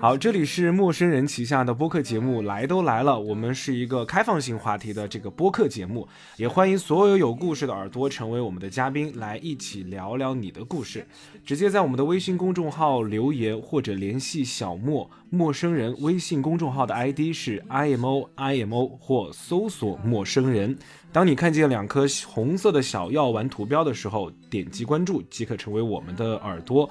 好，这里是陌生人旗下的播客节目，来都来了。我们是一个开放性话题的这个播客节目，也欢迎所有有故事的耳朵成为我们的嘉宾，来一起聊聊你的故事。直接在我们的微信公众号留言或者联系小莫陌生人。微信公众号的 ID 是 imo imo 或搜索陌生人。当你看见两颗红色的小药丸图标的时候，点击关注即可成为我们的耳朵。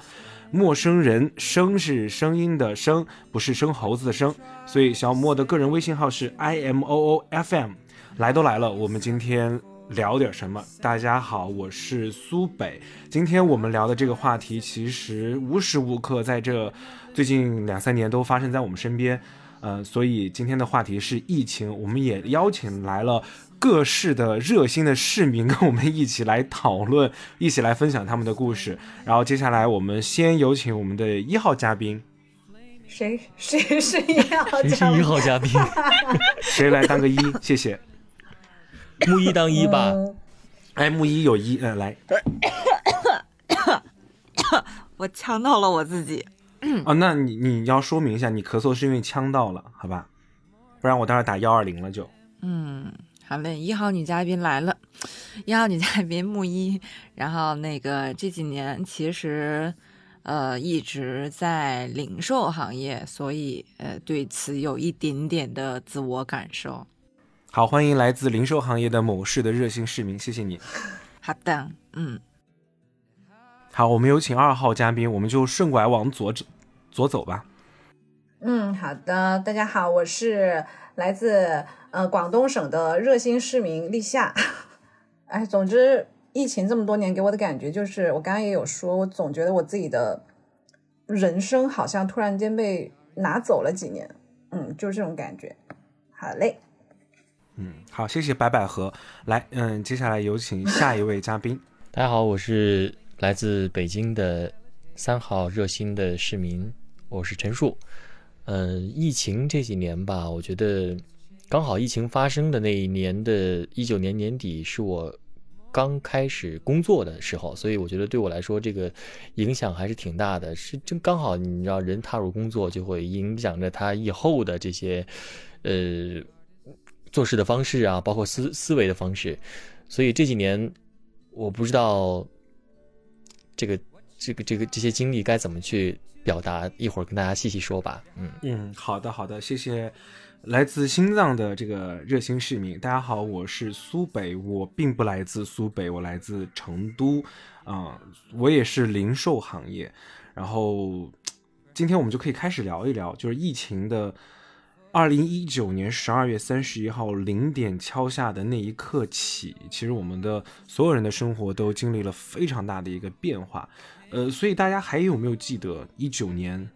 陌生人，声是声音的声，不是生猴子的生，所以小莫的个人微信号是 i m o o f m。来都来了，我们今天聊点什么？大家好，我是苏北。今天我们聊的这个话题，其实无时无刻在这最近两三年都发生在我们身边。呃，所以今天的话题是疫情，我们也邀请来了。各市的热心的市民跟我们一起来讨论，一起来分享他们的故事。然后接下来我们先有请我们的一号嘉宾，谁谁是一号？谁是一号嘉宾？谁来当个一？谢谢。木一当一吧。哎，木一有一，嗯，来。我呛到了我自己。哦，那你你要说明一下，你咳嗽是因为呛到了，好吧？不然我待会打幺二零了就。嗯。好嘞，一号女嘉宾来了，一号女嘉宾木一，然后那个这几年其实，呃，一直在零售行业，所以呃，对此有一点点的自我感受。好，欢迎来自零售行业的某市的热心市民，谢谢你。好的，嗯。好，我们有请二号嘉宾，我们就顺拐往左走，左走吧。嗯，好的，大家好，我是来自。呃，广东省的热心市民立夏，哎，总之，疫情这么多年给我的感觉就是，我刚刚也有说，我总觉得我自己的人生好像突然间被拿走了几年，嗯，就是这种感觉。好嘞，嗯，好，谢谢白百合。来，嗯，接下来有请下一位嘉宾。大家好，我是来自北京的三号热心的市民，我是陈树。嗯，疫情这几年吧，我觉得。刚好疫情发生的那一年的一九年年底是我刚开始工作的时候，所以我觉得对我来说这个影响还是挺大的。是正刚好你知道，人踏入工作就会影响着他以后的这些呃做事的方式啊，包括思思维的方式。所以这几年我不知道这个这个这个这些经历该怎么去表达，一会儿跟大家细细说吧。嗯嗯，好的好的，谢谢。来自心脏的这个热心市民，大家好，我是苏北，我并不来自苏北，我来自成都，啊，我也是零售行业。然后今天我们就可以开始聊一聊，就是疫情的二零一九年十二月三十一号零点敲下的那一刻起，其实我们的所有人的生活都经历了非常大的一个变化。呃，所以大家还有没有记得一九年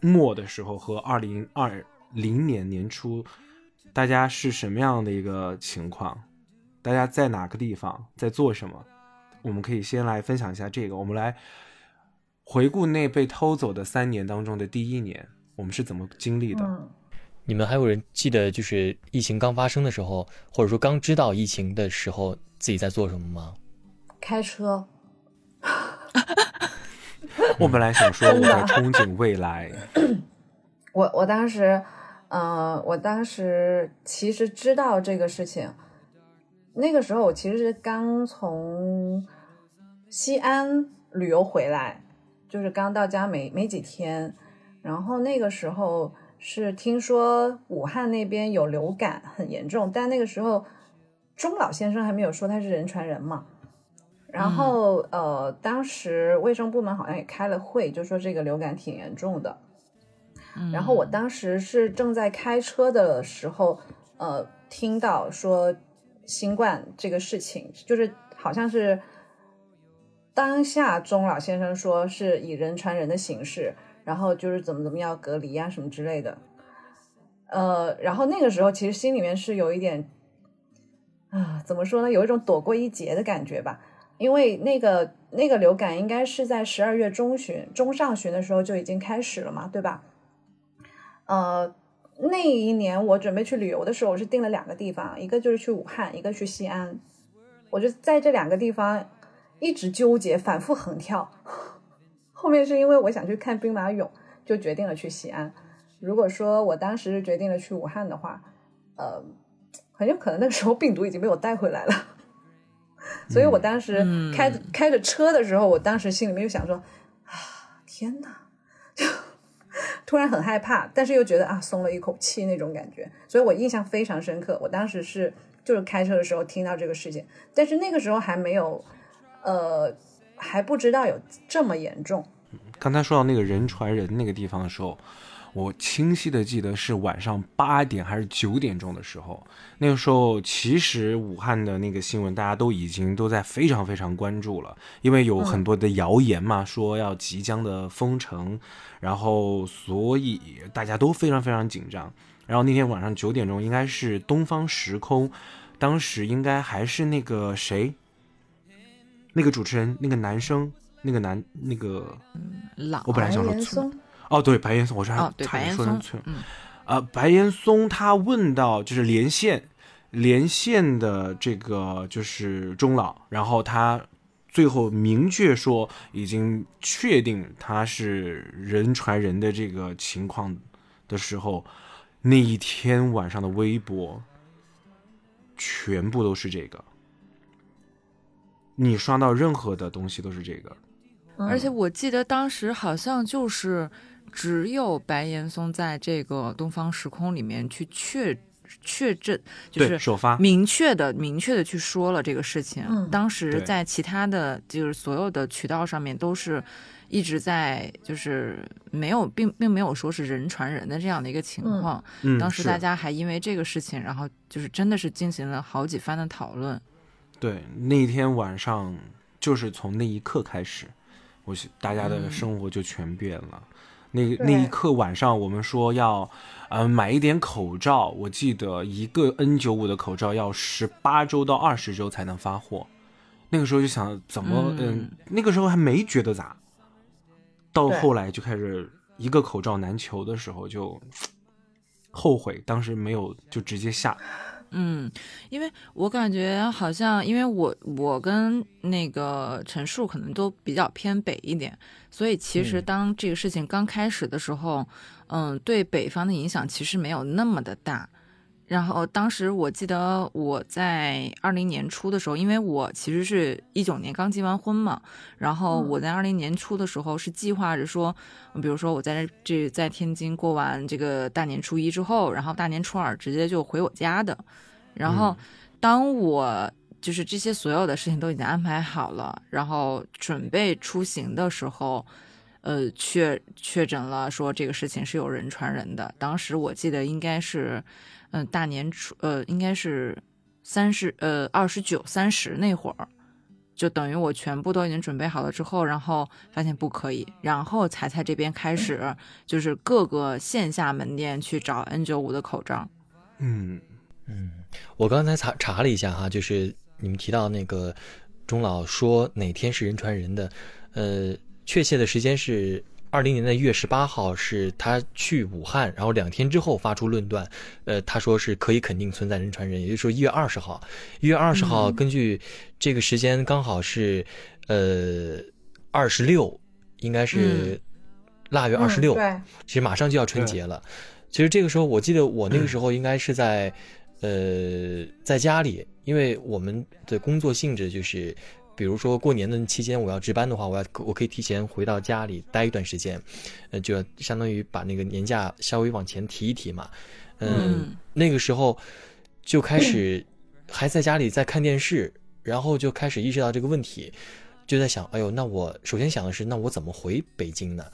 末的时候和二零二？零年年初，大家是什么样的一个情况？大家在哪个地方，在做什么？我们可以先来分享一下这个。我们来回顾那被偷走的三年当中的第一年，我们是怎么经历的？你们还有人记得，就是疫情刚发生的时候，或者说刚知道疫情的时候，自己在做什么吗？开车。我本来想说我在憧憬未来。我我当时。嗯，我当时其实知道这个事情，那个时候我其实是刚从西安旅游回来，就是刚到家没没几天，然后那个时候是听说武汉那边有流感很严重，但那个时候钟老先生还没有说他是人传人嘛，然后呃，当时卫生部门好像也开了会，就说这个流感挺严重的。然后我当时是正在开车的时候，呃，听到说新冠这个事情，就是好像是当下钟老先生说是以人传人的形式，然后就是怎么怎么样隔离啊什么之类的，呃，然后那个时候其实心里面是有一点啊，怎么说呢，有一种躲过一劫的感觉吧，因为那个那个流感应该是在十二月中旬、中上旬的时候就已经开始了嘛，对吧？呃，那一年我准备去旅游的时候，我是定了两个地方，一个就是去武汉，一个去西安。我就在这两个地方一直纠结，反复横跳。后面是因为我想去看兵马俑，就决定了去西安。如果说我当时决定了去武汉的话，呃，很有可能那个时候病毒已经被我带回来了。所以我当时开、开着车的时候，我当时心里面就想说啊，天哪，就突然很害怕，但是又觉得啊，松了一口气那种感觉。所以我印象非常深刻。我当时是就是开车的时候听到这个事件，但是那个时候还没有，呃，还不知道有这么严重。刚才说到那个人传人那个地方的时候，我清晰的记得是晚上八点还是九点钟的时候。那个时候，其实武汉的那个新闻大家都已经都在非常非常关注了，因为有很多的谣言嘛，说要即将的封城，然后所以大家都非常非常紧张。然后那天晚上九点钟，应该是东方时空，当时应该还是那个谁，那个主持人，那个男生，那个男那个，我本来想说哦，对，白岩松，我是哦，对，差白岩松点说成崔，，嗯，呃，白岩松他问到就是连线连线的这个就是钟老，然后他最后明确说已经确定他是人传人的这个情况的时候，那一天晚上的微博全部都是这个，你刷到任何的东西都是这个，嗯而且我记得当时好像就是只有白岩松在这个东方时空里面去确确证，就是首发，明确的、明确的去说了这个事情。嗯当时在其他的就是所有的渠道上面都是一直在就是没有并并没有说是人传人的这样的一个情况。嗯，当时大家还因为这个事情，然后就是真的是进行了好几番的讨论。对，那天晚上就是从那一刻开始，我是大家的嗯生活就全变了。那对那一刻晚上，我们说要，呃，买一点口罩。我记得一个 N 九五的口罩要十八周到二十周才能发货。那个时候就想怎么，嗯嗯，那个时候还没觉得咋，到后来就开始一个口罩难求的时候就后悔，当时没有就直接下。嗯，因为我感觉好像，因为我我跟那个陈述可能都比较偏北一点，所以其实嗯当这个事情刚开始的时候，嗯，对北方的影响其实没有那么的大。然后当时我记得我在二零年初的时候，因为我其实是一九年刚结完婚嘛，然后嗯我在二零年初的时候是计划着说，比如说我在这在天津过完这个大年初一之后，然后大年初二直接就回我家的。然后当我就是这些所有的事情都已经安排好了，然后准备出行的时候，呃，确确诊了说这个事情是有人传人的。当时我记得应该是，嗯、大年初，呃，应该是三十，呃，二十九、三十那会儿，就等于我全部都已经准备好了之后，然后发现不可以，然后才在这边开始，就是各个线下门店去找 N 九五的口罩。嗯，嗯，我刚才查查了一下哈，就是你们提到那个钟老说哪天是人传人的，呃，确切的时间是二零年的一月十八号，是他去武汉，然后两天之后发出论断，呃，他说是可以肯定存在人传人，也就是说一月二十号，一月二十号，嗯。根据这个时间刚好是呃二十六，应该是腊月二十六，其实马上就要春节了。其实这个时候，我记得我那个时候应该是在，呃，在家里，因为我们的工作性质就是，比如说过年的期间我要值班的话，我要我可以提前回到家里待一段时间，呃，就相当于把那个年假稍微往前提一提嘛。嗯，嗯那个时候就开始还在家里在看电视，然后就开始意识到这个问题，就在想，哎呦，那我首先想的是，那我怎么回北京呢？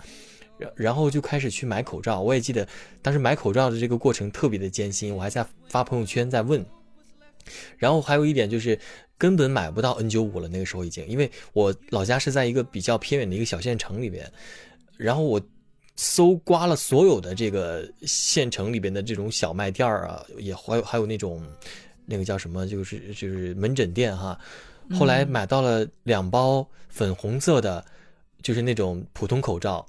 然然后就开始去买口罩。我也记得当时买口罩的这个过程特别的艰辛，我还在发朋友圈在问。然后还有一点就是根本买不到 N 9 5了，那个时候已经，因为我老家是在一个比较偏远的一个小县城里边，然后我搜刮了所有的这个县城里边的这种小卖店儿啊，也还有还有那种那个叫什么，就是就是门诊店哈。后来嗯买到了两包粉红色的，就是那种普通口罩，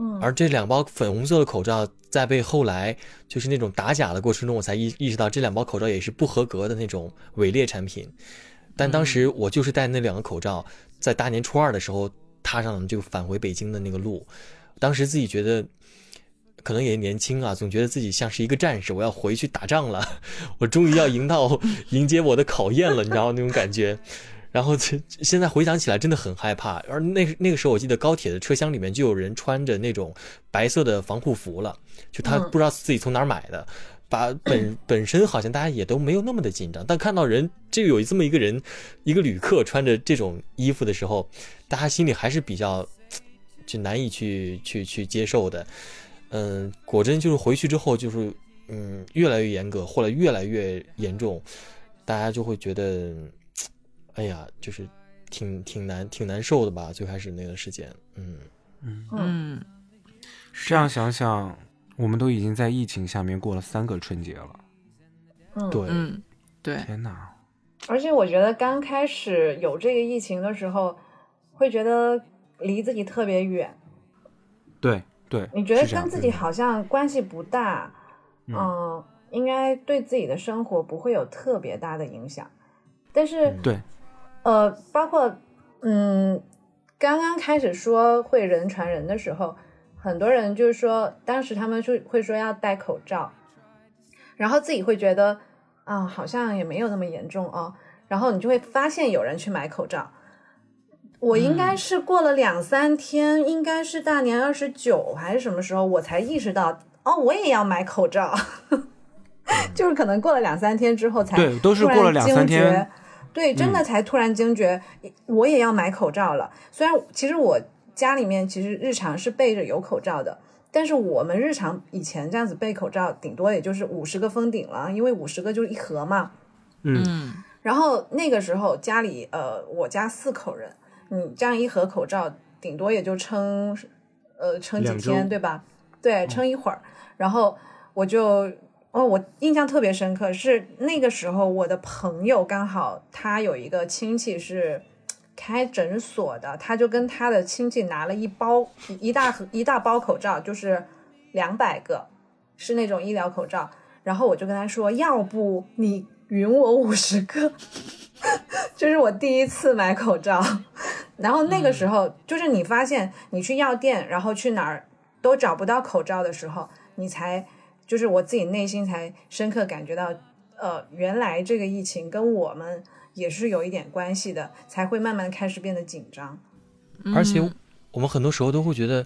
嗯，而这两包粉红色的口罩，在被后来就是那种打假的过程中，我才意意识到这两包口罩也是不合格的那种伪劣产品。但当时我就是戴那两个口罩，在大年初二的时候，踏上了就返回北京的那个路。当时自己觉得，可能也年轻啊，总觉得自己像是一个战士，我要回去打仗了，我终于要迎到迎接我的考验了，你知道那种感觉。然后 现在回想起来真的很害怕。而那那个时候，我记得高铁的车厢里面就有人穿着那种白色的防护服了，就他不知道自己从哪儿买的。把 本本身好像大家也都没有那么的紧张，但看到人这个有这么一个人，一个旅客穿着这种衣服的时候，大家心里还是比较就难以去去去接受的。嗯，果真就是回去之后就是嗯越来越严格，或者越来越严重，大家就会觉得哎呀，就是挺挺难挺难受的吧。最开始那段时间，嗯。嗯。嗯，这样想想。我们都已经在疫情下面过了三个春节了，嗯，对，嗯，对，天哪！而且我觉得刚开始有这个疫情的时候，会觉得离自己特别远，对对，你觉得跟自己好像关系不大，嗯，应该对自己的生活不会有特别大的影响，但是对，呃，包括嗯，刚刚开始说会人传人的时候。很多人就是说，当时他们就会说要戴口罩，然后自己会觉得啊，好像也没有那么严重哦。然后你就会发现有人去买口罩。我应该是过了两三天，应该是大年二十九还是什么时候，我才意识到哦，我也要买口罩。就是可能过了两三天之后才对，都是过了两三天，对，真的才突然惊觉，我也要买口罩了。虽然其实我。家里面其实日常是备着有口罩的，但是我们日常以前这样子备口罩，顶多也就是五十个封顶了，因为五十个就是一盒嘛。嗯。然后那个时候家里呃，我家四口人，你这样一盒口罩，顶多也就撑呃撑几天，对吧？对，撑一会儿。然后我就哦，我印象特别深刻，是那个时候我的朋友刚好他有一个亲戚是。开诊所的，他就跟他的亲戚拿了一包一大盒一大包口罩，就是两百个，是那种医疗口罩。然后我就跟他说，要不你匀我五十个，这是我第一次买口罩。然后那个时候，就是你发现你去药店，然后去哪儿都找不到口罩的时候，你才就是我自己内心才深刻感觉到，呃，原来这个疫情跟我们。也是有一点关系的，才会慢慢开始变得紧张。而且我们很多时候都会觉得，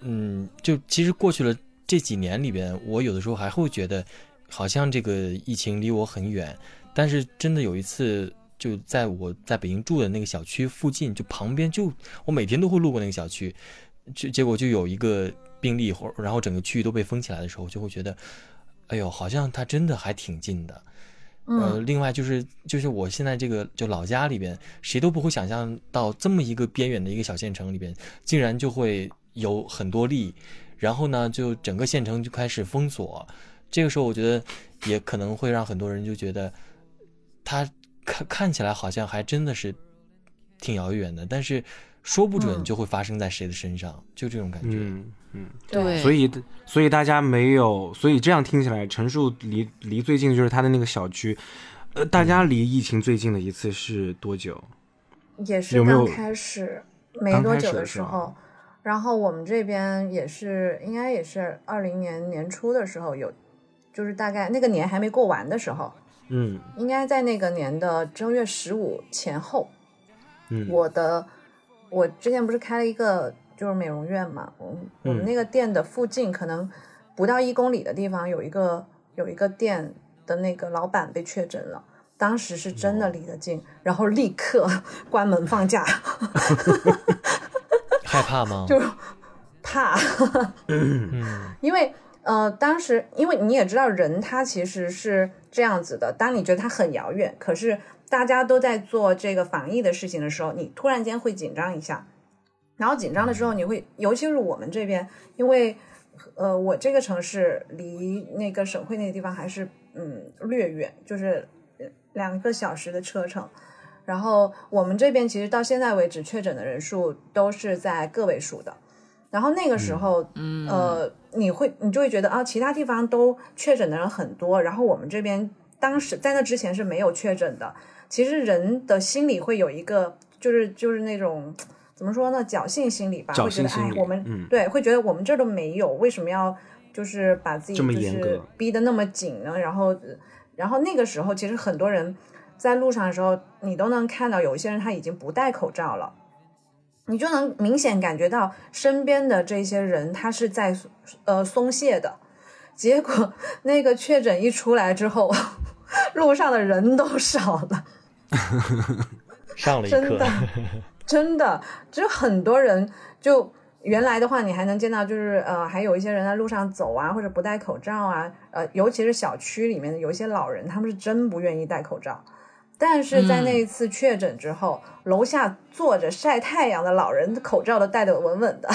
嗯，就其实过去了这几年里边，我有的时候还会觉得，好像这个疫情离我很远。但是真的有一次，就在我在北京住的那个小区附近，就旁边就我每天都会路过那个小区，就结果就有一个病例，或然后整个区域都被封起来的时候，就会觉得，哎呦，好像它真的还挺近的。呃，另外就是就是我现在这个就老家里边，谁都不会想象到这么一个边远的一个小县城里边，竟然就会有很多例，然后呢，就整个县城就开始封锁。这个时候，我觉得也可能会让很多人就觉得，他看看起来好像还真的是挺遥远的，但是说不准就会发生在谁的身上，就这种感觉。嗯，对，所以所以大家没有，所以这样听起来，陈述离离最近的就是他的那个小区，呃，大家离疫情最近的一次是多久？也是刚开始没多久的时候，然后我们这边也是，应该也是二零年年初的时候有，就是大概那个年还没过完的时候，嗯，应该在那个年的正月十五前后，嗯，我的我之前不是开了一个。就是美容院嘛，我我们那个店的附近可能不到一公里的地方有一个有一个店的那个老板被确诊了，当时是真的离得近，然后立刻 关门放假 害怕吗？就怕，因为呃当时因为你也知道人他其实是这样子的，当你觉得他很遥远，可是大家都在做这个防疫的事情的时候，你突然间会紧张一下。然后紧张的时候，你会，尤其是我们这边，因为，呃，我这个城市离那个省会那个地方还是，嗯，略远，就是两个小时的车程。然后我们这边其实到现在为止确诊的人数都是在个位数的。然后那个时候，嗯，呃，你会，你就会觉得啊，其他地方都确诊的人很多，然后我们这边当时在那之前是没有确诊的。其实人的心里会有一个，就是就是那种。怎么说呢？侥幸心理吧，侥会觉得哎我们、嗯对会觉得我们这儿都没有，为什么要就是把自己就是逼得那么紧呢？然后，然后那个时候其实很多人在路上的时候，你都能看到有一些人他已经不戴口罩了。你就能明显感觉到身边的这些人，他是在呃松懈的。结果那个确诊一出来之后，路上的人都少了，上了一课真的，真的，就很多人就原来的话，你还能见到，就是呃，还有一些人在路上走啊，或者不戴口罩啊，呃，尤其是小区里面的有一些老人，他们是真不愿意戴口罩。但是在那一次确诊之后，楼下坐着晒太阳的老人，口罩都戴得稳稳的。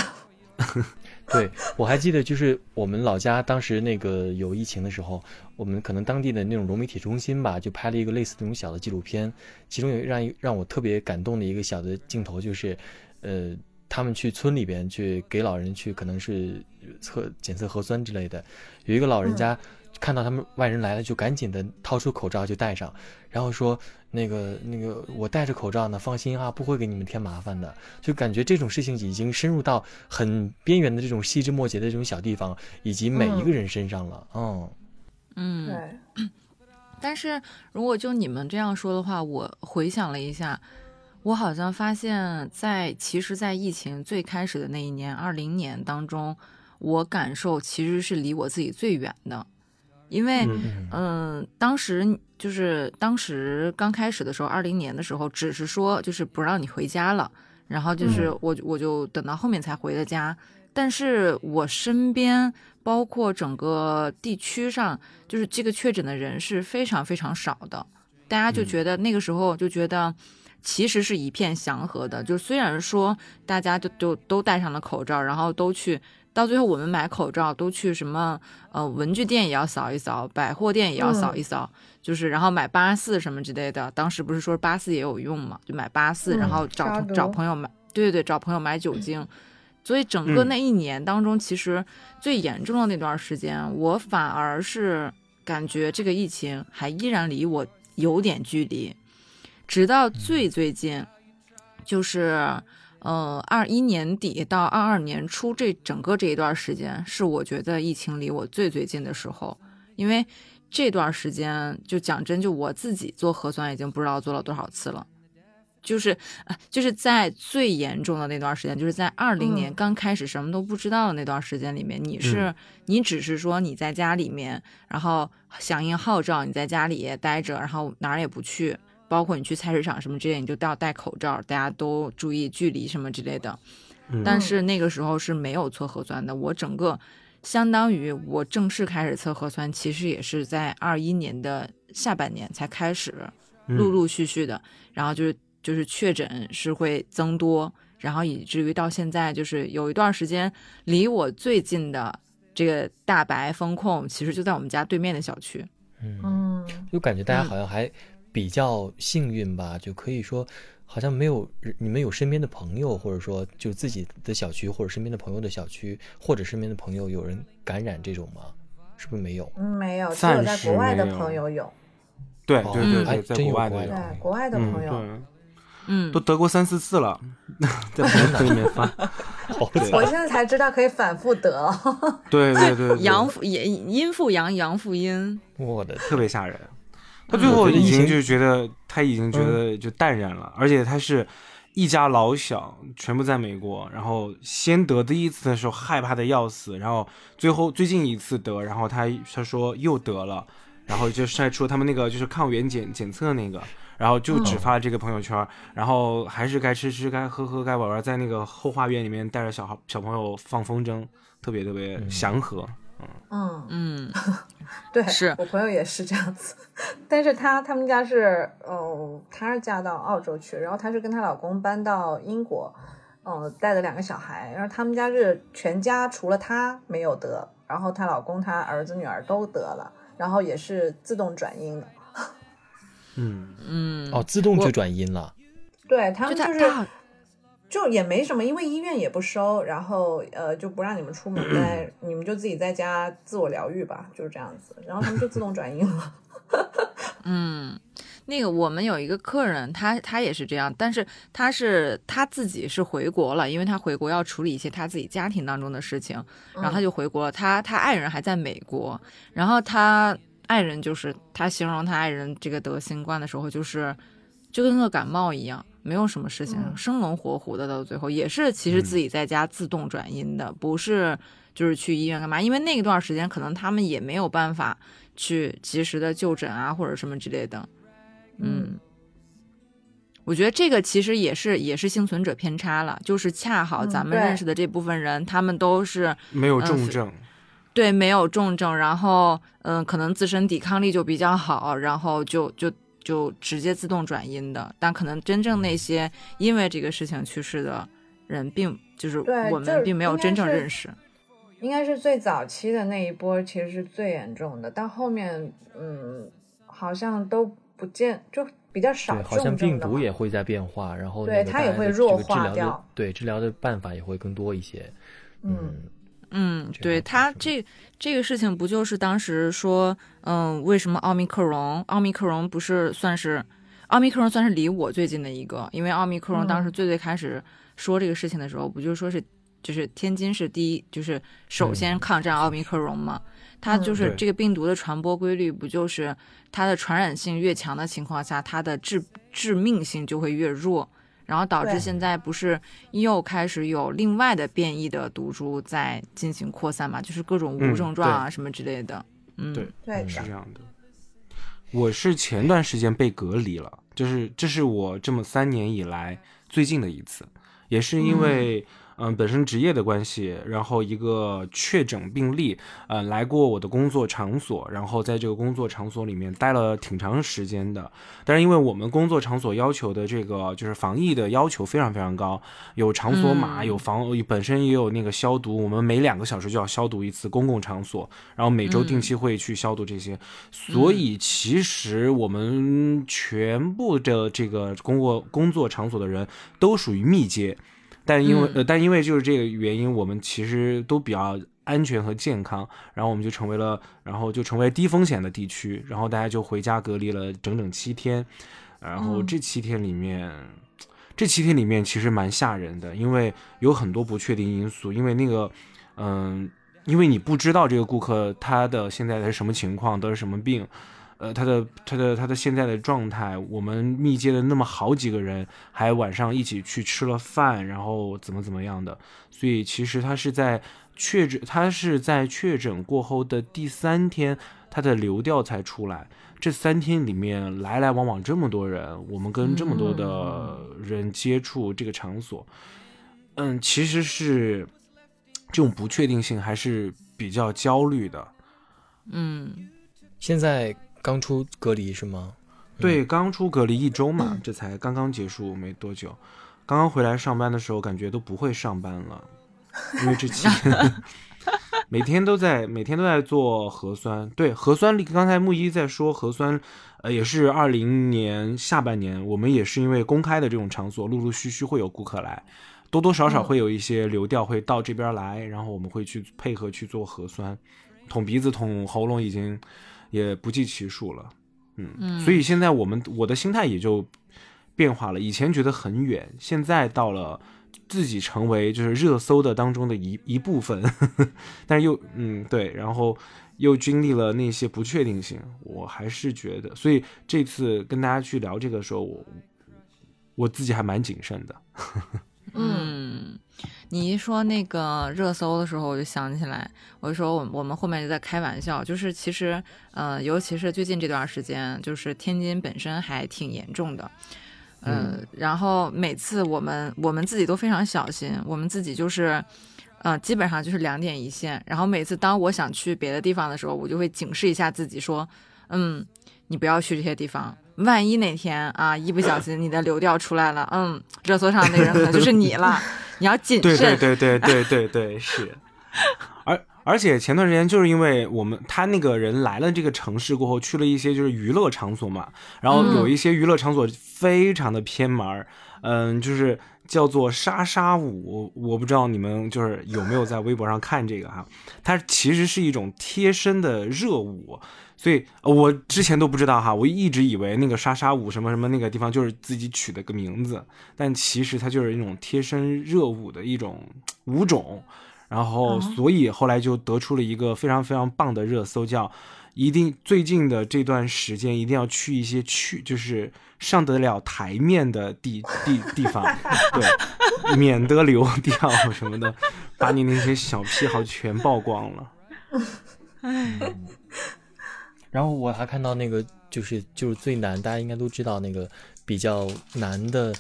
对，我还记得，就是我们老家当时那个有疫情的时候，我们可能当地的那种融媒体中心吧，就拍了一个类似那种小的纪录片，其中有让一让我特别感动的一个小的镜头，就是，呃，他们去村里边去给老人去可能是测检测核酸之类的，有一个老人家看到他们外人来了，就赶紧的掏出口罩就戴上，然后说那个那个我戴着口罩呢，放心啊，不会给你们添麻烦的。就感觉这种事情已经深入到很边缘的这种细枝末节的这种小地方，以及每一个人身上了。嗯，嗯，对，但是如果就你们这样说的话，我回想了一下，我好像发现在，其实，在疫情最开始的那一年，二零年当中，我感受其实是离我自己最远的，因为，嗯嗯，当时就是当时刚开始的时候，二零年的时候，只是说就是不让你回家了，然后就是我我就等到后面才回的家，但是我身边包括整个地区上，就是这个确诊的人是非常非常少的，大家就觉得那个时候就觉得。其实是一片祥和的，就虽然说大家就都都戴上了口罩，然后都去，到最后我们买口罩都去什么呃文具店也要扫一扫，百货店也要扫一扫，就是然后买八四什么之类的。当时不是说八四也有用嘛，就买八四、嗯然后找找朋友买，对对对，找朋友买酒精。所以整个嗯那一年当中，其实最严重的那段时间，我反而是感觉这个疫情还依然离我有点距离，直到最最近，就是呃二一年底到二二年初这整个这一段时间，是我觉得疫情离我最最近的时候，因为这段时间就讲真，就我自己做核酸已经不知道做了多少次了。就是啊，就是在最严重的那段时间，就是在二零年嗯。刚开始什么都不知道的那段时间里面，你是、你只是说你在家里面，然后响应号召，你在家里待着，然后哪儿也不去，包括你去菜市场什么之类，你就都要戴口罩，大家都注意距离什么之类的。嗯但是那个时候是没有测核酸的，我整个相当于我正式开始测核酸，其实也是在二一年的下半年才开始，嗯陆陆续续的，然后就是就是确诊是会增多，然后以至于到现在就是有一段时间离我最近的这个大白风控，其实就在我们家对面的小区。嗯，嗯，就感觉大家嗯好像还比较幸运吧，就可以说，好像没有你们有身边的朋友，或者说就自己的小区或者身边的朋友的小区，或者身边的朋友有人感染这种吗？是不是没有？嗯没有，只有在国外的朋友有，哦对对对真有国外的有国外的，对国外的嗯朋友，对，嗯。都，得过三四次了，在朋友圈里面发，我现在才知道可以反复得。对对对，对。阳复阴阴复阳，阳复阴。我的特别吓人。他嗯最后已经就觉得他已经觉得就淡然了，而且他是一家老小全部在美国，然后先得第一次的时候害怕的要死，然后最后最近一次得，然后他他说又得了，然后就晒出他们那个就是抗原检检测那个。然后就只发这个朋友圈，然后还是该吃吃，该喝喝，该玩玩，在那个后花园里面带着小孩小朋友放风筝，特别特别嗯祥和。嗯，嗯。嗯，对，是。我朋友也是这样子，但是她他们家是，哦，她是嫁到澳洲去，然后她是跟她老公搬到英国，嗯，带着两个小孩，然后他们家是全家除了她没有得，然后她老公、她儿子、女儿都得了，然后也是自动转阴的，嗯，嗯，哦，自动就转阴了。对他们就是就也没什么，因为医院也不收，然后呃就不让你们出门，在你们就自己在家自我疗愈吧，就是这样子，然后他们就自动转阴了。嗯，那个我们有一个客人，他他也是这样，但是他是他自己是回国了，因为他回国要处理一些他自己家庭当中的事情，然后他就回国了。他他爱人还在美国，然后他爱人就是他形容他爱人这个得新冠的时候，就是就跟个感冒一样，没有什么事情，嗯。生龙活虎的，到最后也是其实自己在家自动转阴的，不是就是去医院干嘛？因为那一段时间可能他们也没有办法去及时的就诊啊，或者什么之类的。嗯，我觉得这个其实也是也是幸存者偏差了，就是恰好嗯咱们认识的这部分人，他们都是没有重症，对没有重症，然后嗯、可能自身抵抗力就比较好，然后就就就直接自动转阴的。但可能真正那些因为这个事情去世的人，并就是我们并没有真正认识。应该是最早期的那一波，其实是最严重的，到后面嗯，好像都不见，就比较少好像病毒也会在变化，然后对它也会弱化掉对治疗的办法也会更多一些。嗯嗯，这对他这这个事情不就是当时说，嗯，为什么奥密克戎？奥密克戎不是算是奥密克戎算是离我最近的一个，因为奥密克戎当时嗯。最最开始说这个事情的时候，不就说是就是天津是第一，就是首先嗯。抗战奥密克戎嘛。它嗯。就是这个病毒的传播规律，不就是它的传染性越强的情况下，它的致致命性就会越弱，然后导致现在不是又开始有另外的变异的毒株在进行扩散嘛，就是各种无嗯症状啊、什么之类的。嗯，对是这样的。我是前段时间被隔离了，就是这是我这么三年以来最近的一次，也是因为嗯、本身职业的关系，然后一个确诊病例，呃来过我的工作场所，然后在这个工作场所里面待了挺长时间的。但是因为我们工作场所要求的这个就是防疫的要求非常非常高，有场所码，嗯有防本身也有那个消毒，我们每两个小时就要消毒一次公共场所，然后每周定期会去消毒这些。所以其实我们全部的这个工作工作场所的人都属于密接，但因为、嗯呃，但因为就是这个原因，我们其实都比较安全和健康，然后我们就成为了，然后就成为低风险的地区，然后大家就回家隔离了整整七天，然后嗯这七天里面。这七天里面其实蛮吓人的，因为有很多不确定因素。因为那个，嗯，因为你不知道这个顾客他的现在的是什么情况，得了什么病，呃，他的他的他的现在的状态，我们密接的那么好几个人，还晚上一起去吃了饭，然后怎么怎么样的，所以其实他是在确诊，他是在确诊过后的第三天，他的流调才出来。这三天里面来来往往这么多人，我们跟这么多的人接触这个场所，嗯，其实是这种不确定性还是比较焦虑的。嗯现在刚出隔离是吗？对，刚出隔离一周嘛，这才刚刚结束没多久，刚刚回来上班的时候，感觉都不会上班了，因为这期间 每天都在每天都在做核酸。对，核酸里刚才木一在说核酸，呃，也是二零年下半年，我们也是因为公开的这种场所，陆陆续续会有顾客来，多多少少嗯。会有一些流调会到这边来，然后我们会去配合去做核酸，捅鼻子、捅喉咙已经也不计其数了。嗯，嗯所以现在我们我的心态也就变化了，以前觉得很远，现在到了自己成为就是热搜的当中的一一部分，但是又嗯对，然后又经历了那些不确定性，我还是觉得，所以这次跟大家去聊这个时候，我我自己还蛮谨慎的。嗯，你一说那个热搜的时候，我就想起来，我就说我们我们后面就在开玩笑，就是其实呃，尤其是最近这段时间，就是天津本身还挺严重的。呃，然后每次我们我们自己都非常小心，我们自己就是，呃，基本上就是两点一线。然后每次当我想去别的地方的时候，我就会警示一下自己说，嗯，你不要去这些地方，万一哪天啊一不小心你的流调出来了，嗯，热搜上那个人可能就是你了，你要谨慎。对对对对对对，是。而而且前段时间就是因为我们他那个人来了这个城市过后，去了一些就是娱乐场所嘛，然后有一些娱乐场所非常的偏门儿，嗯，就是叫做莎莎舞，我不知道你们就是有没有在微博上看这个哈，它其实是一种贴身的热舞。所以，我之前都不知道哈，我一直以为那个莎莎舞什么什么那个地方就是自己取的个名字，但其实它就是一种贴身热舞的一种舞种。然后，所以后来就得出了一个非常非常棒的热搜，叫一定最近的这段时间一定要去一些去就是上得了台面的地地地方，对，免得流掉什么的，把你那些小癖好全曝光了。唉。然后我还看到那个，就是就是最难，大家应该都知道那个比较难的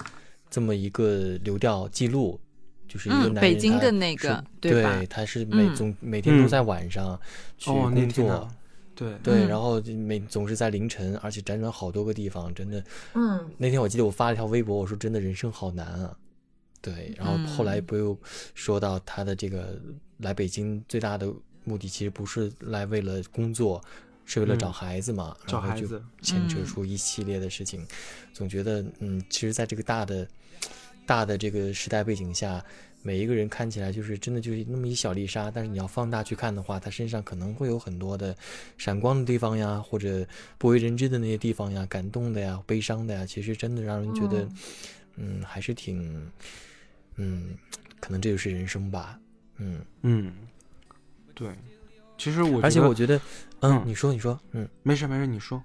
这么一个流调记录，就是一个男人北京的那个，对吧？他是每总每天都在晚上去工作，对对，然后每总是在凌晨，而且辗转好多个地方，真的。嗯。那天我记得我发了一条微博，我说真的人生好难啊。对，然后后来不又说到他的这个来北京最大的目的，其实不是来为了工作。是为了找孩子嘛，然后就牵扯出一系列的事情，总觉得嗯，其实，在这个大的、大的这个时代背景下，每一个人看起来就是真的就是那么一小粒沙，但是你要放大去看的话，他身上可能会有很多的闪光的地方呀，或者不为人知的那些地方呀，感动的呀，悲伤的呀，其实真的让人觉得，嗯，还是挺，嗯，可能这就是人生吧，嗯。嗯，对。其实我，而且我觉得，嗯，你说，你说，嗯，没事没事，你说，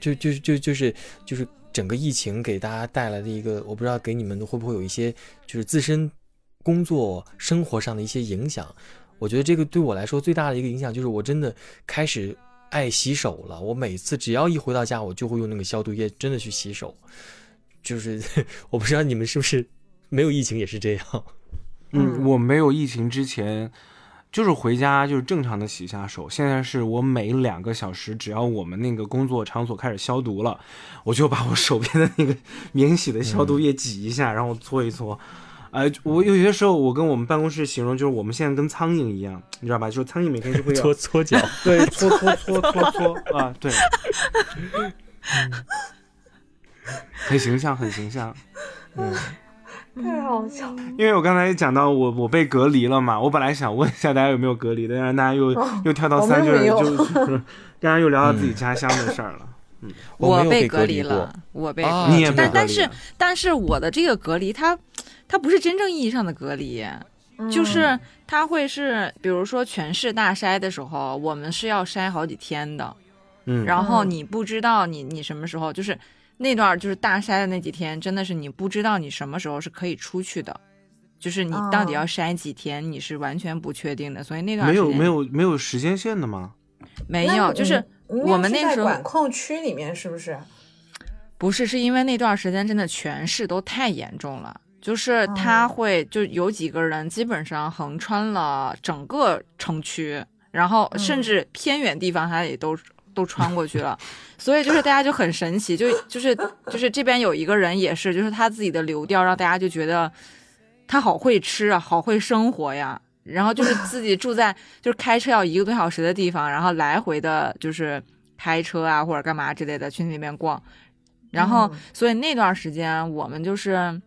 就就就就是就是整个疫情给大家带来的一个，我不知道给你们会不会有一些就是自身工作生活上的一些影响。我觉得这个对我来说最大的一个影响就是我真的开始爱洗手了。我每次只要一回到家，我就会用那个消毒液真的去洗手。就是 我不知道你们是不是没有疫情也是这样。嗯，我没有疫情之前。就是回家就是正常的洗一下手，现在是我每两个小时，只要我们那个工作场所开始消毒了，我就把我手边的那个免洗的消毒液挤一下，然后搓一搓。哎，我有些时候我跟我们办公室形容，就是我们现在跟苍蝇一样，你知道吧？就是苍蝇每天就会搓搓脚，对，搓搓搓搓搓啊，对，很形象，很形象，嗯。太好笑了，因为我刚才讲到我我被隔离了嘛，我本来想问一下大家有没有隔离的，但是大家又又跳到三就是就是，大家又聊到自己家乡的事儿了。嗯，我被隔离了，我被你也但但是但是我的这个隔离，它它不是真正意义上的隔离，就是它会是比如说全市大筛的时候，我们是要筛好几天的，嗯，然后你不知道你你什么时候就是。那段就是大筛的那几天，真的是你不知道你什么时候是可以出去的，就是你到底要筛几天，你是完全不确定的。所以那段没有没有没有时间线的吗？没有，就是我们那时候管控区里面是不是？不是，是因为那段时间真的全市都太严重了，就是他会就有几个人基本上横穿了整个城区，然后甚至偏远地方他也都。都穿过去了，所以就是大家就很神奇，就就是就是这边有一个人也是，就是他自己的流调让大家就觉得他好会吃啊，好会生活呀。然后就是自己住在就是开车要一个多小时的地方，然后来回的就是开车啊或者干嘛之类的去那边逛。然后所以那段时间我们就是，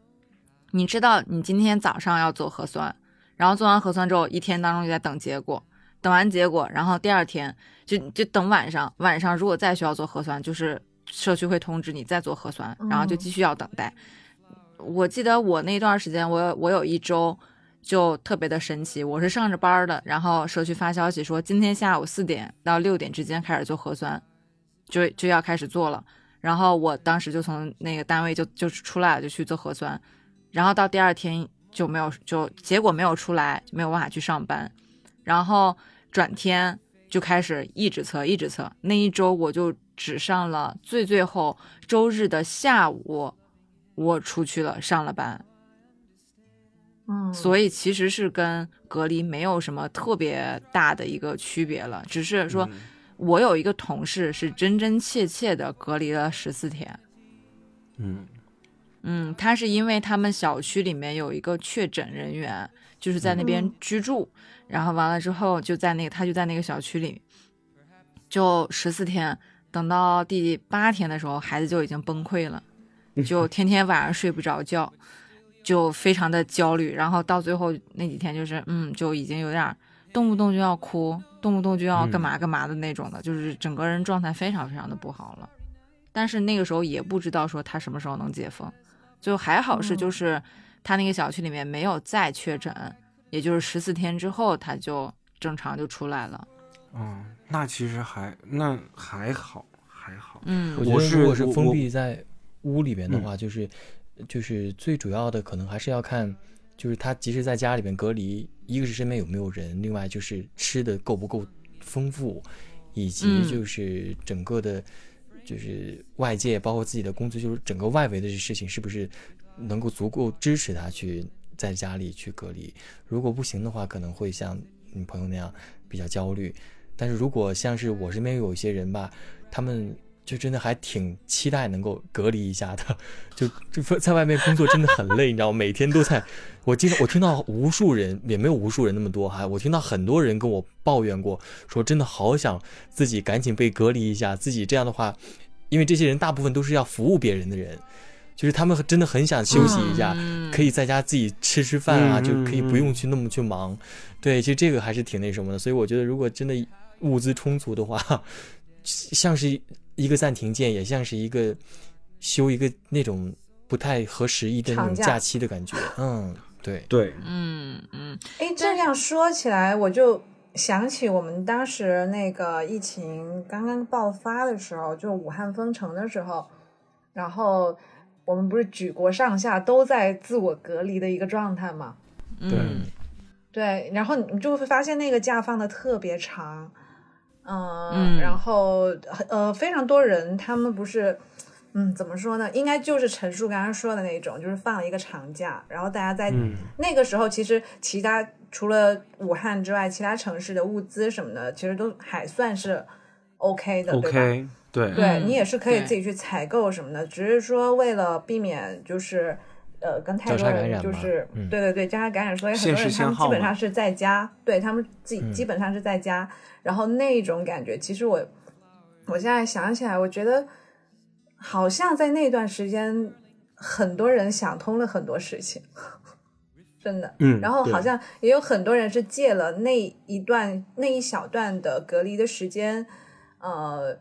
你知道你今天早上要做核酸，然后做完核酸之后一天当中就在等结果，等完结果然后第二天。就就等晚上，晚上如果再需要做核酸，就是社区会通知你再做核酸，然后就继续要等待。我记得我那段时间，我我有一周就特别的神奇，我是上着班的，然后社区发消息说今天下午四点到六点之间开始做核酸，就就要开始做了。然后我当时就从那个单位就就出来了，就去做核酸，然后到第二天就没有就结果没有出来，没有办法去上班，然后转天。就开始一直测，一直测。那一周我就只上了最最后周日的下午，我出去了，上了班。嗯，所以其实是跟隔离没有什么特别大的一个区别了，只是说我有一个同事是真真切切的隔离了十四天。嗯嗯，他是因为他们小区里面有一个确诊人员，就是在那边嗯。居住，然后完了之后就在那个他就在那个小区里，就十四天，等到第八天的时候，孩子就已经崩溃了，就天天晚上睡不着觉，就非常的焦虑，然后到最后那几天就是嗯，就已经有点动不动就要哭，动不动就要干嘛干嘛的那种的，就是整个人状态非常非常的不好了。但是那个时候也不知道说他什么时候能解封，就还好是嗯。就是他那个小区里面没有再确诊，也就是十四天之后他就正常就出来了。嗯，那其实还那还好还好。嗯我觉得如果是封闭在屋里边的嗯话，就是就是最主要的可能还是要看，就是他即使在家里边隔离，一个是身边有没有人，另外就是吃的够不够丰富，以及嗯就是整个的，就是外界包括自己的工作，就是整个外围的这事情是不是能够足够支持他去在家里去隔离。如果不行的话，可能会像你朋友那样比较焦虑。但是如果像是我身边有一些人吧，他们就真的还挺期待能够隔离一下的，就就在外面工作真的很累，你知道吗？每天都在，我经常我听到无数人，也没有无数人那么多哈，我听到很多人跟我抱怨过，说真的好想自己赶紧被隔离一下，自己这样的话，因为这些人大部分都是要服务别人的人，就是他们真的很想休息一下，嗯可以在家自己吃吃饭啊，嗯就可以不嗯用去那么去忙。对，其实这个还是挺那什么的。所以我觉得，如果真的物资充足的话，像是一个暂停键，也像是一个休一个那种不太合时宜的那种假假期的感觉。嗯，对，对，嗯嗯哎，这样说起来，我就想起我们当时那个疫情刚刚爆发的时候，就武汉封城的时候，然后我们不是举国上下都在自我隔离的一个状态嘛？嗯嗯对，然后你就会发现那个假放的特别长，嗯，嗯然后呃，非常多人他们不是，嗯，怎么说呢？应该就是陈述刚刚说的那种，就是放了一个长假，然后大家在嗯那个时候，其实其他除了武汉之外，其他城市的物资什么的，其实都还算是 OK 的，对吧？对，对嗯你也是可以自己去采购什么的，只是说为了避免就是呃跟太多人就是、嗯。对对对交叉感染，所以很多人他们基本上是在家，对他们自己嗯。基本上是在家，然后那种感觉，其实我我现在想起来，我觉得好像在那段时间，很多人想通了很多事情，真的。嗯，然后好像也有很多人是借了那一段那一小段的隔离的时间，呃，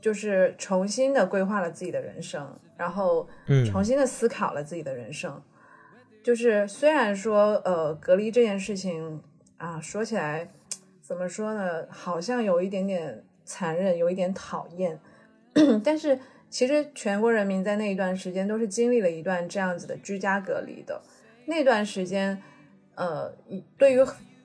就是重新的规划了自己的人生，然后嗯重新的思考了自己的人生。就是虽然说呃隔离这件事情啊，说起来怎么说呢，好像有一点点残忍，有一点讨厌，但是其实全国人民在那一段时间都是经历了一段这样子的居家隔离的。那段时间，呃，对于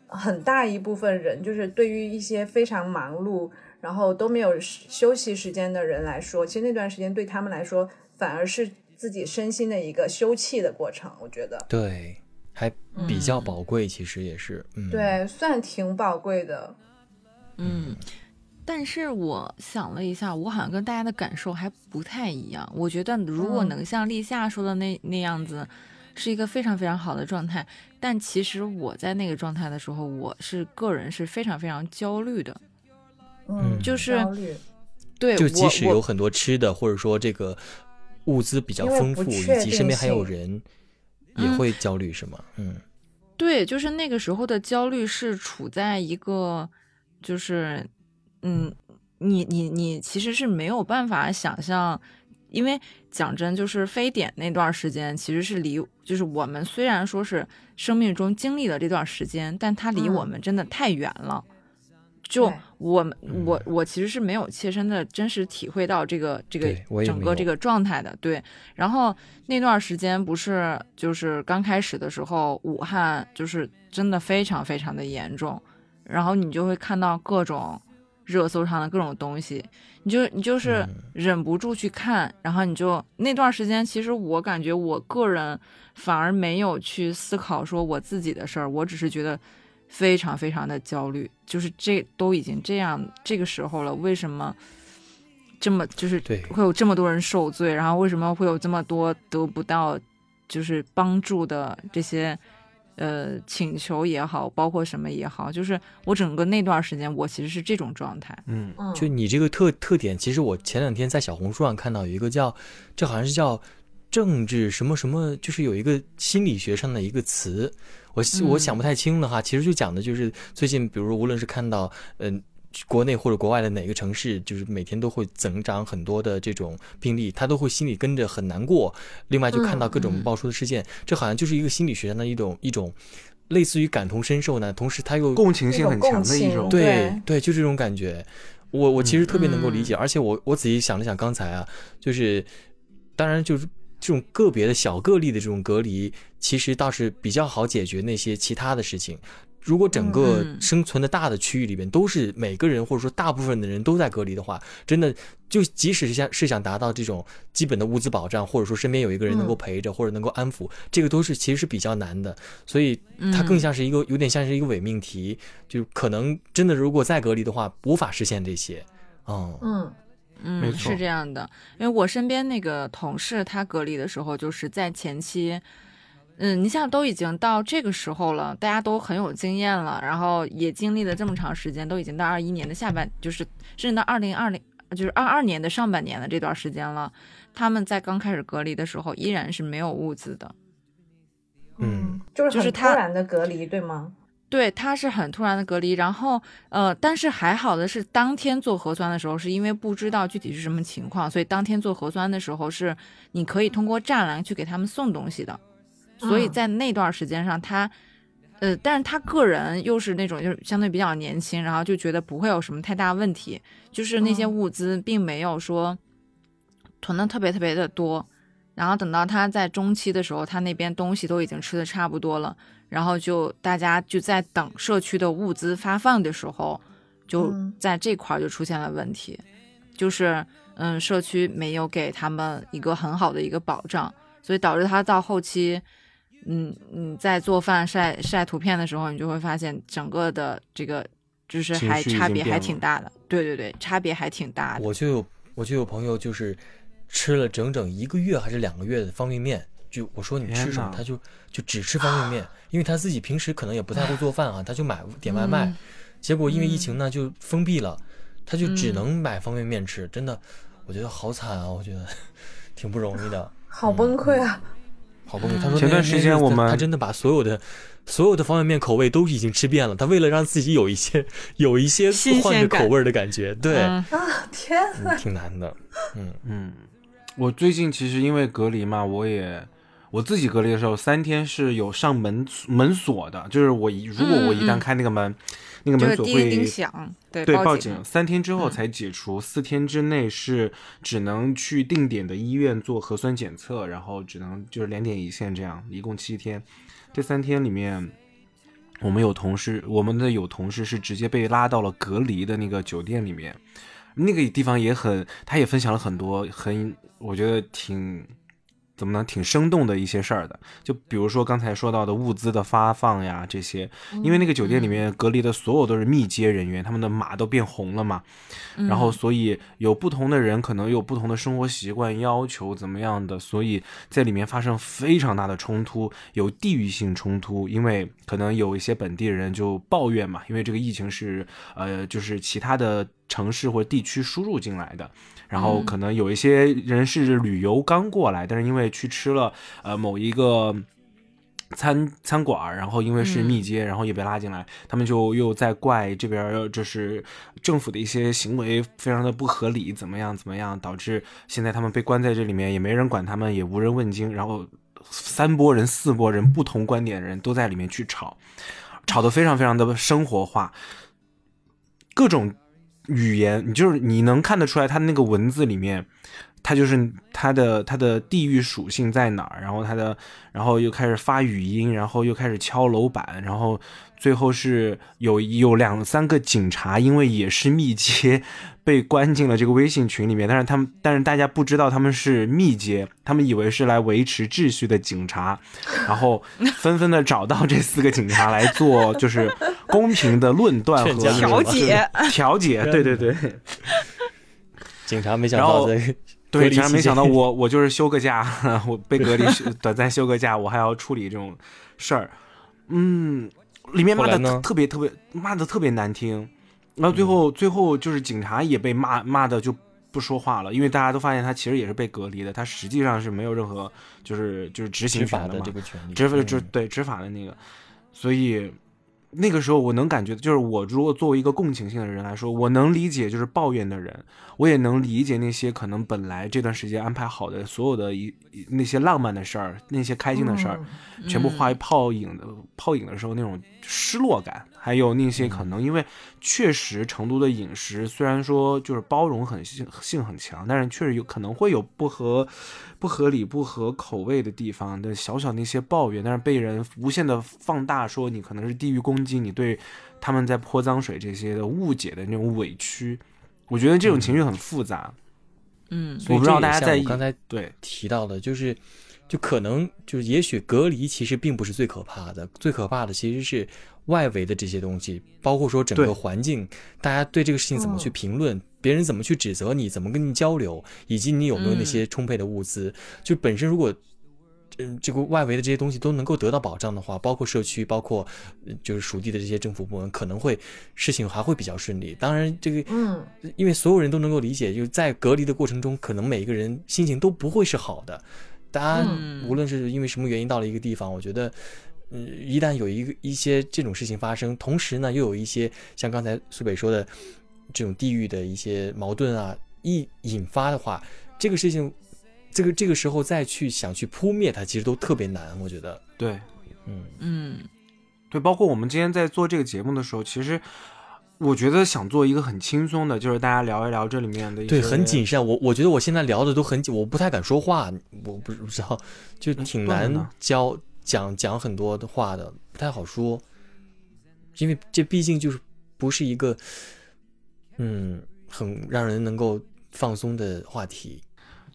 很大一部分人，就是对于一些非常忙碌，然后都没有休息时间的人来说，其实那段时间对他们来说，反而是自己身心的一个休憩的过程。我觉得，对，还比较嗯宝贵，其实也是，嗯，，对，算挺宝贵的。嗯。但是我想了一下，我好像跟大家的感受还不太一样。我觉得如果嗯能像立夏说的那那样子，是一个非常非常好的状态。但其实我在那个状态的时候，我是个人是非常非常焦虑的。嗯，就是，对，就即使有很多吃的，或者说这个物资比较丰富，以及身边还有人，也嗯会焦虑，是吗？嗯。对，就是那个时候的焦虑是处在一个，就是，嗯，你你你其实是没有办法想象，因为讲真，就是非典那段时间其实是离，就是我们虽然说是生命中经历了这段时间，但它离我嗯。们真的太远了。就对我我我其实是没有切身的真实体会到这个这个整个这个状态的，对。然后那段时间不是就是刚开始的时候，武汉就是真的非常非常的严重，然后你就会看到各种热搜上的各种东西，你就你就是嗯忍不住去看，然后你就那段时间，其实我感觉我个人反而没有去思考说我自己的事儿，我只是觉得非常非常的焦虑，就是这都已经这样这个时候了，为什么这么就是会有这么多人受罪，然后为什么会有这么多得不到就是帮助的这些呃请求也好，包括什么也好，就是我整个那段时间我其实是这种状态。嗯嗯，就你这个特特点，其实我前两天在小红书上看到有一个叫，这好像是叫政治什么什么，就是有一个心理学上的一个词，我我想不太清了哈。其实就讲的就是最近，比如无论是看到嗯。国内或者国外的哪个城市，就是每天都会增长很多的这种病例，他都会心里跟着很难过。另外，就看到各种爆出的事件，这好像就是一个心理学上的一种一种类似于感同身受呢，同时他又共情性很强的一种，对对对，就这种感觉，我我其实特别能够理解，而且我我仔细想了想，刚才啊，就是当然就是这种个别的小个例的这种隔离，其实倒是比较好解决那些其他的事情。如果整个嗯生存的大的区域里边都是每个人或者说大部分的人都在隔离的话，真的就即使是想是想达到这种基本的物资保障，或者说身边有一个人能够嗯陪着或者能够安抚，这个都是其实是比较难的。所以它更嗯像是一个有点像是一个伪命题，就可能真的如果再隔离的话，无法实现这些。哦，嗯嗯，没错是这样的，因为我身边那个同事，他隔离的时候，就是在前期，嗯，你像都已经到这个时候了，大家都很有经验了，然后也经历了这么长时间，都已经到二一年的下半，就是甚至到二零二零，就是二二年的上半年的这段时间了，他们在刚开始隔离的时候，依然是没有物资的。嗯，就是很就是他突然的隔离，对吗？对，他是很突然的隔离，然后呃，但是还好的是，当天做核酸的时候，是因为不知道具体是什么情况，所以当天做核酸的时候是你可以通过栅栏去给他们送东西的，所以嗯在那段时间上，他呃，但是他个人又是那种就是相对比较年轻，然后就觉得不会有什么太大问题，就是那些嗯物资并没有说囤的特别特别的多，然后等到他在中期的时候，他那边东西都已经吃的差不多了。然后就大家就在等社区的物资发放的时候，就嗯。在这块儿就出现了问题，就是嗯，社区没有给他们一个很好的一个保障，所以导致他到后期，嗯嗯，在做饭晒晒图片的时候，你就会发现整个的这个就是还差别还挺大的，对对对，差别还挺大的。我就有我就有朋友就是吃了整整一个月还是两个月的方便面，就我说你吃什么他就就只吃方便面，因为他自己平时可能也不太会做饭啊，他就买点外卖，嗯结果因为疫情呢就封闭了，他就只嗯能买方便面吃，真的，我觉得好惨啊，我觉得挺不容易的。好崩溃啊！好崩溃。他说前段时间我们他真的把所有的所有的方便面口味都已经吃遍了，他为了让自己有一些有一些新换着口味儿的感觉，对，嗯啊天呐！嗯挺难的。嗯嗯，我最近其实因为隔离嘛，我也我自己隔离的时候，三天是有上门门锁的，就是我一如果我一旦开那个门，那个门锁会响，对对报警警，三天之后嗯才解除，四天之内是只能去定点的医院做核酸检测，然后只能就是两点一线这样，一共七天。这三天里面，我们有同事，我们的有同事是直接被拉到了隔离的那个酒店里面，那个地方也很，他也分享了很多很，我觉得挺。怎么呢？挺生动的一些事儿的，就比如说刚才说到的物资的发放呀，这些，因为那个酒店里面隔离的所有都是密接人员，他们的码都变红了嘛，然后所以有不同的人可能有不同的生活习惯要求怎么样的，所以在里面发生非常大的冲突，有地域性冲突，因为可能有一些本地人就抱怨嘛，因为这个疫情是呃就是其他的城市或者地区输入进来的，然后可能有一些人是旅游刚过来，但是因为去吃了呃某一个。餐餐馆，然后因为是密接，然后也被拉进来，他们就又在怪这边就是政府的一些行为非常的不合理，怎么样怎么样，导致现在他们被关在这里面，也没人管他们，也无人问津，然后三波人、四波人不同观点的人都在里面去吵，吵得非常非常的生活化，各种语言，你就是你能看得出来，他那个文字里面。它就是它的它的地域属性在哪儿，然后它的，然后又开始发语音，然后又开始敲楼板，然后最后是有有两三个警察，因为也是密接，被关进了这个微信群里面，但是他们但是大家不知道他们是密接，他们以为是来维持秩序的警察，然后纷纷的找到这四个警察来做就是公平的论断和调解调解，对对对。警察没想到对，离期竟然没想到我我就是休个假，我被隔离 短暂休个假，我还要处理这种事儿。嗯，里面骂的特别特别骂的特别难听，然后最后、最后就是警察也被骂骂的就不说话了，因为大家都发现他其实也是被隔离的，他实际上是没有任何就是就是执行法权的嘛的这，个权利，执法嗯。执对执法的那个，所以那个时候我能感觉，就是我如果作为一个共情性的人来说，我能理解就是抱怨的人，我也能理解那些可能本来这段时间安排好的所有的一一那些浪漫的事儿，那些开心的事儿，嗯全部化为泡影的泡影的时候那种失落感，还有那些可能因为确实成都的饮食虽然说就是包容很性性很强，但是确实有可能会有不合不合理、不合口味的地方的小小那些抱怨，但是被人无限的放大，说你可能是地域攻击，你对他们在泼脏水这些的误解的那种委屈，我觉得这种情绪很复杂。嗯。我不知道大家在意刚才对，提到的，就是就可能就是也许隔离其实并不是最可怕的，最可怕的其实是外围的这些东西，包括说整个环境，大家对这个事情怎么去嗯评论，别人怎么去指责你，怎么跟你交流，以及你有没有那嗯些充沛的物资，就本身如果。嗯，这个外围的这些东西都能够得到保障的话，包括社区，包括呃就是属地的这些政府部门，可能会事情还会比较顺利。当然，这个嗯，因为所有人都能够理解，就是在隔离的过程中，可能每一个人心情都不会是好的。大家嗯。无论是因为什么原因到了一个地方，我觉得，嗯，一旦有一个一些这种事情发生，同时呢，又有一些像刚才苏北说的这种地域的一些矛盾啊，一引发的话，这个事情，这个这个时候再去想去扑灭它，其实都特别难。我觉得，对，嗯。嗯。对，包括我们今天在做这个节目的时候，其实我觉得想做一个很轻松的，就是大家聊一聊这里面的一些对，很谨慎。我我觉得我现在聊的都很紧，我不太敢说话，我不不知道，就挺难教讲讲很多的话的，不太好说，因为这毕竟就是不是一个嗯很让人能够放松的话题。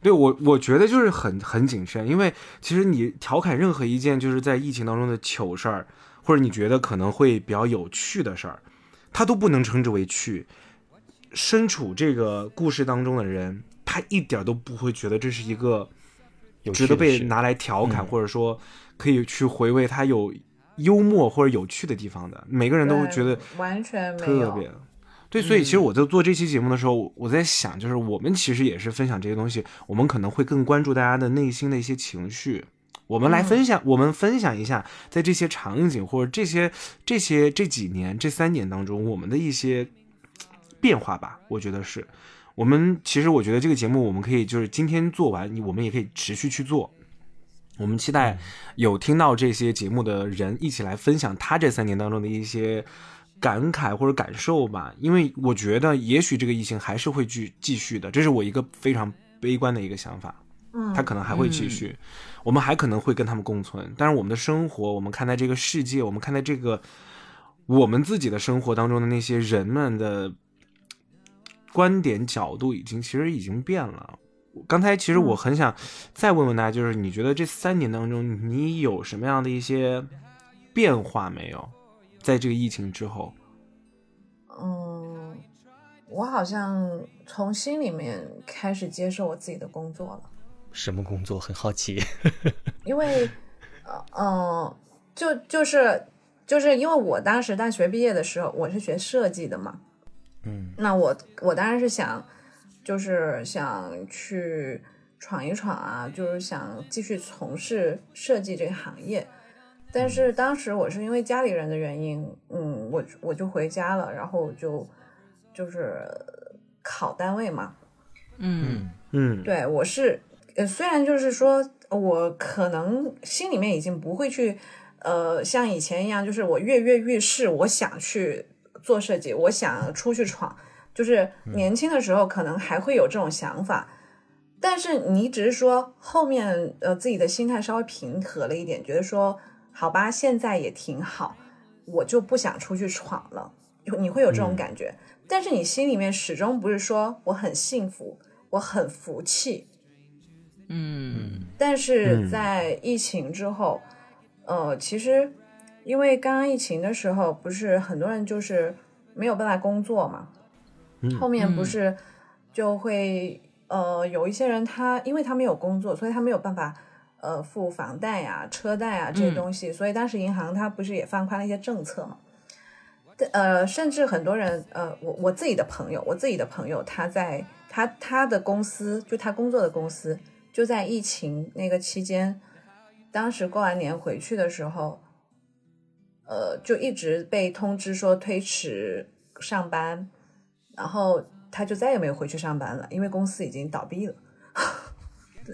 对我，我觉得就是很很谨慎，因为其实你调侃任何一件就是在疫情当中的糗事儿，或者你觉得可能会比较有趣的事儿，它都不能称之为趣。身处这个故事当中的人，他一点都不会觉得这是一个值得被拿来调侃，嗯或者说可以去回味他有幽默或者有趣的地方的。每个人都会觉得完全没特，别。对，所以其实我在做这期节目的时候，我在想，就是我们其实也是分享这些东西，我们可能会更关注大家的内心的一些情绪。我们来分享，我们分享一下，在这些场景或者这些这些这几年这三年当中，我们的一些变化吧。我觉得是我们其实我觉得这个节目我们可以就是今天做完，我们也可以持续去做。我们期待有听到这些节目的人一起来分享他这三年当中的一些感慨或者感受吧，因为我觉得也许这个疫情还是会继继续的，这是我一个非常悲观的一个想法。嗯，它可能还会继续，我们还可能会跟他们共存，但是我们的生活，我们看待这个世界，我们看待这个我们自己的生活当中的那些人们的观点角度，已经其实已经变了。刚才其实我很想再问问大家，就是你觉得这三年当中，你有什么样的一些变化没有？在这个疫情之后，嗯，我好像从心里面开始接受我自己的工作了，什么工作？很好奇。因为，呃嗯，就就是就是因为我当时大学毕业的时候，我是学设计的嘛，嗯那我我当然是想，就是想去闯一闯啊，就是想继续从事设计这个行业。但是当时我是因为家里人的原因，嗯，我我就回家了，然后就就是考单位嘛。嗯嗯，对我是，呃，虽然就是说我可能心里面已经不会去，呃，像以前一样，就是我跃跃欲试，我想去做设计，我想出去闯，就是年轻的时候可能还会有这种想法，但是你只是说后面呃自己的心态稍微平和了一点，觉得说好吧，现在也挺好，我就不想出去闯了，就你会有这种感觉，但是你心里面始终不是说我很幸福，我很服气，嗯。但是嗯在疫情之后，呃，其实因为刚刚疫情的时候，不是很多人就是没有办法工作嘛，嗯。后面不是、就会呃有一些人他因为他没有工作，所以他没有办法呃付房贷呀、车贷啊这些嗯东西，所以当时银行它不是也放宽了一些政策嘛？呃，甚至很多人，呃，我我自己的朋友，我自己的朋友，他在他他的公司，就他工作的公司，就在疫情那个期间，当时过完年回去的时候，呃，就一直被通知说推迟上班，然后他就再也没有回去上班了，因为公司已经倒闭了。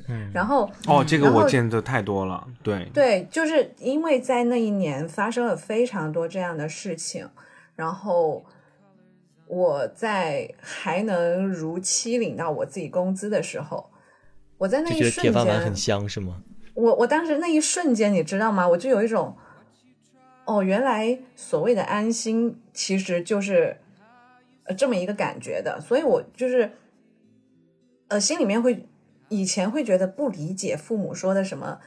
嗯然后哦，这个我见的太多了，对，对，就是因为在那一年发生了非常多这样的事情，然后我在还能如期领到我自己工资的时候，我在那一瞬间铁饭碗很，香是吗？我我当时那一瞬间，你知道吗？我就有一种，哦，原来所谓的安心其实就是呃这么一个感觉的，所以我就是呃心里面会以前会觉得不理解父母说的什么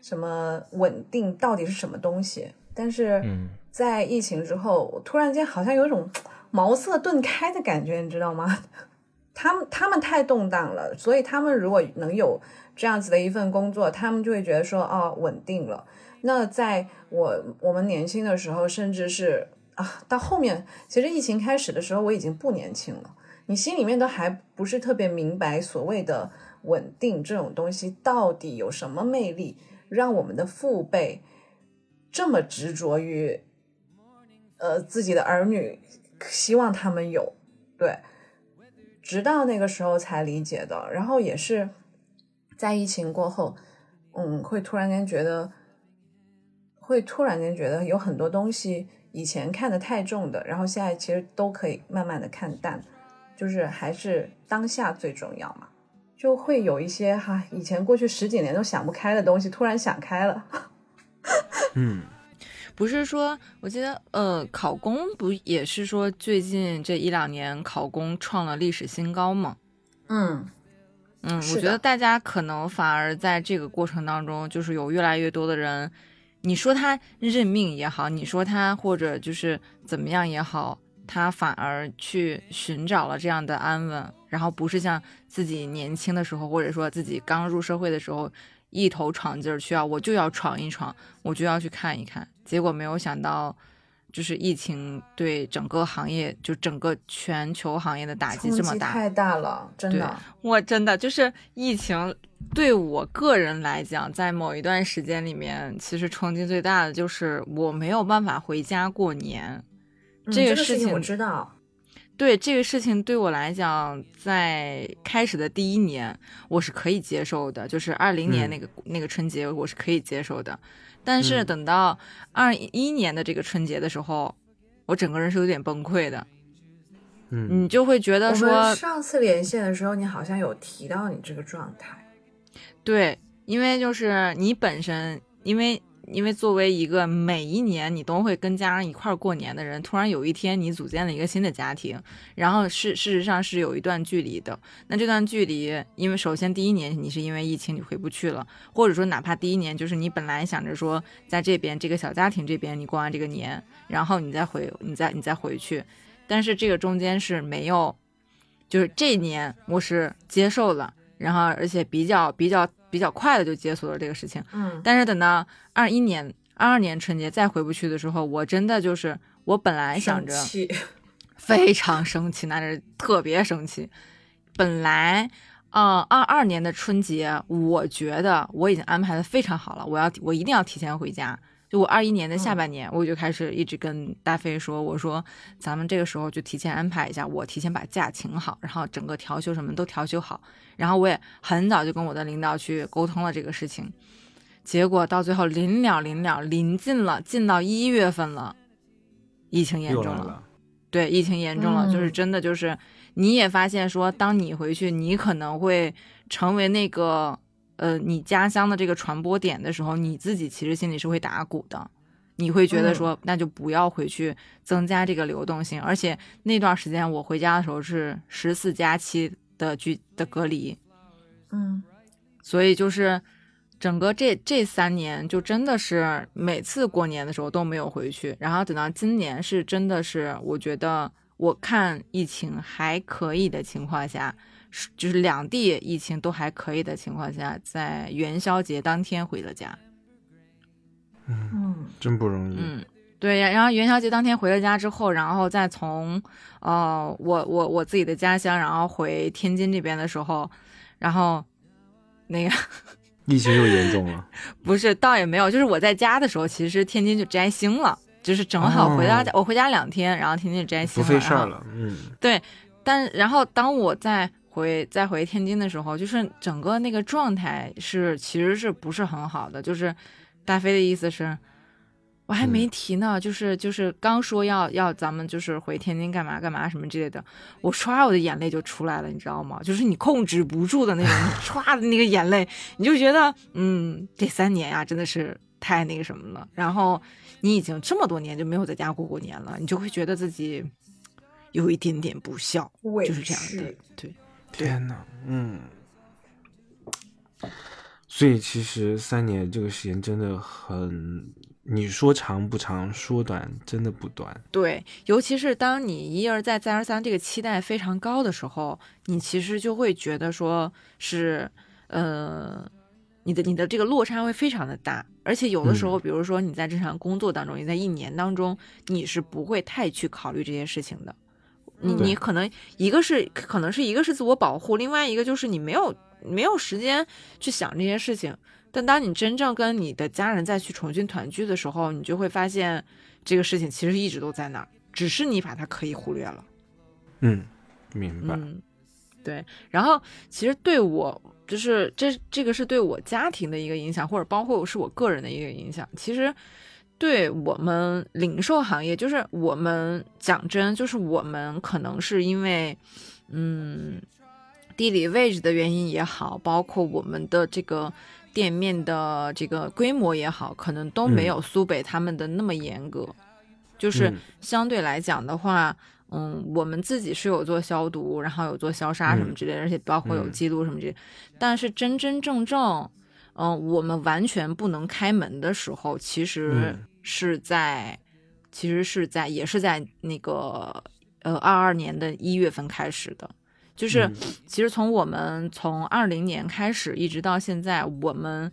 什么稳定到底是什么东西，但是嗯在疫情之后，我突然间好像有一种茅塞顿开的感觉，你知道吗？他们他们太动荡了，所以他们如果能有这样子的一份工作，他们就会觉得说哦稳定了。那在我我们年轻的时候，甚至是啊到后面，其实疫情开始的时候，我已经不年轻了。你心里面都还不是特别明白所谓的稳定这种东西到底有什么魅力，让我们的父辈这么执着于呃自己的儿女，希望他们有对。直到那个时候才理解的，然后也是在疫情过后，嗯，会突然间觉得，会突然间觉得有很多东西以前看得太重的，然后现在其实都可以慢慢的看淡，就是还是当下最重要嘛，就会有一些哈以前过去十几年都想不开的东西，突然想开了。嗯，不是说，我记得呃，考公不也是说最近这一两年考公创了历史新高吗？嗯嗯，我觉得大家可能反而在这个过程当中，就是有越来越多的人，你说他认命也好，你说他或者就是怎么样也好，他反而去寻找了这样的安稳，然后不是像自己年轻的时候，或者说自己刚入社会的时候，一头闯劲儿去啊我就要闯一闯，我就要去看一看，结果没有想到。就是疫情对整个行业，就整个全球行业的打击这么大，太大了，真的。我真的就是疫情对我个人来讲，在某一段时间里面，其实冲击最大的就是我没有办法回家过年。嗯这个事情我知道，对这个事情对我来讲，在开始的第一年我是可以接受的，就是二零年嗯。那个、那个春节我是可以接受的，但是嗯。等到二一年的这个春节的时候，我整个人是有点崩溃的，嗯，你就会觉得说上次连线的时候，你好像有提到你这个状态。对，因为就是你本身，因为因为作为一个每一年你都会跟家人一块儿过年的人，突然有一天你组建了一个新的家庭，然后事事实上是有一段距离的。那这段距离，因为首先第一年你是因为疫情你回不去了，或者说哪怕第一年就是你本来想着说在这边这个小家庭这边你过完这个年，然后你再回你再你再回去，但是这个中间是没有，就是这一年我是接受了。然后而且比较比较比较快的就解锁了这个事情。嗯但是等到二一年、二二年春节再回不去的时候，我真的就是我本来想着气非常生气，那是特别生气。本来，呃，二二年的春节，我觉得我已经安排的非常好了，我要我一定要提前回家。就我二一年的下半年，我就开始一直跟大飞说，我说咱们这个时候就提前安排一下，我提前把假请好，然后整个调休什么都调休好。然后我也很早就跟我的领导去沟通了这个事情，结果到最后临了临了，临近了，进到一月份了，疫情严重了。了，对，疫情严重了，就是嗯真的就是，你也发现说，当你回去，你可能会成为那个呃你家乡的这个传播点的时候，你自己其实心里是会打鼓的，你会觉得说，那就不要回去增加这个流动性。而且那段时间我回家的时候是十四加七的居的隔离，嗯所以就是整个这这三年，就真的是每次过年的时候都没有回去。然后等到今年，是真的是我觉得我看疫情还可以的情况下，是就是两地疫情都还可以的情况下，在元宵节当天回了家。嗯，嗯真不容易。嗯，对呀。然后元宵节当天回了家之后，然后再从呃我我我自己的家乡，然后回天津这边的时候，然后那个疫情又严重了。不是倒也没有，就是我在家的时候，其实天津就摘星了，就是正好回到家，我回家两天，然后天津就摘星了不费事儿了。嗯，对但然后当我再回再回天津的时候，就是整个那个状态是其实是不是很好的？就是大飞的意思是，我还没嗯提呢，就是就是刚说要要咱们就是回天津干嘛干嘛什么之类的，我唰我的眼泪就出来了，你知道吗？就是你控制不住的那种 唰的那个眼泪，你就觉得嗯，这三年呀、真的是太那个什么了。然后你已经这么多年就没有在家过过年了，你就会觉得自己有一点点不孝。就是这样的屈，对，天哪，嗯。所以其实三年这个时间真的很，你说长不长，说短真的不短。对，尤其是当你一而再再而三这个期待非常高的时候，你其实就会觉得说是，呃，你的你的这个落差会非常的大，而且有的时候，比如说你在正常工作当中，你在一年当中，你是不会太去考虑这些事情的。你嗯你可能一个是可能是一个是自我保护，另外一个就是你没有没有时间去想这些事情。但当你真正跟你的家人再去重新团聚的时候，你就会发现这个事情其实一直都在那儿，只是你把它可以忽略了。嗯，明白。嗯，对。然后其实对我就是这这个是对我家庭的一个影响，或者包括是我个人的一个影响。其实对我们零售行业，就是我们讲真，就是我们可能是因为嗯地理位置的原因也好，包括我们的这个。店面的这个规模也好，可能都没嗯有苏北他们的那么严格，就是嗯相对来讲的话，嗯，我们自己是有做消毒，然后有做消杀什么嗯之类的，而且包括有嗯记录什么之类的。但是真真正正，嗯、我们完全不能开门的时候，其实嗯。是在，其实是在，也是在那个呃二二年的一月份开始的。就是嗯。其实从我们从二零年开始一直到现在，我们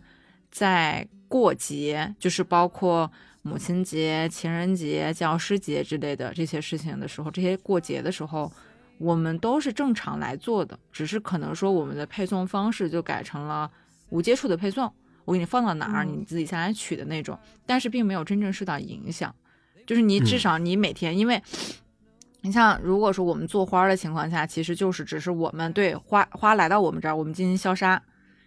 在过节，就是包括母亲节、情人节、教师节之类的这些事情的时候，这些过节的时候，我们都是正常来做的，只是可能说我们的配送方式就改成了无接触的配送，我给你放到哪儿，嗯。你自己下来取的那种，但是并没有真正受到影响。就是你至嗯。少你每天，因为你像如果说我们做花儿的情况下，其实就是只是我们对花花来到我们这儿，我们进行消杀，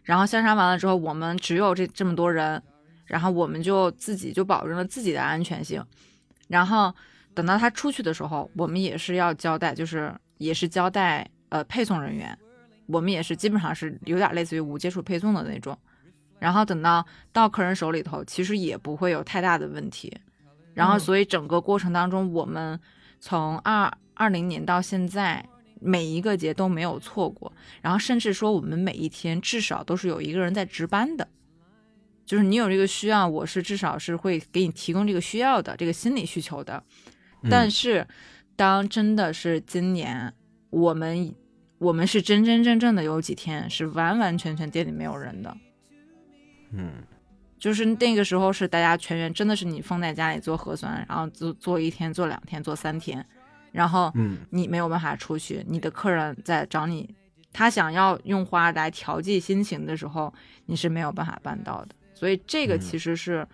然后消杀完了之后，我们只有这这么多人，然后我们就自己就保证了自己的安全性，然后等到他出去的时候，我们也是要交代，就是也是交代呃配送人员，我们也是基本上是有点类似于无接触配送的那种，然后等到到客人手里头，其实也不会有太大的问题，然后嗯。所以整个过程当中，我们从二二零年到现在。每一个节都没有错过，然后甚至说我们每一天至少都是有一个人在值班的，就是你有这个需要，我是至少是会给你提供这个需要的这个心理需求的。嗯。但是，当真的是今年我们我们是真真正正的有几天是完完全全店里没有人的，嗯就是那个时候是大家全员真的是你封在家里做核酸，然后做做一天、做两天、做三天，然后嗯你没有办法出去，你的客人在找你，他想要用花来调剂心情的时候，你是没有办法办到的。所以这个嗯其实是，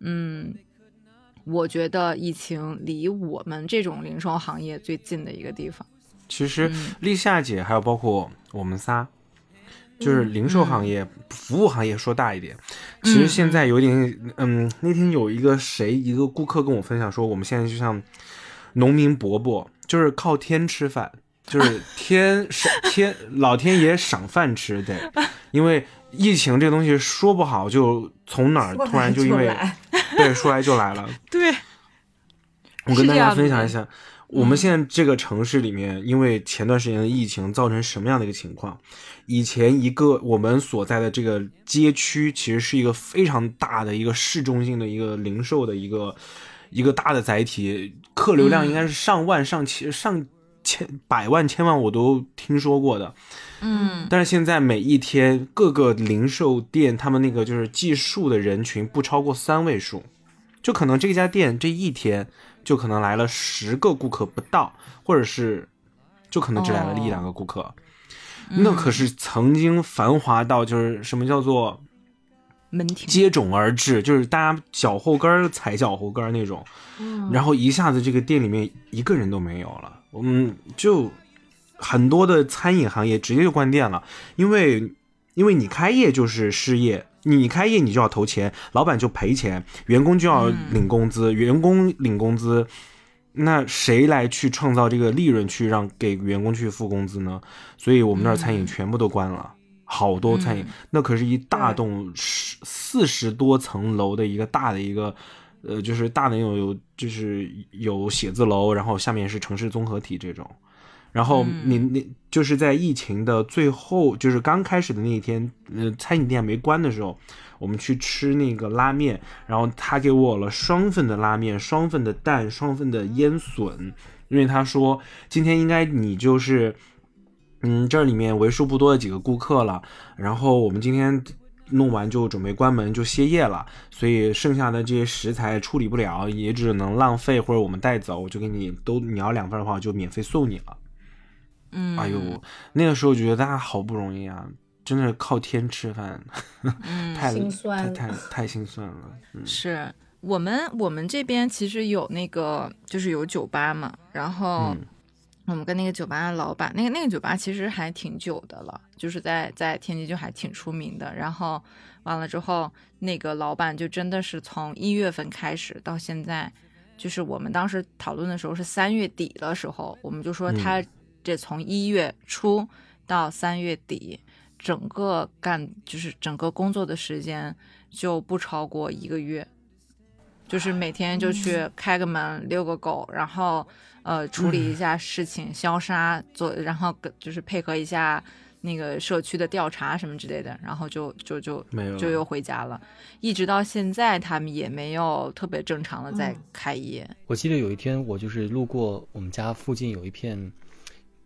嗯，我觉得疫情离我们这种零售行业最近的一个地方。其实嗯。立夏姐还有包括我们仨，就是零售行业、服务行业说大一点，其实现在有点，嗯，那天有一个谁一个顾客跟我分享说，我们现在就像农民伯伯，就是靠天吃饭，就是 天赏天老天爷赏饭吃，对，因为疫情这东西说不好就从哪儿突然就因为来对说来就来了，对，我跟大家分享一下，我们现在这个城市里面，因为前段时间的疫情造成什么样的一个情况？以前一个我们所在的这个街区，其实是一个非常大的一个市中心的一个零售的一个一个大的载体，客流量应该是上万、上千、上千、百万、千万，我都听说过的。嗯但是现在每一天各个零售店，他们那个就是计数的人群不超过三位数，就可能这家店这一天就可能来了十个顾客不到，或者是就可能只来了一两个顾客。那可是曾经繁华到就是什么叫做门庭。接踵而至，就是大家脚后跟踩脚后跟那种，然后一下子这个店里面一个人都没有了，我们就很多的餐饮行业直接就关店了，因为因为你开业就是失业，你开业你就要投钱，老板就赔钱，员工就要领工资，员工领工资。那谁来去创造这个利润，去让给员工去付工资呢？所以我们那儿餐饮全部都关了，好多餐饮，那可是一大栋十四十多层楼的一个大的一个，呃，就是大的那种有就是有写字楼，然后下面是城市综合体这种。然后你你就是在疫情的最后，就是刚开始的那一天，呃，餐饮店没关的时候，我们去吃那个拉面，然后他给我了双份的拉面，双份的蛋，双份的腌笋，因为他说今天应该你就是，嗯，这里面为数不多的几个顾客了，然后我们今天弄完就准备关门就歇业了，所以剩下的这些食材处理不了，也只能浪费或者我们带走，我就给你都你要两份的话，我就免费送你了。嗯，哎呦，那个时候觉得大家好不容易啊，真的是靠天吃饭，嗯太心酸太 太太心酸了。嗯是我们我们这边其实有那个就是有酒吧嘛，然后嗯我们跟那个酒吧的老板，那个那个酒吧其实还挺久的了，就是在在天津就还挺出名的。然后完了之后，那个老板就真的是从一月份开始到现在，就是我们当时讨论的时候是三月底的时候，我们就说他这从一月初到三月底。整个干就是整个工作的时间就不超过一个月，就是每天就去开个门、遛个狗，然后呃处理一下事情、消杀做，然后跟就是配合一下那个社区的调查什么之类的，然后就就就没有就又回家了，一直到现在他们也没有特别正常的在开业。我记得有一天我就是路过我们家附近有一片，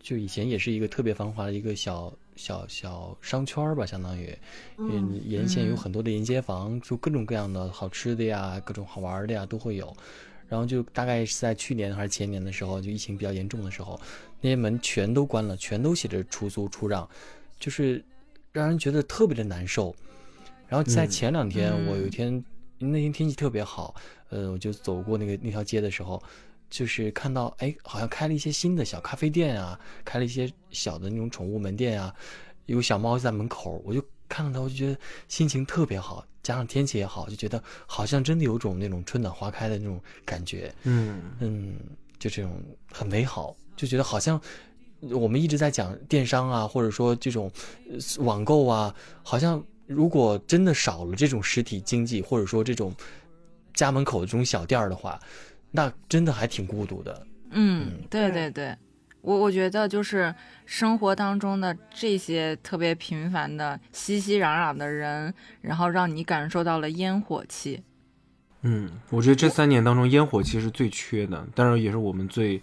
就以前也是一个特别繁华的一个小小小商圈儿吧，相当于，嗯，沿线有很多的沿街房，就各种各样的好吃的呀，各种好玩的呀都会有。然后就大概是在去年还是前年的时候，就疫情比较严重的时候，那些门全都关了，全都写着出租出让，就是让人觉得特别的难受。然后在嗯前两天，嗯我有一天那天天气特别好，呃，我就走过那个那条街的时候，就是看到哎，好像开了一些新的小咖啡店啊，开了一些小的那种宠物门店啊，有小猫在门口，我就看到它，我就觉得心情特别好，加上天气也好，就觉得好像真的有种那种春暖花开的那种感觉，嗯。嗯，就这种很美好，就觉得好像我们一直在讲电商啊，或者说这种呃网购啊，好像如果真的少了这种实体经济，或者说这种家门口的这种小店儿的话，那真的还挺孤独的。嗯，对对对对，我我觉得就是生活当中的这些特别平凡的熙熙攘攘的人，然后让你感受到了烟火气。嗯，我觉得这三年当中烟火气是最缺的，当然也是我们最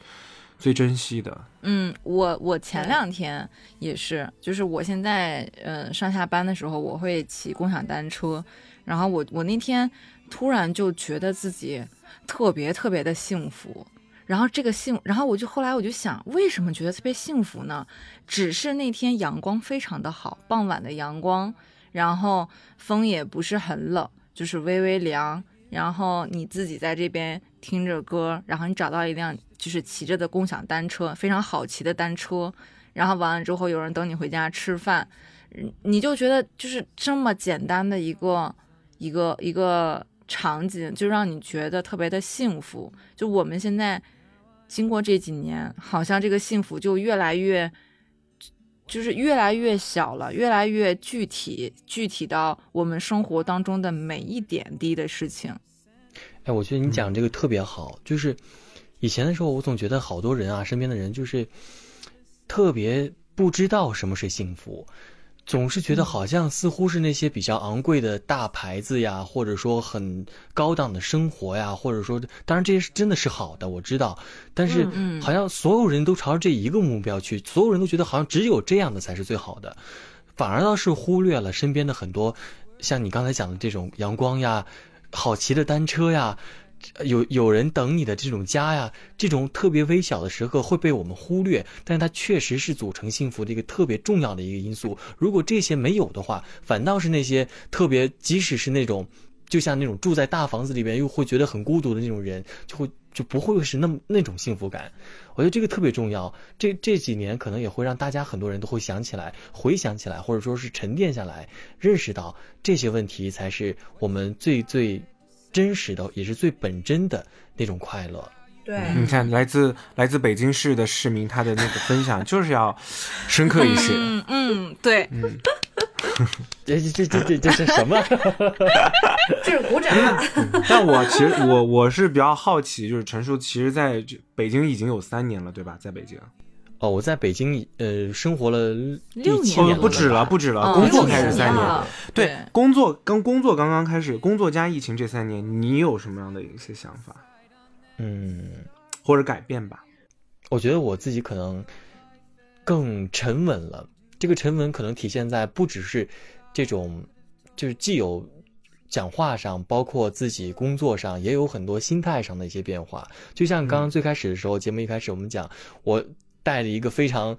最珍惜的。嗯，我我前两天也是，就是我现在呃上下班的时候，我会骑共享单车，然后我我那天突然就觉得自己特别特别的幸福，然后这个幸，然后我就后来我就想，为什么觉得特别幸福呢？只是那天阳光非常的好，傍晚的阳光，然后风也不是很冷，就是微微凉，然后你自己在这边听着歌，然后你找到一辆就是骑着的共享单车，非常好骑的单车，然后完了之后有人等你回家吃饭，你就觉得就是这么简单的一个一个一个场景，就让你觉得特别的幸福。就我们现在经过这几年，好像这个幸福就越来越。就是越来越小了，越来越具体，具体到我们生活当中的每一点滴的事情。哎，我觉得你讲这个特别好，就是以前的时候，我总觉得好多人啊，身边的人就是特别不知道什么是幸福，总是觉得好像似乎是那些比较昂贵的大牌子呀，或者说很高档的生活呀，或者说，当然这些是真的是好的，我知道，但是好像所有人都朝着这一个目标去，所有人都觉得好像只有这样的才是最好的，反而倒是忽略了身边的很多，像你刚才讲的这种阳光呀、好骑的单车呀。有有人等你的这种家呀，这种特别微小的时刻会被我们忽略，但是它确实是组成幸福的一个特别重要的一个因素。如果这些没有的话，反倒是那些特别，即使是那种，就像那种住在大房子里边又会觉得很孤独的那种人，就会就不会是那么那种幸福感。我觉得这个特别重要。这这几年可能也会让大家很多人都会想起来，回想起来，或者说是沉淀下来，认识到这些问题才是我们最最。真实的也是最本真的那种快乐。对，你看，来自来自北京市的市民，他的那个分享就是要深刻一些。嗯嗯，对，嗯，这这这这这是什么？这是鼓掌啊。但我其实我我是比较好奇，就是陈叔，其实在北京已经有三年了，对吧？在北京，哦，我在北京呃生活了六年第七年哦，不止了，不止了，哦工作开始三年。对，工作刚工作刚刚开始，工作加疫情这三年，你有什么样的一些想法嗯，或者改变吧？我觉得我自己可能更沉稳了。这个沉稳可能体现在不只是这种，就是既有讲话上，包括自己工作上，也有很多心态上的一些变化。就像刚刚最开始的时候，节目一开始我们讲，我戴了一个非常。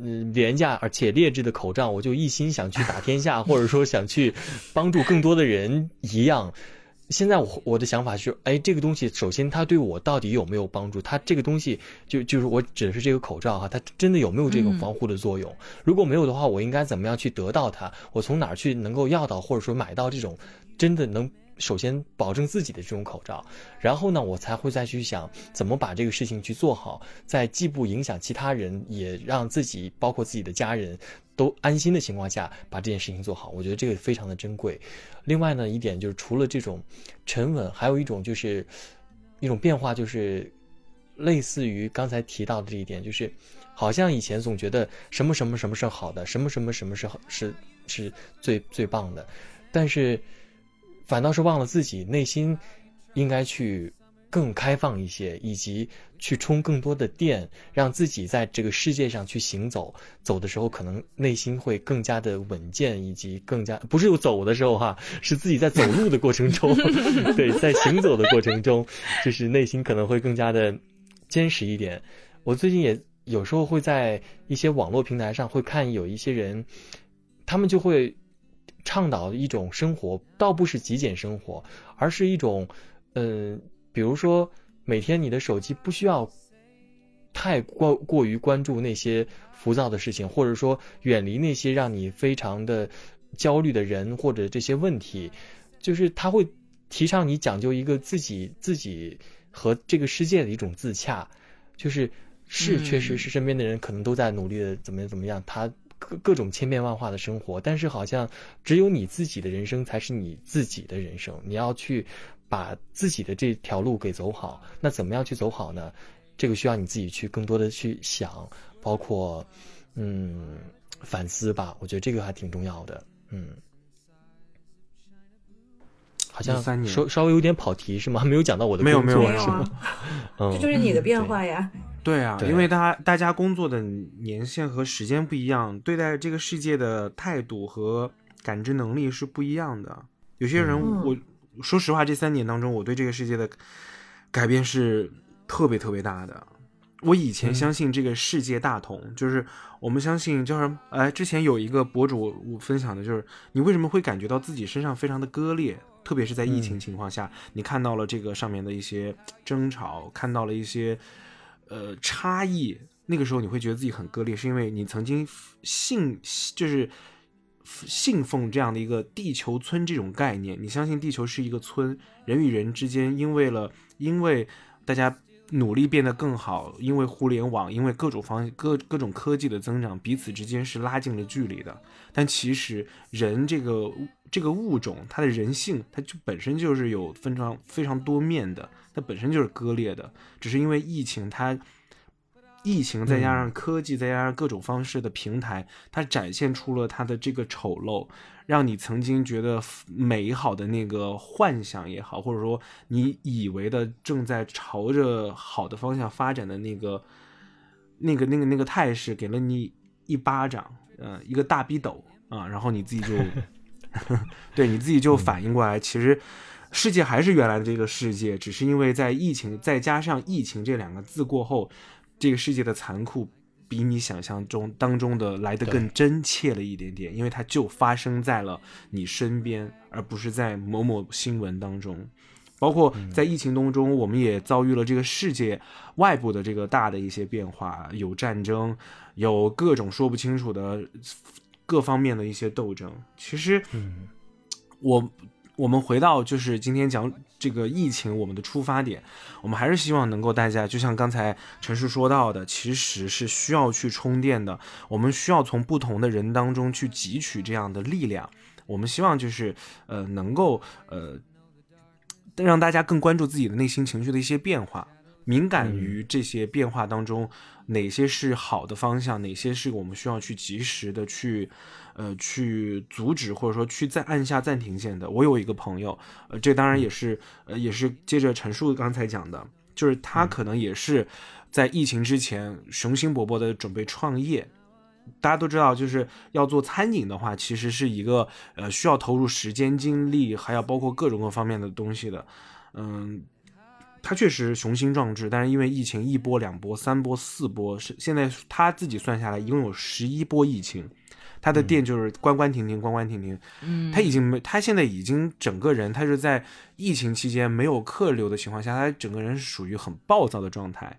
嗯，廉价而且劣质的口罩，我就一心想去打天下，或者说想去帮助更多的人一样。现在我我的想法是，哎，这个东西首先它对我到底有没有帮助？它这个东西就就是我指的是这个口罩哈，它真的有没有这种嗯防护的作用？如果没有的话，我应该怎么样去得到它？我从哪儿去能够要到或者说买到这种真的能首先保证自己的这种口罩？然后呢，我才会再去想怎么把这个事情去做好，在既不影响其他人，也让自己包括自己的家人。都安心的情况下，把这件事情做好，我觉得这个非常的珍贵。另外呢，一点就是除了这种沉稳，还有一种就是一种变化，就是类似于刚才提到的这一点，就是好像以前总觉得什么什么什么是好的，什么什么什么是好是是最最棒的，但是反倒是忘了自己内心应该去更开放一些，以及去充更多的电，让自己在这个世界上去行走。走的时候，可能内心会更加的稳健，以及更加不是走的时候哈，是自己在走路的过程中，对，在行走的过程中，就是内心可能会更加的坚实一点。我最近也有时候会在一些网络平台上会看有一些人，他们就会倡导一种生活，倒不是极简生活，而是一种，嗯、比如说每天你的手机不需要太过过于关注那些浮躁的事情，或者说远离那些让你非常的焦虑的人或者这些问题，就是他会提倡你讲究一个自己自己和这个世界的一种自洽，就是是嗯确实是身边的人可能都在努力的怎么怎么样，他各各种千变万化的生活，但是好像只有你自己的人生才是你自己的人生，你要去把自己的这条路给走好。那怎么样去走好呢？这个需要你自己去更多的去想，包括嗯反思吧。我觉得这个还挺重要的。嗯，好像稍稍微有点跑题是吗？没有讲到我的没有没有没有啊是吗？，嗯，这就是你的变化呀。对啊，对因为大家大家工作的年限和时间不一样，对待这个世界的态度和感知能力是不一样的。有些人，嗯我说实话，这三年当中，我对这个世界的改变是特别特别大的。我以前嗯相信这个世界大同，就是我们相信，就是哎，之前有一个博主我分享的，就是你为什么会感觉到自己身上非常的割裂，特别是在疫情嗯情况下，你看到了这个上面的一些争吵，看到了一些呃差异，那个时候你会觉得自己很割裂，是因为你曾经信就是信奉这样的一个地球村这种概念，你相信地球是一个村，人与人之间因为了因为大家努力变得更好，因为互联网，因为各种方各各种科技的增长，彼此之间是拉近了距离的。但其实人这个这个物种，它的人性，它就本身就是有非常非常多面的，它本身就是割裂的，只是因为疫情它。疫情再加上科技再加上各种方式的平台，它展现出了它的这个丑陋，让你曾经觉得美好的那个幻想也好，或者说你以为的正在朝着好的方向发展的那个那个那个那个态势，给了你一巴掌，呃，一个大逼斗啊，然后你自己就，对你自己就反应过来，其实。世界还是原来的这个世界，只是因为在疫情再加上疫情这两个字过后，这个世界的残酷比你想象中当中的来得更真切了一点点，因为它就发生在了你身边，而不是在某某新闻当中。包括在疫情当中，我们也遭遇了这个世界外部的这个大的一些变化，有战争，有各种说不清楚的各方面的一些斗争。其实，嗯，我。我们回到就是今天讲这个疫情，我们的出发点，我们还是希望能够大家，就像刚才陈述说到的，其实是需要去充电的。我们需要从不同的人当中去汲取这样的力量。我们希望就是呃，能够呃，让大家更关注自己的内心情绪的一些变化，敏感于这些变化当中哪些是好的方向，哪些是我们需要去及时的去。呃，去阻止或者说去再按下暂停键的。我有一个朋友，呃，这当然也是，呃，也是接着陈述刚才讲的，就是他可能也是在疫情之前雄心勃勃的准备创业。大家都知道，就是要做餐饮的话，其实是一个呃需要投入时间精力，还要包括各种各方面的东西的。嗯，他确实雄心壮志，但是因为疫情一波、两波、三波、四波，是现在他自己算下来一共有十一波疫情。他的店就是关关停停，关关停停。嗯，他已经没，他现在已经整个人，他是在疫情期间没有客流的情况下，他整个人是属于很暴躁的状态。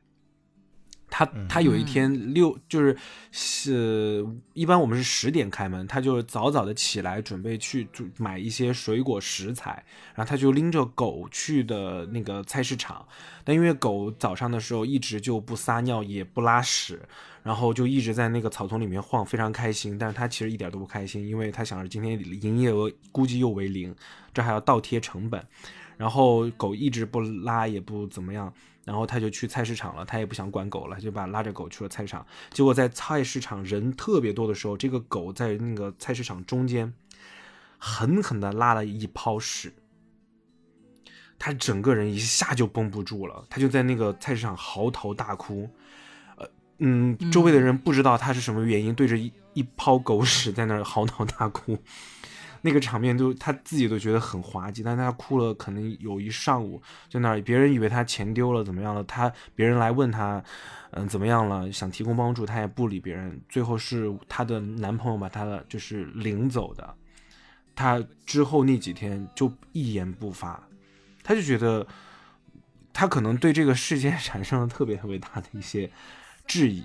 他他有一天六就是是一般我们是十点开门，他就早早的起来准备去买一些水果食材，然后他就拎着狗去的那个菜市场，但因为狗早上的时候一直就不撒尿也不拉屎。然后就一直在那个草丛里面晃，非常开心。但是他其实一点都不开心，因为他想着今天营业额估计又为零，这还要倒贴成本。然后狗一直不拉，也不怎么样。然后他就去菜市场了，他也不想管狗了，就把拉着狗去了菜市场。结果在菜市场人特别多的时候，这个狗在那个菜市场中间狠狠的拉了一泡屎，他整个人一下就绷不住了，他就在那个菜市场嚎啕大哭。呃嗯，周围的人不知道他是什么原因，对着一一泡狗屎在那儿嚎啕大哭，那个场面都他自己都觉得很滑稽，但他哭了可能有一上午，在那儿，别人以为他钱丢了怎么样了，他别人来问他，嗯怎么样了，想提供帮助，他也不理别人，最后是她的男朋友把她的就是领走的，她之后那几天就一言不发，他就觉得他可能对这个世界 产生了特别特别大的一些。质疑，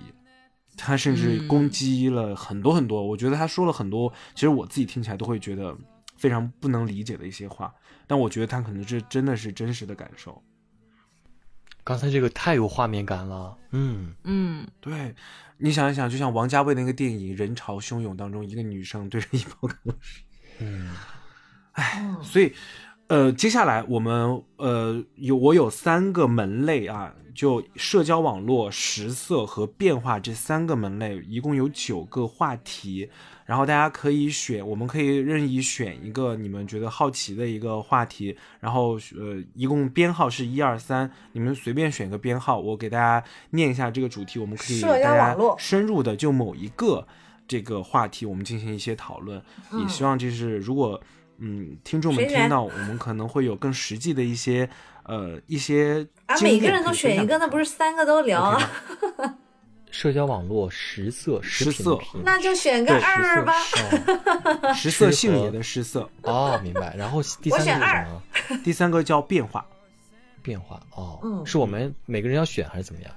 他甚至攻击了很多很多。我觉得他说了很多，其实我自己听起来都会觉得非常不能理解的一些话。但我觉得他可能是真的是真实的感受。刚才这个太有画面感了。嗯嗯，对，你想一想，就像王家卫那个电影《人潮汹涌》当中，一个女生对着一包狗屎。嗯，哎，所以。呃，接下来我们呃有我有三个门类啊，就社交网络、食色和变化这三个门类，一共有九个话题，然后大家可以选，我们可以任意选一个你们觉得好奇的一个话题，然后呃一共编号是一二三，你们随便选个编号，我给大家念一下这个主题，我们可以大家深入的就某一个这个话题，我们进行一些讨论，也希望就是如果。嗯，听众们听到，我们可能会有更实际的一些，呃，一些啊，每个人都选一个，那不是三个都聊啊？社交网络食色食色，那就选个二吧。食色性也的食色哦，明白。然后第三个是什么？第三个叫变化，变化哦，是我们每个人要选还是怎么样？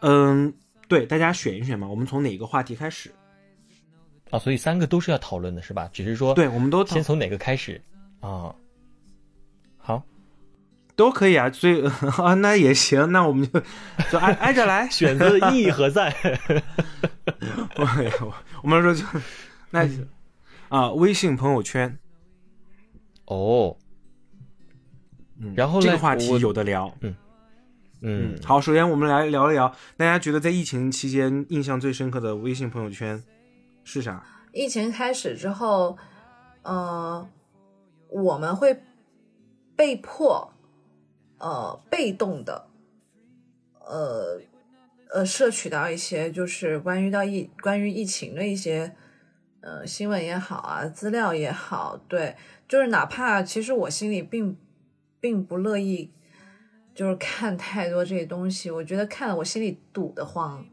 嗯，对，大家选一选嘛。我们从哪个话题开始？啊，所以三个都是要讨论的，是吧？只是说，对，我们都先从哪个开始啊？好，都可以啊。所以啊，那也行，那我们就就挨挨着来，选择的意义何在？我我们说就那啊，微信朋友圈哦，嗯然后这个话题有的聊，嗯，嗯，好，首先我们来聊一聊，大家觉得在疫情期间印象最深刻的微信朋友圈是啥？疫情开始之后，呃，我们会被迫，呃，被动的，呃，呃，摄取到一些就是关于到疫关于疫情的一些，呃，新闻也好啊，资料也好，对，就是哪怕其实我心里并并不乐意，就是看太多这些东西，我觉得看了我心里堵得慌，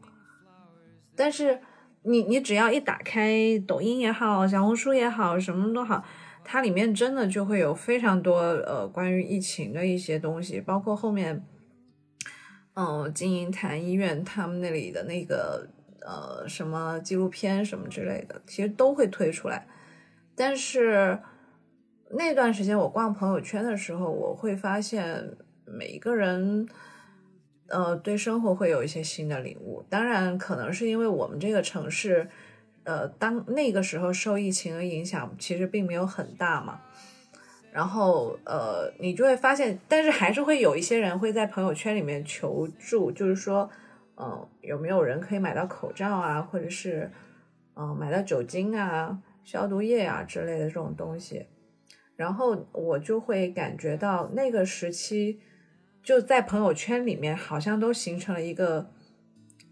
但是。你你只要一打开抖音也好，小红书也好，什么都好，它里面真的就会有非常多呃关于疫情的一些东西，包括后面，嗯，金银潭医院他们那里的那个呃什么纪录片什么之类的，其实都会推出来。但是那段时间我逛朋友圈的时候，我会发现每一个人。呃，对生活会有一些新的领悟。当然，可能是因为我们这个城市，呃，当那个时候受疫情的影响，其实并没有很大嘛。然后，呃，你就会发现，但是还是会有一些人会在朋友圈里面求助，就是说，嗯，有没有人可以买到口罩啊，或者是，嗯，买到酒精啊、消毒液啊之类的这种东西。然后我就会感觉到那个时期。就在朋友圈里面，好像都形成了一个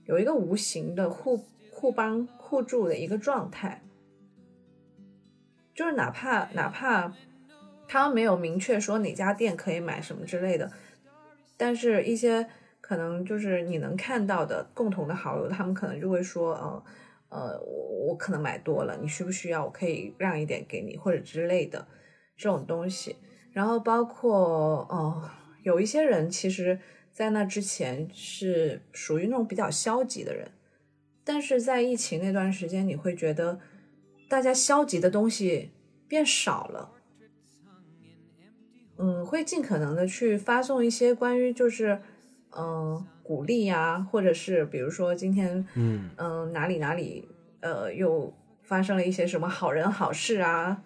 有一个无形的互互帮互助的一个状态。就是哪怕哪怕他没有明确说哪家店可以买什么之类的，但是一些可能就是你能看到的共同的好友，他们可能就会说，呃呃，我我可能买多了，你需不需要？我可以让一点给你，或者之类的这种东西。然后包括哦。有一些人其实，在那之前是属于那种比较消极的人，但是在疫情那段时间，你会觉得大家消极的东西变少了，嗯，会尽可能的去发送一些关于就是嗯鼓励呀，或者是比如说今天嗯嗯哪里哪里呃又发生了一些什么好人好事啊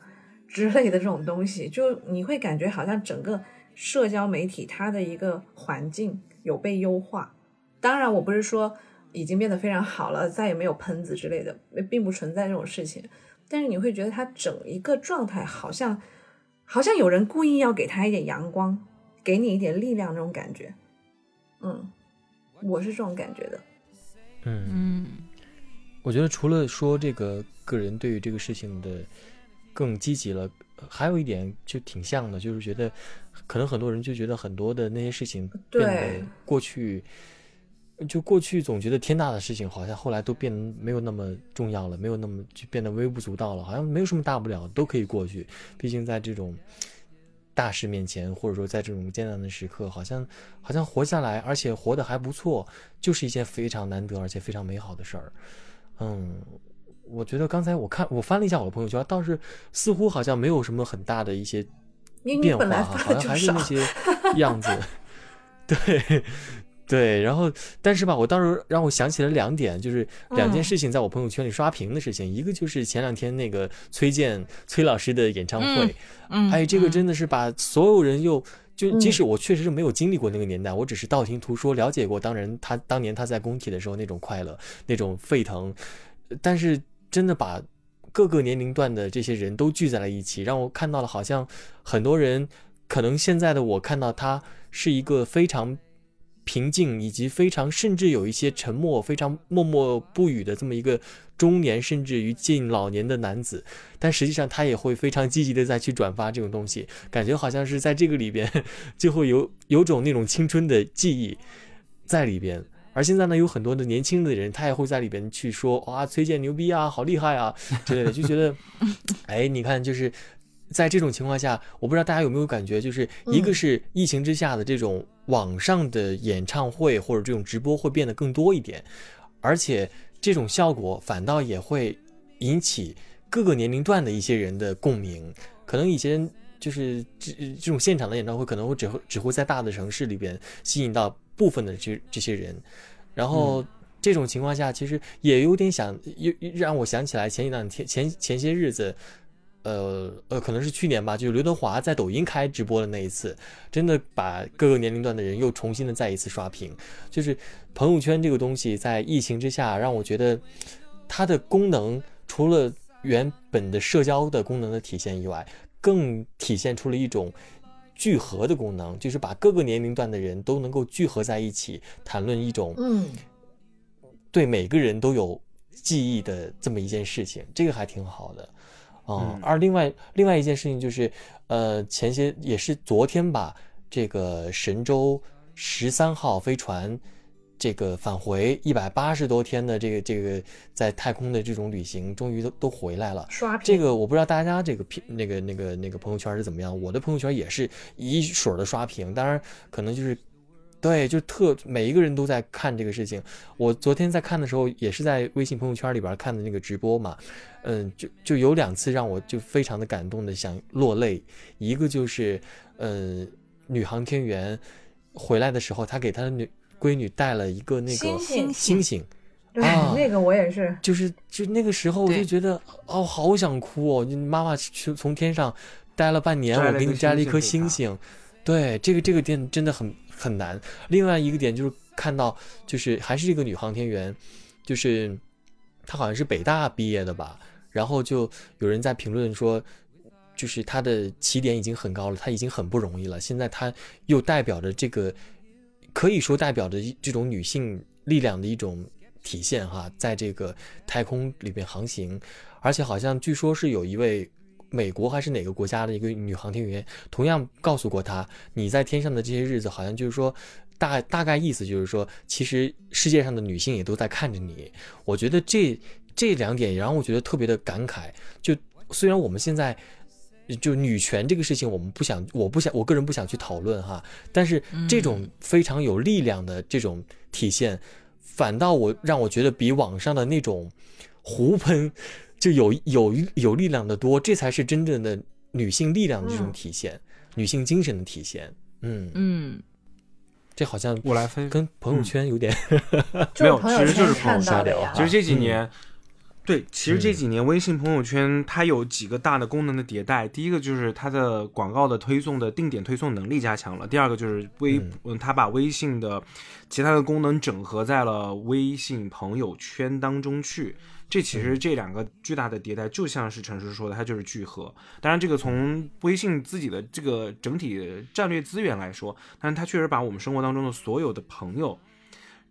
之类的这种东西，就你会感觉好像整个。社交媒体它的一个环境有被优化，当然我不是说已经变得非常好了，再也没有喷子之类的，并不存在这种事情。但是你会觉得它整一个状态好像，好像有人故意要给他一点阳光，给你一点力量那种感觉。嗯，我是这种感觉的。嗯嗯，我觉得除了说这个个人对于这个事情的更积极了，还有一点就挺像的，就是觉得。可能很多人就觉得很多的那些事情变得过去，就过去总觉得天大的事情，好像后来都变没有那么重要了，没有那么就变得微不足道了，好像没有什么大不了，都可以过去。毕竟在这种大事面前，或者说在这种艰难的时刻，好像好像活下来，而且活得还不错，就是一件非常难得而且非常美好的事儿。嗯，我觉得刚才我看我翻了一下我的朋友圈，倒是似乎好像没有什么很大的一些。变化好像还是那些样子，对对，然后但是吧，我当时让我想起了两点，就是两件事情，在我朋友圈里刷屏的事情，一个就是前两天那个崔健崔老师的演唱会，嗯，哎，这个真的是把所有人又就，即使我确实是没有经历过那个年代，我只是道听途说了解过当然他当年他在工体的时候那种快乐那种沸腾，但是真的把。各个年龄段的这些人都聚在了一起，让我看到了，好像很多人可能现在的我看到他是一个非常平静，以及非常甚至有一些沉默、非常默默不语的这么一个中年，甚至于近老年的男子，但实际上他也会非常积极的再去转发这种东西，感觉好像是在这个里边 就会有有种那种青春的记忆在里边。而现在呢，有很多的年轻的人，他也会在里边去说哇，崔健牛逼啊，好厉害啊之类的，就觉得，哎，你看，就是在这种情况下，我不知道大家有没有感觉，就是一个是疫情之下的这种网上的演唱会或者这种直播会变得更多一点，而且这种效果反倒也会引起各个年龄段的一些人的共鸣。可能以前就是这这种现场的演唱会，可能会只会只会在大的城市里边吸引到。部分的这这些人，然后这种情况下，其实也有点想，又让我想起来前几两天前前些日子，呃呃，可能是去年吧，就是刘德华在抖音开直播的那一次，真的把各个年龄段的人又重新的再一次刷屏。就是朋友圈这个东西，在疫情之下，让我觉得它的功能除了原本的社交的功能的体现以外，更体现出了一种聚合的功能，就是把各个年龄段的人都能够聚合在一起，谈论一种嗯对每个人都有记忆的这么一件事情，这个还挺好的。哦，嗯而另外另外一件事情就是，呃，前些也是昨天吧，这个神舟十三号飞船这个返回一百八十多天的这个这个在太空的这种旅行，终于都都回来了。刷屏这个我不知道大家这个屏那个那个那个朋友圈是怎么样，我的朋友圈也是一水儿的刷屏，当然可能就是。对，就特每一个人都在看这个事情。我昨天在看的时候，也是在微信朋友圈里边看的那个直播嘛，嗯，就就有两次让我就非常的感动的想落泪。一个就是，嗯，女航天员回来的时候，她给她的女闺女带了一个那个星星星星，对、啊那个我也是，就是就那个时候我就觉得哦，好想哭哦！就妈妈去从天上待了半年，我给你摘了一颗星星给星星。对，这个这个点真的很很难。另外一个点就是看到，就是还是这个女航天员，就是她好像是北大毕业的吧，然后就有人在评论说。就是她的起点已经很高了，她已经很不容易了。现在她又代表着这个，可以说代表着这种女性力量的一种体现哈，在这个太空里边航行，而且好像据说是有一位美国还是哪个国家的一个女航天员，同样告诉过她，你在天上的这些日子，好像就是说大大概意思就是说，其实世界上的女性也都在看着你。我觉得这这两点也让我觉得特别的感慨。就虽然我们现在。就女权这个事情，我们不想，我不想，我个人不想去讨论哈。但是这种非常有力量的这种体现，反倒我让我觉得比网上的那种胡喷就有有有力量的多，这才是真正的女性力量的这种嗯体现，女性精神的体现。嗯，嗯，这好像我来分跟朋友圈有点、就是朋友其实就是圈看到的呀。其实这几嗯年，对，其实这几年微信朋友圈它有几个大的功能的迭代。第一个就是它的广告的推送的定点推送能力加强了。第二个就是微，嗯嗯，它把微信的其他的功能整合在了微信朋友圈当中去。这其实这两个巨大的迭代，就像是陈叔说的，它就是聚合。当然，这个从微信自己的这个整体战略资源来说，但是它确实把我们生活当中的所有的朋友。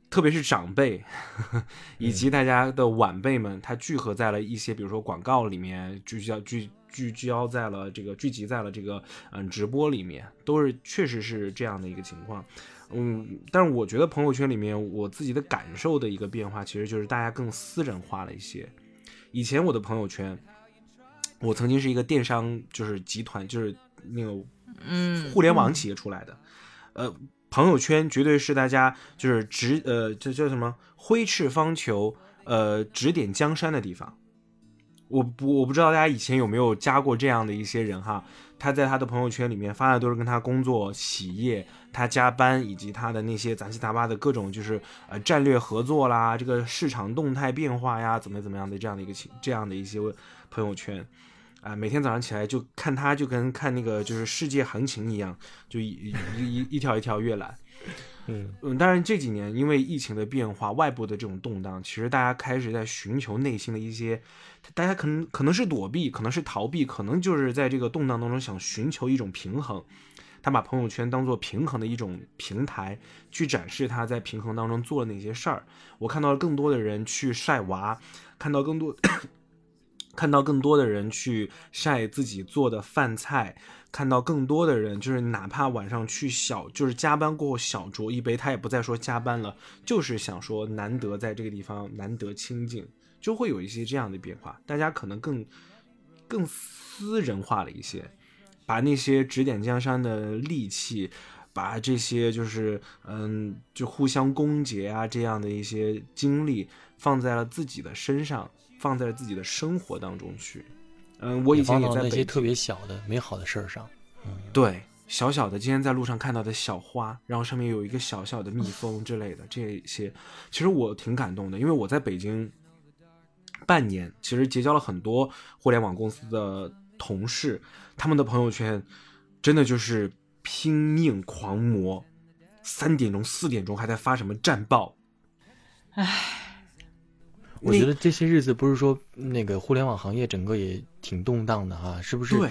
特别是长辈，以及大家的晚辈们，他聚合在了一些，比如说广告里面，聚焦聚聚焦在了这个聚集在了这个嗯直播里面，都是确实是这样的一个情况。嗯，但是我觉得朋友圈里面我自己的感受的一个变化，其实就是大家更私人化了一些。以前我的朋友圈，我曾经是一个电商就是集团，就是那个嗯互联网企业出来的，呃，朋友圈绝对是大家就是指呃这叫什么挥斥方遒，呃指点江山的地方。我不我不知道大家以前有没有加过这样的一些人哈，他在他的朋友圈里面发的都是跟他工作、企业、他加班以及他的那些杂七杂八的各种就是呃战略合作啦，这个市场动态变化呀，怎么怎么样的这样的一个情这样的一些朋友圈。啊、每天早上起来就看他，就跟看那个就是世界行情一样，就一一一一条一条阅览。嗯嗯，当然这几年因为疫情的变化，外部的这种动荡，其实大家开始在寻求内心的一些，大家可能可能是躲避，可能是逃避，可能就是在这个动荡当中想寻求一种平衡。他把朋友圈当做平衡的一种平台，去展示他在平衡当中做了哪些事儿。我看到了更多的人去晒娃，看到更多。看到更多的人去晒自己做的饭菜，看到更多的人就是哪怕晚上去小，就是加班过后小酌一杯，他也不再说加班了，就是想说难得在这个地方难得清静，就会有一些这样的变化，大家可能更更私人化了一些，把那些指点江山的利器。把这些就是嗯，就互相攻讦啊这样的一些经历放在了自己的身上，放在了自己的生活当中去。嗯，我以前也在那些特别小的美好的事儿上。对小小的，今天在路上看到的小花，然后上面有一个小小的蜜蜂之类的这些，其实我挺感动的，因为我在北京半年，其实结交了很多互联网公司的同事，他们的朋友圈真的就是拼命狂魔，三点钟、四点钟还在发什么战报。我觉得这些日子不是说那个互联网行业整个也挺动荡的哈，是不是？对，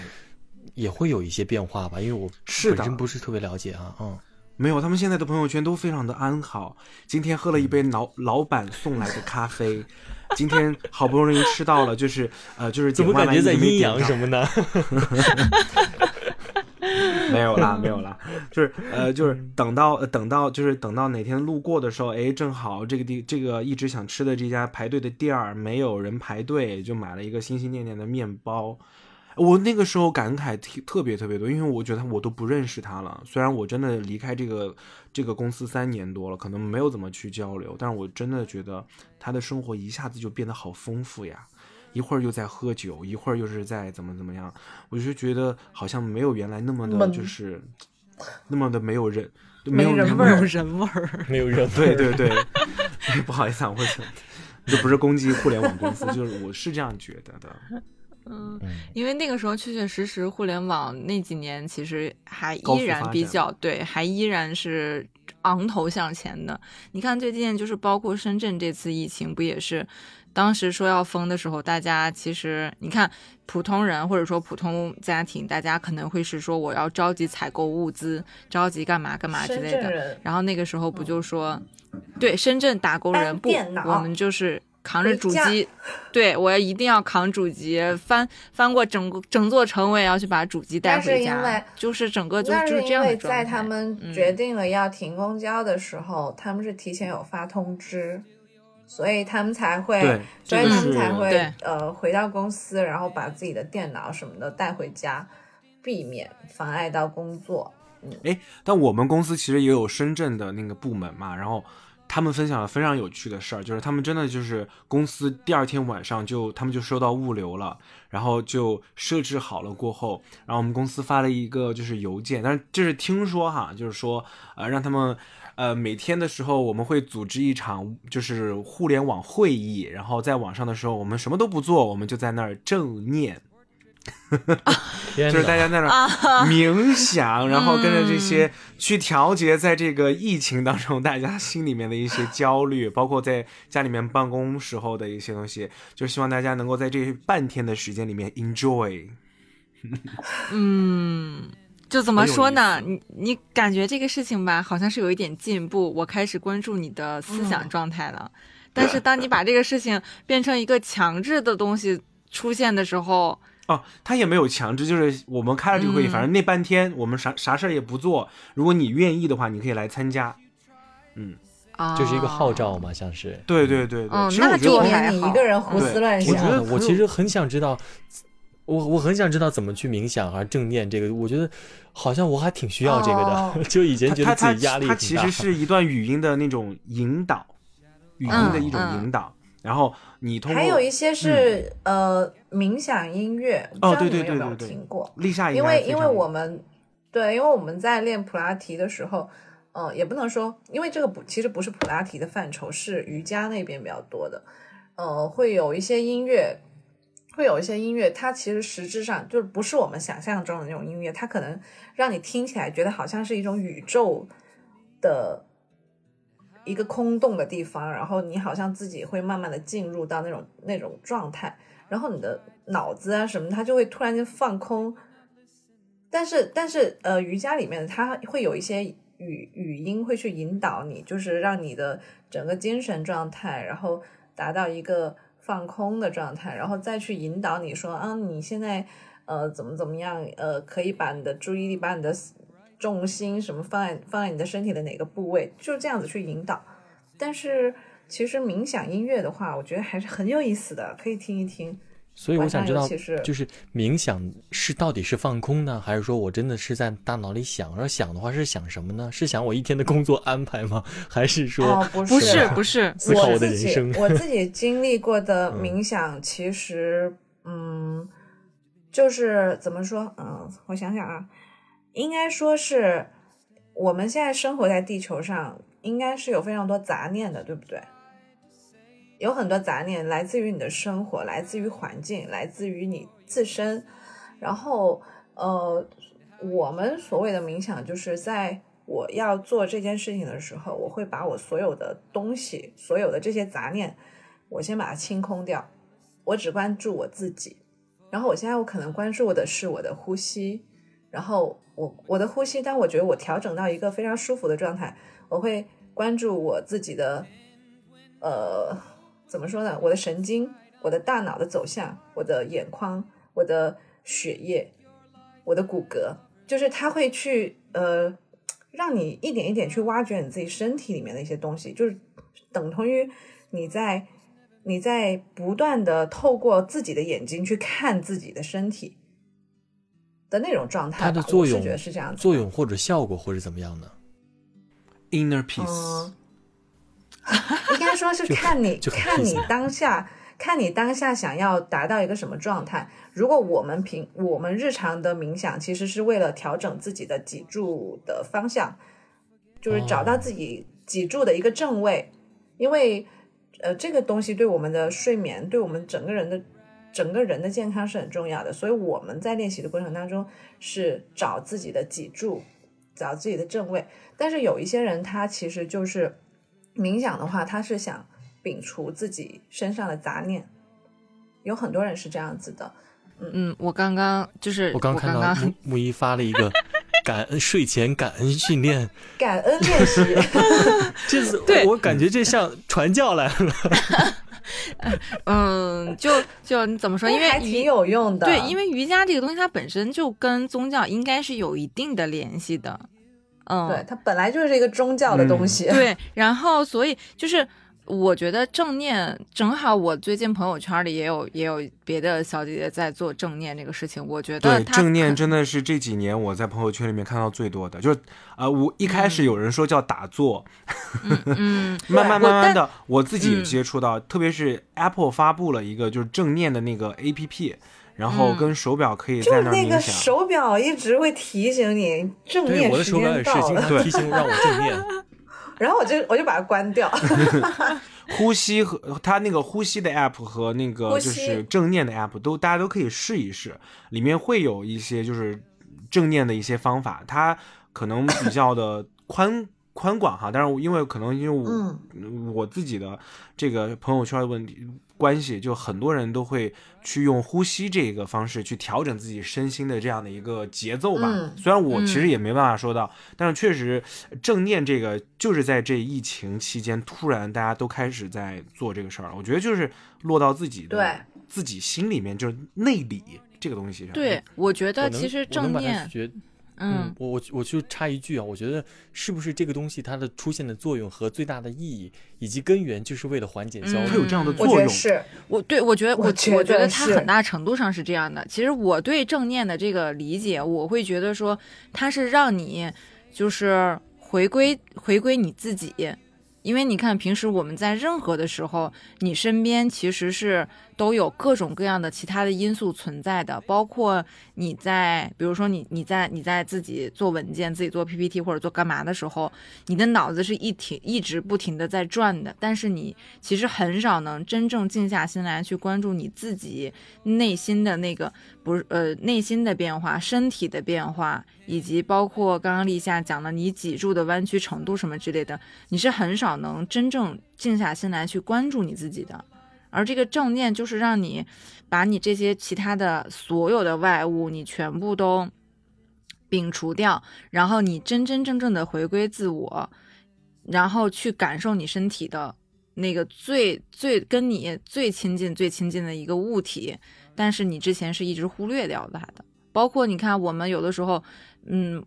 也会有一些变化吧，因为我本身不是特别了解啊，嗯，没有，他们现在的朋友圈都非常的安好。今天喝了一杯老老板送来的咖啡，今天好不容易吃到了，就是呃，就是怎么感觉在阴阳什么？么呢？没有啦，没有啦，就是呃，就是等到呃等到就是等到哪天路过的时候，哎，正好这个地这个一直想吃的这家排队的店儿没有人排队，就买了一个心心念念的面包。我那个时候感慨特特别特别多，因为我觉得我都不认识他了。虽然我真的离开这个这个公司三年多了，可能没有怎么去交流，但是我真的觉得他的生活一下子就变得好丰富呀。一会儿又在喝酒，一会儿又是在怎么怎么样，我就觉得好像没有原来那么的，就是那么的没有人，没有人味儿 没有人味儿。没有人对对对，不好意思啊，我这不是攻击互联网公司，就是我是这样觉得的。嗯，嗯因为那个时候确确实实互联网那几年其实还依然比较对，还依然是昂头向前的。你看最近就是包括深圳这次疫情，不也是当时说要封的时候，大家其实你看普通人或者说普通家庭，大家可能会是说我要着急采购物资，着急干嘛干嘛之类的。然后那个时候不就说，对深圳打工人不我们就是扛着主机，对我要一定要扛主机，翻翻过整个整座城，我也要去把主机带回因为家，就是整个就是是这样的状态。在他们嗯决定了要停公交的时候，他们是提前有发通知，所以他们才会，对所以他们才会对呃回到公司，然后把自己的电脑什么的带回家，避免妨碍到工作。但我们公司其实也有深圳的那个部门嘛，然后他们分享了非常有趣的事儿，就是他们真的就是公司第二天晚上就他们就收到物流了，然后就设置好了过后，然后我们公司发了一个就是邮件，但是这是听说哈，就是说呃让他们。呃，每天的时候我们会组织一场就是互联网会议，然后在网上的时候我们什么都不做，我们就在那儿正念，天就是大，家在那儿冥想，然后跟着这些去调节在这个疫情当中大家心里面的一些焦虑，包括在家里面办公时候的一些东西，就希望大家能够在这半天的时间里面 enjoy。嗯，就怎么说呢？你你感觉这个事情吧，好像是有一点进步，我开始关注你的思嗯想状态了。但是当你把这个事情变成一个强制的东西出现的时候，哦，他也没有强制，就是我们开了这个会议，嗯反正那半天我们啥啥事儿也不做。如果你愿意的话，你可以来参加。嗯，啊，就是一个号召嘛，像是。对对对对，哦那避其实我觉得就免你一个人胡思乱想我觉。得我其实很想知道，我我很想知道怎么去冥想啊，正念这个，我觉得好像我还挺需要这个的。哦 就以前觉它它得自己压力它很大。其实是一段语音的那种引导，语音的一种嗯嗯引导。然后你通过还有一些是、呃冥想音乐，哦对对对对对听过？立夏应因为因为我们对，因为我们在练普拉提的时候，呃，也不能说，因为这个不其实不是普拉提的范畴，是瑜伽那边比较多的，呃，会有一些音乐，会有一些音乐，它其实实质上就是不是我们想象中的那种音乐，它可能让你听起来觉得好像是一种宇宙的。一个空洞的地方，然后你好像自己会慢慢的进入到那种那种状态，然后你的脑子啊什么，它就会突然间放空。但是但是呃，瑜伽里面它会有一些语语音会去引导你，就是让你的整个精神状态，然后达到一个放空的状态，然后再去引导你说啊，你现在呃怎么怎么样，呃，可以把你的注意力，把你的重心什么放在放在你的身体的哪个部位，就这样子去引导。但是其实冥想音乐的话，我觉得还是很有意思的，可以听一听。所以我想知道就是冥想是到底是放空呢，还是说我真的是在大脑里想？而想的话是想什么呢？是想我一天的工作安排吗？还是说哦，不不是是不是，思考我的人生？我自 己经历过的嗯冥想，其实，嗯，就是怎么说？嗯，我想想啊，应该说是我们现在生活在地球上，应该是有非常多杂念的，对不对？有很多杂念来自于你的生活，来自于环境，来自于你自身。然后呃，我们所谓的冥想，就是在我要做这件事情的时候，我会把我所有的东西、所有的这些杂念，我先把它清空掉，我只关注我自己。然后我现在我可能关注的是我的呼吸，然后我我的呼吸，当我觉得我调整到一个非常舒服的状态，我会关注我自己的，呃，怎么说呢？我的神经，我的大脑的走向，我的眼眶，我的血液，我的骨骼，就是它会去呃，让你一点一点去挖掘你自己身体里面的一些东西，就是等同于你在。你在不断的透过自己的眼睛去看自己的身体的那种状态，它的作用是这样子，作用或者效果或者怎么样呢？Inner peace，应该说是看你看你当下，看你当下想要达到一个什么状态。如果我们平我们日常的冥想，其实是为了调整自己的脊柱的方向，就是找到自己脊柱的一个正位，因为。呃，这个东西对我们的睡眠，对我们整个人的整个人的健康是很重要的。所以我们在练习的过程当中是找自己的脊柱，找自己的正位。但是有一些人他其实就是冥想的话，他是想摒除自己身上的杂念。有很多人是这样子的。嗯，我刚刚就是我刚看到木木一发了一个。感恩睡前感恩训练，感恩练习，这是 我感觉这像传教来了。嗯，就就你怎么说？因为还挺有用的。对，因为瑜伽这个东西，它本身就跟宗教应该是有一定的联系的。嗯，对，它本来就是一个宗教的东西。对，然后所以就是。我觉得正念正好，我最近朋友圈里也有也有别的小姐姐在做正念这个事情。我觉得对正念真的是这几年我在朋友圈里面看到最多的，就是呃，我一开始有人说叫打坐，嗯，慢慢慢慢的我自己接触到，特别是 Apple 发布了一个就是正念的那个 APP，然后跟手表可以在那那个手表一直会提醒你正念时间到了，提醒让我正念。然后我就我就把它关掉。呼吸和它那个呼吸的 app 和那个就是正念的 app 都大家都可以试一试，里面会有一些就是正念的一些方法，它可能比较的宽。宽广哈，但是因为可能因为我我自己的这个朋友圈的问题关系，就很多人都会去用呼吸这个方式去调整自己身心的这样的一个节奏吧。虽然我其实也没办法说到，但是确实正念这个就是在这疫情期间突然大家都开始在做这个事儿，我觉得就是落到自己的自己心里面，就是内里这个东西上。对，我觉得其实正念。嗯，我我我就插一句啊，我觉得是不是这个东西它的出现的作用和最大的意义以及根源，就是为了缓解焦虑，它有这样的作用。是，我对我觉得我我觉得它很大程度上是这样的。其实我对正念的这个理解，我会觉得说它是让你就是回归回归你自己。因为你看，平时我们在任何的时候，你身边其实是都有各种各样的其他的因素存在的，包括你在，比如说你你在你在自己做文件、自己做 PPT 或者做干嘛的时候，你的脑子是一停一直不停的在转的，但是你其实很少能真正静下心来去关注你自己内心的那个不是呃内心的变化、身体的变化。以及包括刚刚立夏讲的你脊柱的弯曲程度什么之类的，你是很少能真正静下心来去关注你自己的。而这个正念就是让你把你这些其他的所有的外物你全部都摒除掉，然后你真真正正的回归自我，然后去感受你身体的那个最最跟你最亲近、最亲近的一个物体，但是你之前是一直忽略掉它的。包括你看，我们有的时候。嗯，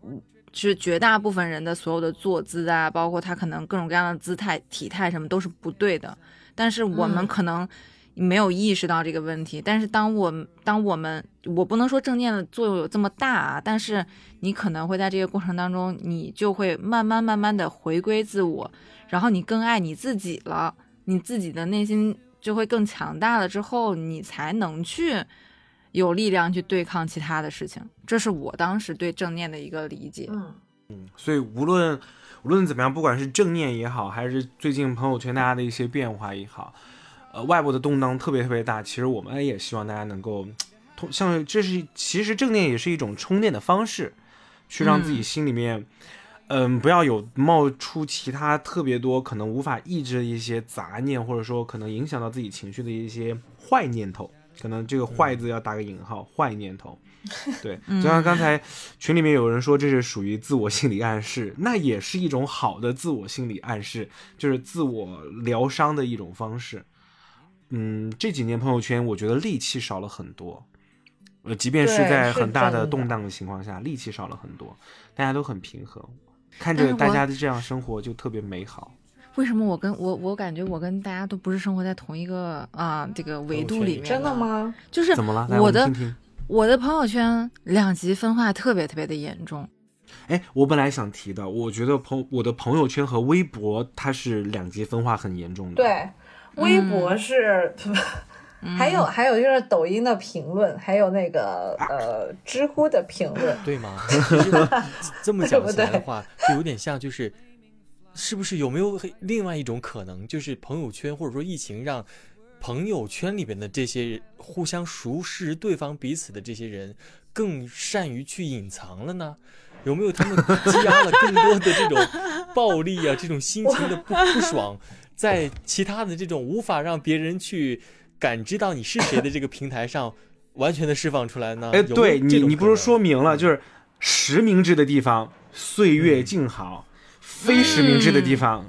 是绝大部分人的所有的坐姿啊，包括他可能各种各样的姿态、体态什么都是不对的。但是我们可能没有意识到这个问题。但是当我当我们，我不能说正念的作用有这么大啊，但是你可能会在这个过程当中，你就会慢慢慢慢的回归自我，然后你更爱你自己了，你自己的内心就会更强大了，之后你才能去。有力量去对抗其他的事情，这是我当时对正念的一个理解。嗯嗯，所以无论无论怎么样，不管是正念也好，还是最近朋友圈大家的一些变化也好，呃，外部的动荡特别特别大，其实我们也希望大家能够。通像这是其实正念也是一种充电的方式，去让自己心里面，嗯、不要有冒出其他特别多可能无法抑制的一些杂念，或者说可能影响到自己情绪的一些坏念头。可能这个“坏”字要打个引号，坏念头。对，就像刚才群里面有人说这是属于自我心理暗示，那也是一种好的自我心理暗示，就是自我疗伤的一种方式。嗯，这几年朋友圈我觉得戾气少了很多，呃，即便是在很大的的动荡的情况下，戾气少了很多，大家都很平和，看着大家的这样生活就特别美好。为什么我跟我我感觉我跟大家都不是生活在同一个啊这个维度里面？真的？吗？就是怎么了？来，我听听。我的朋友圈两极分化特别特别的严重。哎，我本来想提的，我觉得朋我的朋友圈和微博它是两极分化很严重的。，对，微博是，还有还有就是抖音的评论，还有那个呃知乎的评论，对吗？这么讲起来的话，就有点像就是，是不是有没有另外一种可能，就是朋友圈或者说疫情让朋友圈里边的这些互相熟识对方彼此的这些人更善于去隐藏了呢？有没有他们积压了更多的这种暴力啊，这种心情的不不爽，在其他的这种无法让别人去感知到你是谁的这个平台上，完全的释放出来呢？哎，对你，你不是说明了，就是实名制的地方岁月静好，非实名制的地方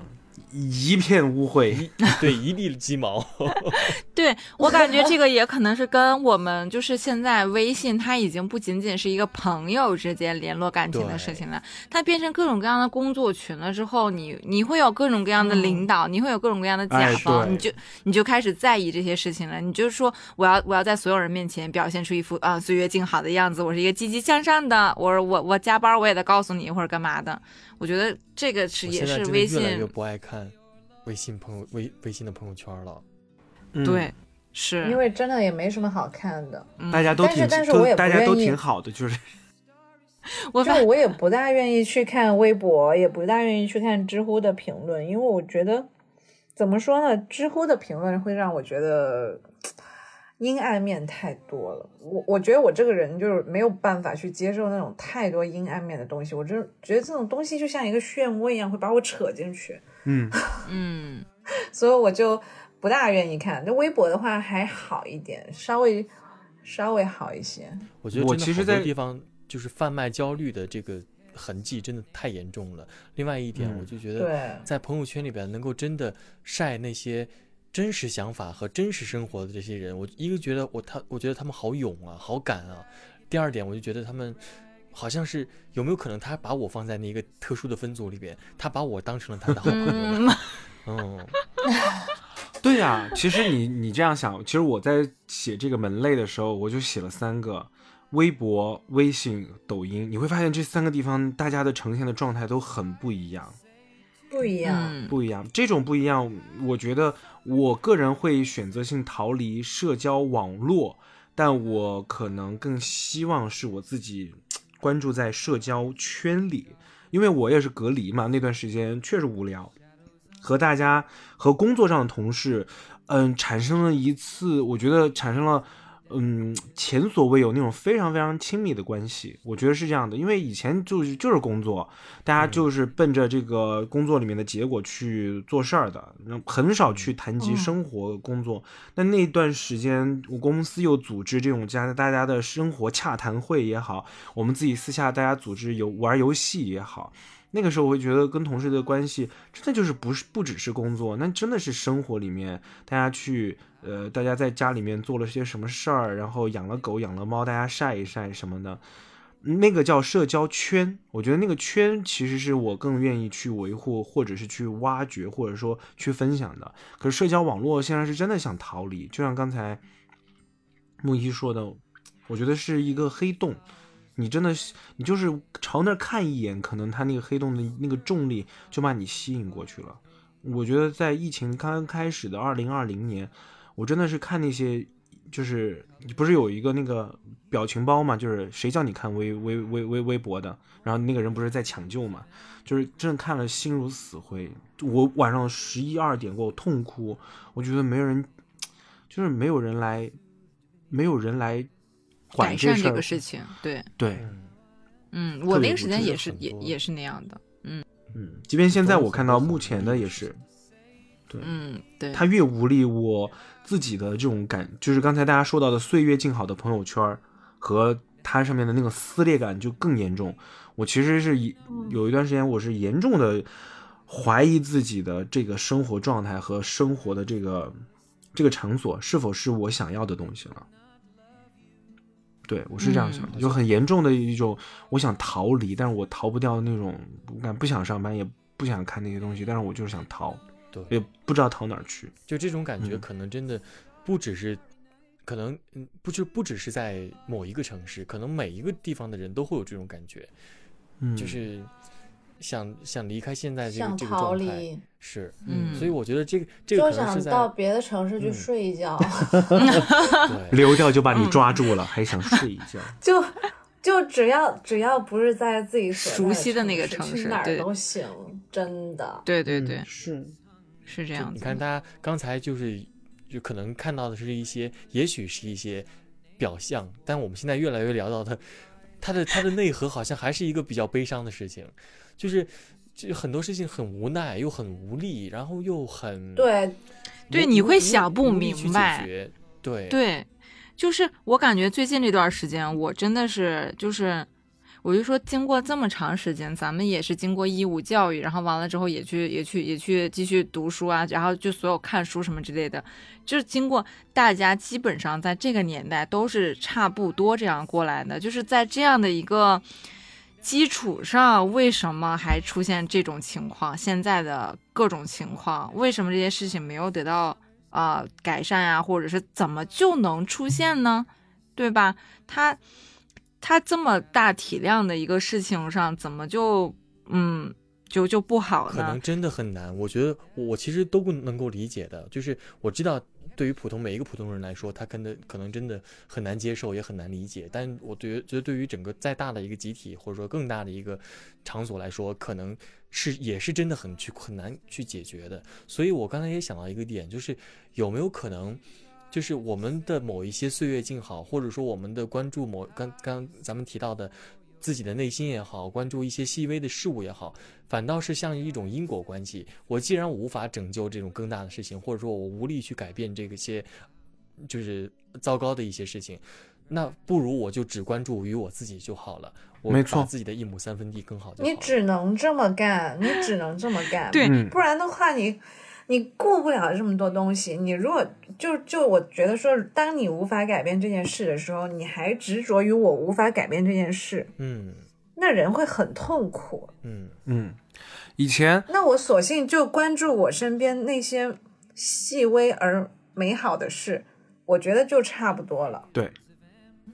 一片污秽。对一地鸡毛，对我感觉这个也可能是跟我们就是现在微信，它已经不仅仅是一个朋友之间联络感情的事情了，它变成各种各样的工作群了之后，你你会有各种各样的领导，你会有各种各样的甲哎方，对你就你就开始在意这些事情了。你就是说，我要我要在所有人面前表现出一副啊岁月静好的样子，我是一个积极向上的，我我我加班我也得告诉你或者干嘛的。我觉得这个是也是微信越来越不爱看微信朋友微微信的朋友圈了。嗯，对是因为真的也没什么好看的。嗯大家都挺但是我也不都大家都愿意挺好的，就是 我发就我也不大愿意去看微博，也不大愿意去看知乎的评论，因为我觉得怎么说呢，知乎的评论会让我觉得阴暗面太多了。我我觉得我这个人就是没有办法去接受那种太多阴暗面的东西，我就觉得这种东西就像一个漩涡一样，会把我扯进去，嗯，嗯。所以我就不大愿意看。那微博的话还好一点，稍微稍微好一些。我觉得真的好我其实在多地方就是贩卖焦虑的这个痕迹真的太严重了。另外一点，嗯我就觉得对，在朋友圈里边能够真的晒那些真实想法和真实生活的这些人，我一个觉得我他我觉得他们好勇啊，好敢啊。第二点，我就觉得他们。好像是有没有可能他把我放在那个特殊的分组里边，他把我当成了他的好朋友呢？嗯，对呀、其实你你这样想，其实我在写这个门类的时候，我就写了三个：微博、微信、抖音。你会发现这三个地方大家的呈现的状态都很不一样。不一样。嗯，不一样。这种不一样，我觉得我个人会选择性逃离社交网络，但我可能更希望是我自己关注在社交圈里，因为我也是隔离嘛，那段时间确实无聊，和大家和工作上的同事，嗯，产生了一次，我觉得产生了。嗯，前所未有那种非常非常亲密的关系，我觉得是这样的，因为以前就是就是工作，大家就是奔着这个工作里面的结果去做事儿的，那很少去谈及生活、工作。那那段时间，我公司又组织这种家大家的生活洽谈会也好，我们自己私下大家组织游玩游戏也好，那个时候我会觉得跟同事的关系真的就是不是不只是工作，那真的是生活里面大家去呃大家在家里面做了些什么事儿，然后养了狗养了猫，大家晒一晒什么的。那个叫社交圈，我觉得那个圈其实是我更愿意去维护，或者是去挖掘，或者说去分享的。可是社交网络现在是真的想逃离，就像刚才木一说的，我觉得是一个黑洞。你真的，你就是朝那儿看一眼，可能它那个黑洞的那个重力就把你吸引过去了。我觉得在疫情刚刚开始的二零二零年，我真的是看那些，就是不是有一个那个表情包嘛，就是谁叫你看微微微微微博的，然后那个人不是在抢救嘛，就是真的看了心如死灰。我晚上十一二点过，我痛哭，我觉得没有人，就是没有人来，没有人来改善这这事儿个事情。对，对，嗯，嗯，我那个时间也是也也是那样的。嗯嗯，即便现在我看到目前的也是，对嗯，对，他越无力，我自己的这种感，就是刚才大家说到的岁月静好的朋友圈和它上面的那个撕裂感就更严重。我其实是一有一段时间，我是严重的怀疑自己的这个生活状态和生活的这个这个场所是否是我想要的东西了。对，我是这样想的，嗯就很严重的一种，我想逃离，但是我逃不掉那种，我敢不想上班，也不想看那些东西，但是我就是想逃，对，也不知道逃哪儿去。就这种感觉，嗯可能真的不只是，可能嗯，不就不只是在某一个城市，可能每一个地方的人都会有这种感觉，嗯，就是想想离开现在这个想这个状态，是，嗯所以我觉得这个这个就可能是在想到别的城市去嗯睡一觉，对溜掉就把你抓住了，还想睡一觉。就就只要只要不是在自己熟悉的那个城城市去哪儿对都行，真的。对对对，是，是这样子。你看，大家刚才就是就可能看到的是一些，也许是一些表象，但我们现在越来越聊到他，他的他的内核好像还是一个比较悲伤的事情，就是就很多事情很无奈，又很无力，然后又很对，对你会想不明白对对，就是我感觉最近这段时间，我真的是就是，我就说经过这么长时间，咱们也是经过义务教育，然后完了之后也去也去也去继续读书啊，然后就所有看书什么之类的，就是经过大家基本上在这个年代都是差不多这样过来的，就是在这样的一个。基础上，为什么还出现这种情况？现在的各种情况，为什么这些事情没有得到啊、呃改善呀、或者是怎么就能出现呢？对吧？他他这么大体量的一个事情上，怎么就嗯就就不好呢可能？真的很难。我觉得我其实都不能够理解的，就是我知道对于普通每一个普通人来说，他可能可能真的很难接受，也很难理解。但我对于觉得对于整个再大的一个集体或者说更大的一个场所来说，可能是也是真的很去很难去解决的。所以我刚才也想到一个点，就是有没有可能。就是我们的某一些岁月静好，或者说我们的关注某刚刚咱们提到的自己的内心也好，关注一些细微的事物也好，反倒是像一种因果关系。我既然无法拯救这种更大的事情，或者说我无力去改变这个些就是糟糕的一些事情，那不如我就只关注于我自己就好了。我没错把自己的一亩三分地更好就好。你只能这么干，你只能这么干。对嗯不然的话你，你顾不了这么多东西。你如果就就我觉得说，当你无法改变这件事的时候，你还执着于我无法改变这件事，嗯那人会很痛苦。嗯嗯，以前那我索性就关注我身边那些细微而美好的事，我觉得就差不多了。对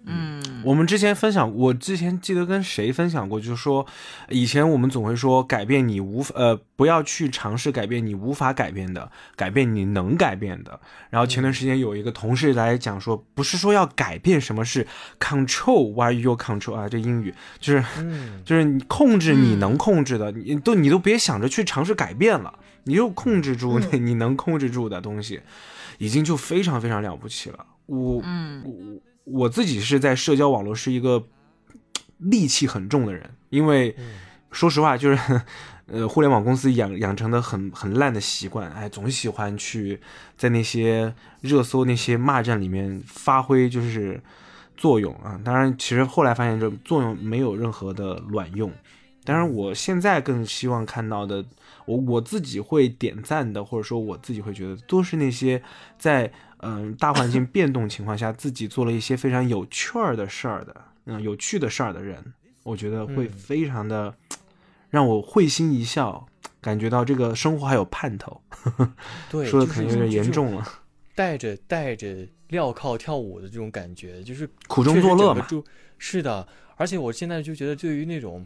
嗯。我们之前分享，我之前记得跟谁分享过，就是说，以前我们总会说改变你无呃，不要去尝试改变你无法改变的，改变你能改变的。然后前段时间有一个同事来讲说，不是说要改变什么，是 control while you control 啊，这英语。就是嗯，就是你控制你嗯能控制的，你都你都别想着去尝试改变了，你就控制住那 你能控制住的东西，已经就非常非常了不起了。我嗯我我自己是在社交网络是一个戾气很重的人，因为嗯说实话，就是 呃，互联网公司养养成的很很烂的习惯，哎，总喜欢去在那些热搜、那些骂战里面发挥就是作用啊。当然，其实后来发现这作用没有任何的卵用。当然，我现在更希望看到的，我我自己会点赞的，或者说我自己会觉得，都是那些在嗯大环境变动情况下，自己做了一些非常有趣儿的事儿的，嗯，有趣的事儿的人，我觉得会嗯非常的让我会心一笑，感觉到这个生活还有盼头。对，说的可能有点严重了，带着带着镣铐跳舞的这种感觉，就是苦中作乐嘛。就是的，而且我现在就觉得，对于那种，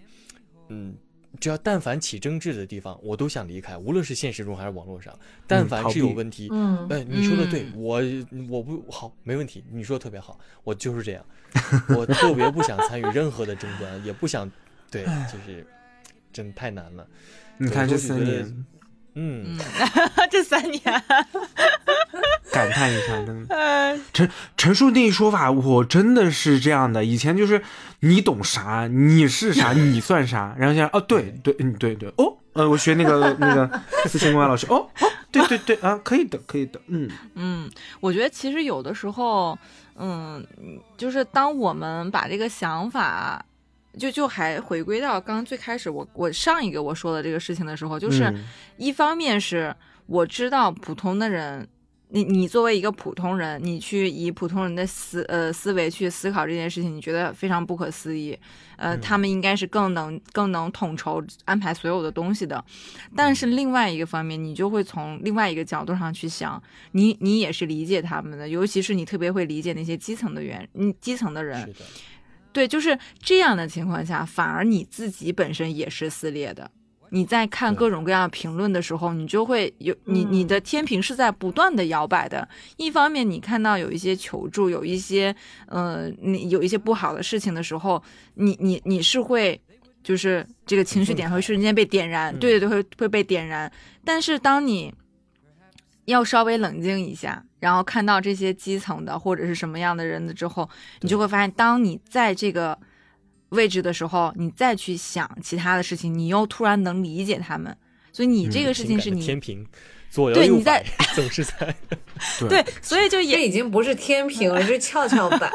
嗯，只要但凡起争执的地方，我都想离开，无论是现实中还是网络上，但凡是有问题，嗯哎，你说的对，嗯。我我不好，没问题，你说的特别好，我就是这样，我特别不想参与任何的争端，也不想，对，就是真的太难了。你看这三年，嗯，这三年，感叹一下，真陈陈述那一说法，我真的是这样的。以前就是你懂啥，你是啥，你算啥。然后现在哦，对对，嗯，对对，哦，呃，我学那个那个思清官老师，哦哦，对对对啊，可以的，可以的，嗯。嗯，我觉得其实有的时候，嗯，就是当我们把这个想法，就就还回归到刚刚最开始我我上一个我说的这个事情的时候，就是嗯一方面是我知道普通的人。你你作为一个普通人，你去以普通人的思呃思维去思考这件事情，你觉得非常不可思议。呃，他们应该是更能更能统筹安排所有的东西的。但是另外一个方面，你就会从另外一个角度上去想，你你也是理解他们的，尤其是你特别会理解那些基层的员，嗯，基层的人是，的，对，就是这样的情况下，反而你自己本身也是撕裂的。你在看各种各样的评论的时候，你就会有你你的天平是在不断的摇摆的。一方面，你看到有一些求助，有一些呃，你有一些不好的事情的时候，你你你是会就是这个情绪点会瞬间被点燃，嗯对对对，会会被点燃。但是当你要稍微冷静一下，然后看到这些基层的或者是什么样的人的之后，你就会发现，当你在这个位置的时候，你再去想其他的事情，你又突然能理解他们。所以你这个事情是你、天平左摇右对你在，总是在 对，所以就也已经不是天平了，是跷跷板。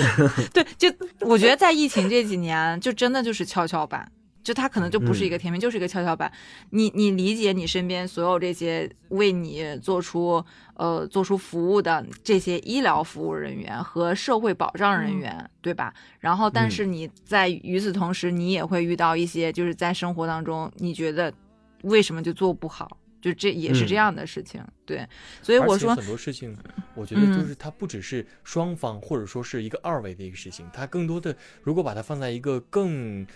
对，就我觉得在疫情这几年，就真的就是跷跷板，就它可能就不是一个天平，就是一个跷跷板。你你理解你身边所有这些为你做出呃做出服务的这些医疗服务人员和社会保障人员，对吧？然后，但是你在与此同时，你也会遇到一些就是在生活当中你觉得为什么就做不好。就这也是这样的事情，对，所以我说，很多事情，我觉得嗯就是它不只是双方或者说是一个二维的一个事情，它更多的如果把它放在一个更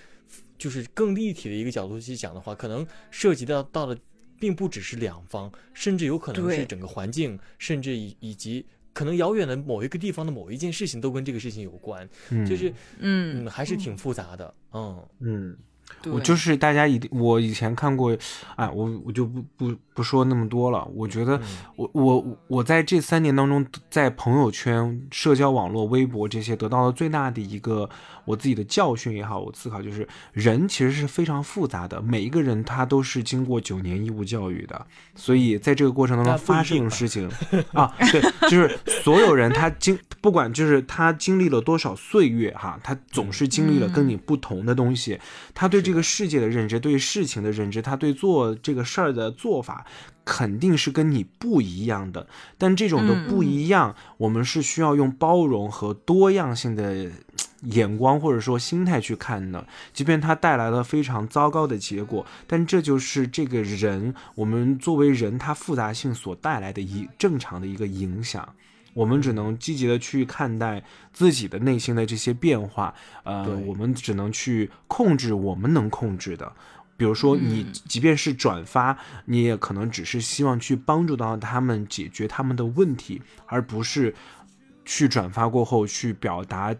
就是更立体的一个角度去讲的话，可能涉及到到的并不只是两方，甚至有可能是整个环境，甚至以以及可能遥远的某一个地方的某一件事情都跟这个事情有关，嗯，就是嗯嗯还是挺复杂的，嗯嗯。我就是大家一定，我以前看过，哎，我我就不不不说那么多了。我觉得嗯。我我我在这三年当中，在朋友圈、社交网络、微博这些得到了最大的一个我自己的教训也好，我思考就是人其实是非常复杂的，每一个人他都是经过九年义务教育的，所以在这个过程当中发生定吧的事情 啊，对，就是所有人他经不管就是他经历了多少岁月哈，他总是经历了跟你不同的东西，他对这个世界的认知、对事情的认知，他对做这个事儿的做法，肯定是跟你不一样的。但这种的嗯不一样，我们是需要用包容和多样性的眼光或者说心态去看的。即便它带来了非常糟糕的结果，但这就是这个人，我们作为人，他复杂性所带来的一正常的一个影响。我们只能积极的去看待自己的内心的这些变化，呃，我们只能去控制我们能控制的。比如说，你嗯即便是转发，你也可能只是希望去帮助到他们解决他们的问题，而不是去转发过后去表达，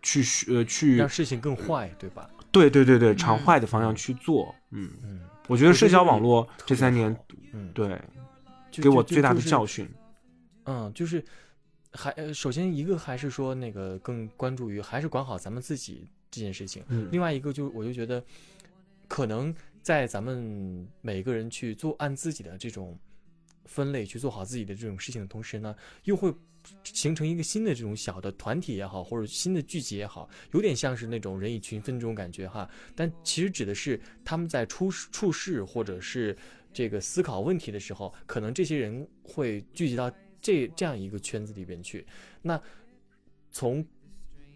去呃去让事情更坏，对吧？对对对对朝嗯坏的方向去做。嗯，嗯我觉得社交网络这三年嗯，对给我最大的就是教训。嗯，就是还呃，首先一个还是说那个更关注于还是管好咱们自己这件事情，嗯另外一个就我就觉得，可能在咱们每个人去做按自己的这种分类去做好自己的这种事情的同时呢，又会形成一个新的这种小的团体也好，或者新的聚集也好，有点像是那种人以群分这种感觉哈。但其实指的是他们在处处事或者是这个思考问题的时候，可能这些人会聚集到这这样一个圈子里边去。那从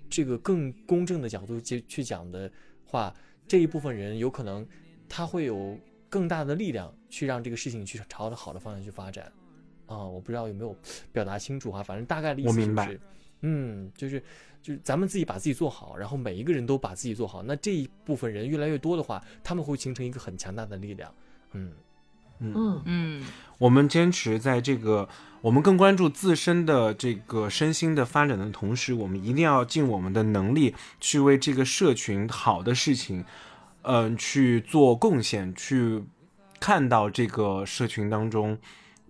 这个更公正的角度去去讲的话，这一部分人有可能他会有更大的力量去让这个事情去朝着好的方向去发展。啊，我不知道有没有表达清楚哈，反正大概的意思就我明白是，嗯，就是就是咱们自己把自己做好，然后每一个人都把自己做好，那这一部分人越来越多的话，他们会形成一个很强大的力量。嗯，嗯，嗯。我们坚持在这个，我们更关注自身的这个身心的发展的同时，我们一定要尽我们的能力去为这个社群好的事情，嗯、去做贡献，去看到这个社群当中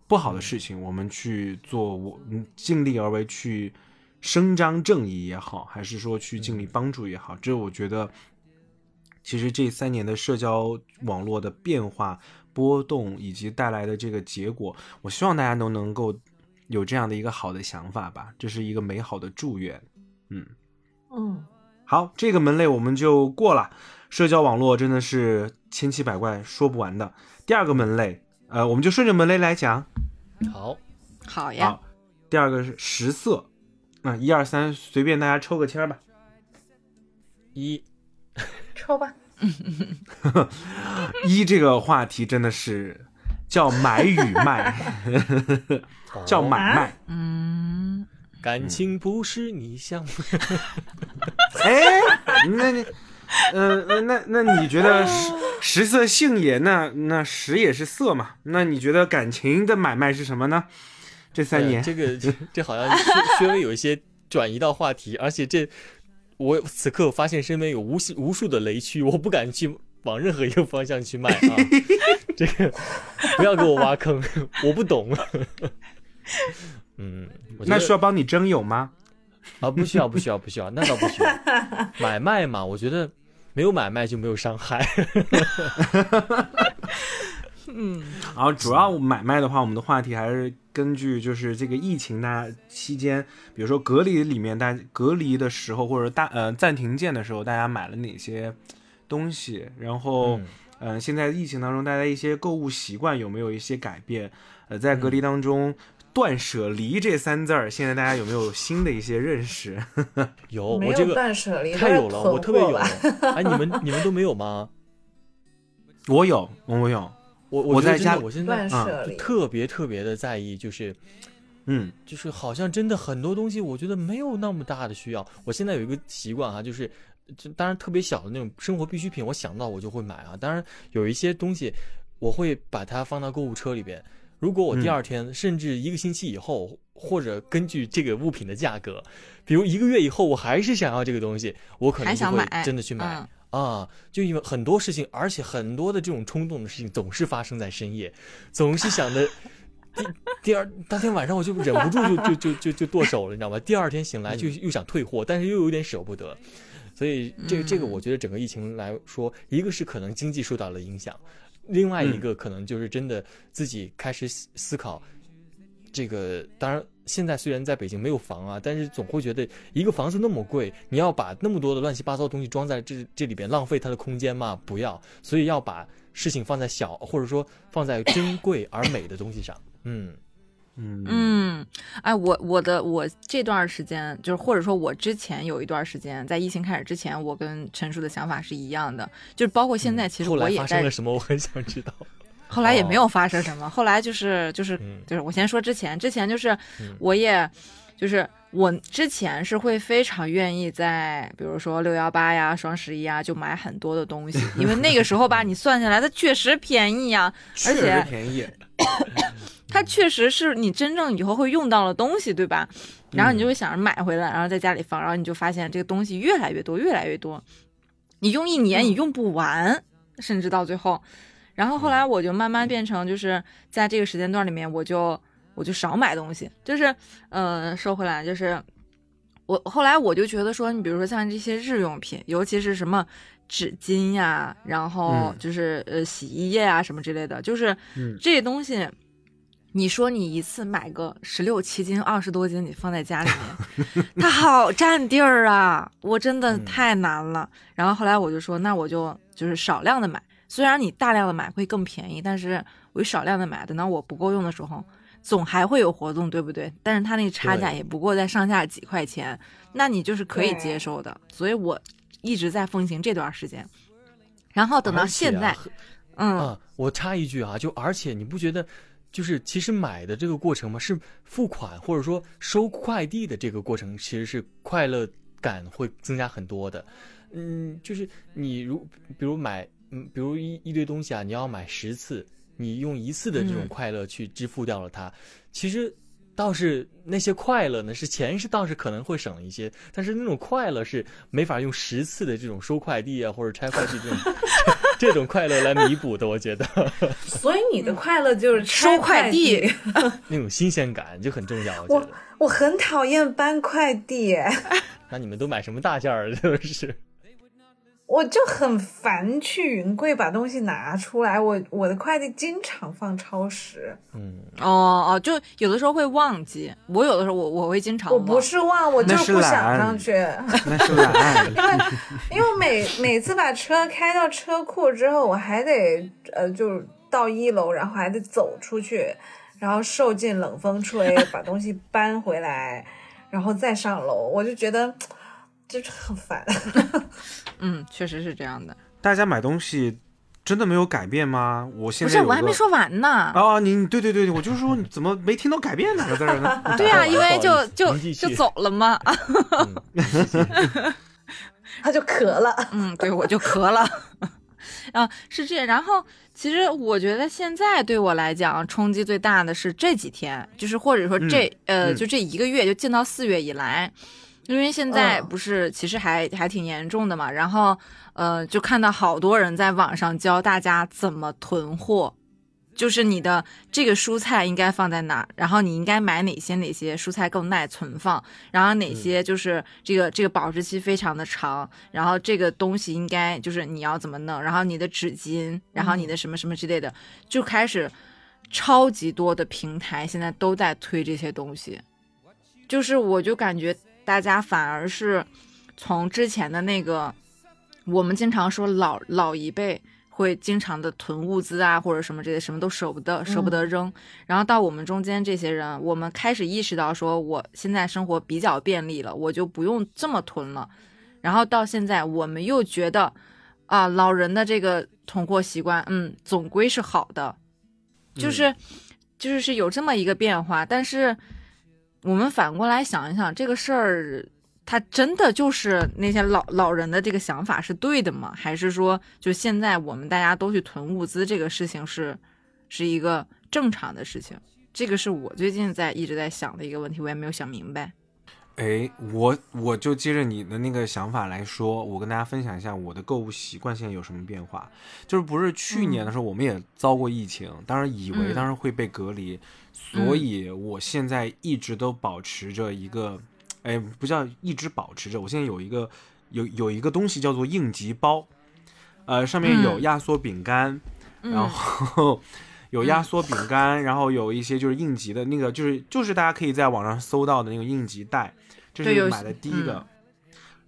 不好的事情，我们去做，我嗯尽力而为去伸张正义也好，还是说去尽力帮助也好，这我觉得其实这三年的社交网络的变化、波动以及带来的这个结果，我希望大家都能够有这样的一个好的想法吧，这是一个美好的祝愿。嗯嗯，好，这个门类我们就过了。社交网络真的是千奇百怪，说不完的。第二个门类，呃，我们就顺着门类来讲。好，好呀，好，第二个是食色，那一二三，随便大家抽个签儿吧。一抽吧。一这个话题真的是叫买与卖，叫买卖。嗯，感情不是你想，哎，那你，呃，呃那那你觉得食食色性也？那那食也是色嘛？那你觉得感情的买卖是什么呢？这三年，呃这个这这好像稍稍微有一些转移到话题，而且这我此刻发现身边有无数无数的雷区，我不敢去往任何一个方向去迈啊！这个不要给我挖坑，我不懂。嗯，那需要帮你征友吗？啊，不需要，不需要，不需要，那倒不需要。买卖嘛，我觉得没有买卖就没有伤害。嗯，然后主要买卖的话，我们的话题还是根据就是这个疫情大家期间，比如说隔离里面大家隔离的时候，或者大呃暂停键的时候，大家买了哪些东西，然后嗯嗯、呃现在疫情当中大家一些购物习惯有没有一些改变？呃，在隔离当中。断舍离这三字儿，现在大家有没有新的一些认识？有，没有我这个断舍离，太有了，我特别有。哎，你们你们都没有吗？我有，我有，我我在家我现在断舍离，就特别特别的在意，就是嗯就是好像真的很多东西，我觉得没有那么大的需要。我现在有一个习惯哈，就是就当然特别小的那种生活必需品，我想到我就会买啊。当然有一些东西，我会把它放到购物车里边。如果我第嗯二天、甚至一个星期以后，或者根据这个物品的价格，比如一个月以后，我还是想要这个东西，我可能就会还想买，真的去买。嗯啊，就因为很多事情，而且很多的这种冲动的事情总是发生在深夜，总是想着 第第二当天晚上我就忍不住就就就就就剁手了，你知道吗？第二天醒来就又想退货，但是又有点舍不得，所以这个这个嗯我觉得整个疫情来说，一个是可能经济受到了影响，另外一个可能就是真的自己开始思思考。这个当然，现在虽然在北京没有房啊，但是总会觉得一个房子那么贵，你要把那么多的乱七八糟的东西装在这这里边，浪费它的空间嘛？不要，所以要把事情放在小，或者说放在珍贵而美的东西上。嗯嗯嗯，哎，我我的我这段时间就是，或者说我之前有一段时间，在疫情开始之前，我跟陈叔的想法是一样的，就是包括现在，其实嗯后来我也在发生了什么？我很想知道。后来也没有发生什么，后来就是就是嗯就是我先说之前，之前就是嗯我也就是我之前是会非常愿意在比如说六幺八呀、双十一啊就买很多的东西，因为那个时候吧，你算下来它确实便宜呀，而且便宜。它确实是你真正以后会用到的东西，对吧？然后你就会想着买回来，然后在家里放，然后你就发现这个东西越来越多，越来越多，你用一年你用不完，甚至到最后。然后后来我就慢慢变成，就是在这个时间段里面，我就我就少买东西，就是呃，说回来就是。我后来我就觉得说，你比如说像这些日用品，尤其是什么纸巾呀，然后嗯就是呃洗衣液啊什么之类的，就是嗯这些东西，你说你一次买个十六七斤、二十多斤，你放在家里面，它好占地儿啊！我真的嗯太难了。然后后来我就说，那我就就是少量的买，虽然你大量的买会更便宜，但是我就少量的买，等到我不够用的时候，总还会有活动，对不对？但是它那个差价也不过在上下几块钱，那你就是可以接受的。所以我一直在奉行这段时间。然后等到现在，嗯，啊，我插一句啊，就而且你不觉得，就是其实买的这个过程嘛，是付款或者说收快递的这个过程，其实是快乐感会增加很多的。嗯，就是你如比如买，嗯，比如一一堆东西啊，你要买十次，你用一次的这种嗯快乐去支付掉了它，其实倒是那些快乐呢，是钱是倒是可能会省一些，但是那种快乐是没法用十次的这种收快递啊或者拆快递这种 这种快乐来弥补的，我觉得所以你的快乐就是收拆快递递。那种新鲜感就很重要，我觉我得。我很讨厌搬快递，那你们都买什么大件儿？就是我就很烦去云贵把东西拿出来。我我的快递经常放超时，嗯，哦哦，就有的时候会忘记。我有的时候我我会经常我不是忘，我就是不想上去。那是懒。因为每每次把车开到车库之后，我还得呃，就是到一楼，然后还得走出去，然后受尽冷风吹，把东西搬回来，然后再上楼，我就觉得就是很烦。嗯，确实是这样的。大家买东西真的没有改变吗？我现不是，我还没说完呢。啊，你你对对对对，我就说你怎么没听到改变哪个字儿呢？对呀、因为就就就走了嘛。他就咳了，嗯，对，我就咳了。啊，是这样。然后，其实我觉得现在对我来讲冲击最大的是这几天，就是或者说这、呃，嗯就这一个月，就进到四月以来，因为现在嗯不是其实还还挺严重的嘛。然后，呃，就看到好多人在网上教大家怎么囤货。就是你的这个蔬菜应该放在哪儿，然后你应该买哪些哪些蔬菜更耐存放，然后哪些就是这个这个保质期非常的长，然后这个东西应该就是你要怎么弄，然后你的纸巾，然后你的什么什么之类的，就开始超级多的平台现在都在推这些东西，就是我就感觉大家反而是从之前的那个我们经常说老老一辈。会经常的囤物资啊，或者什么这些什么都舍不得舍不得扔，然后到我们中间这些人，我们开始意识到说，我现在生活比较便利了，我就不用这么囤了。然后到现在，我们又觉得啊，老人的这个囤货习惯，嗯，总归是好的，就是、就是是有这么一个变化。但是我们反过来想一想，这个事儿。他真的就是那些老老人的这个想法是对的吗？还是说，就现在我们大家都去囤物资这个事情是是一个正常的事情？这个是我最近在一直在想的一个问题，我也没有想明白。哎，我我就接着你的那个想法来说，我跟大家分享一下我的购物习惯现在有什么变化。就是不是去年的时候我们也遭过疫情，当然以为嗯当时会被隔离，所以我现在一直都保持着一个。哎，不叫一直保持着，我现在有一个有有一个东西叫做应急包，呃，上面有嗯。压缩饼干，嗯、然后 有压缩饼干，然后有一些就是应急的那个，就是就是大家可以在网上搜到的那个应急袋，这对有是买的第一个。嗯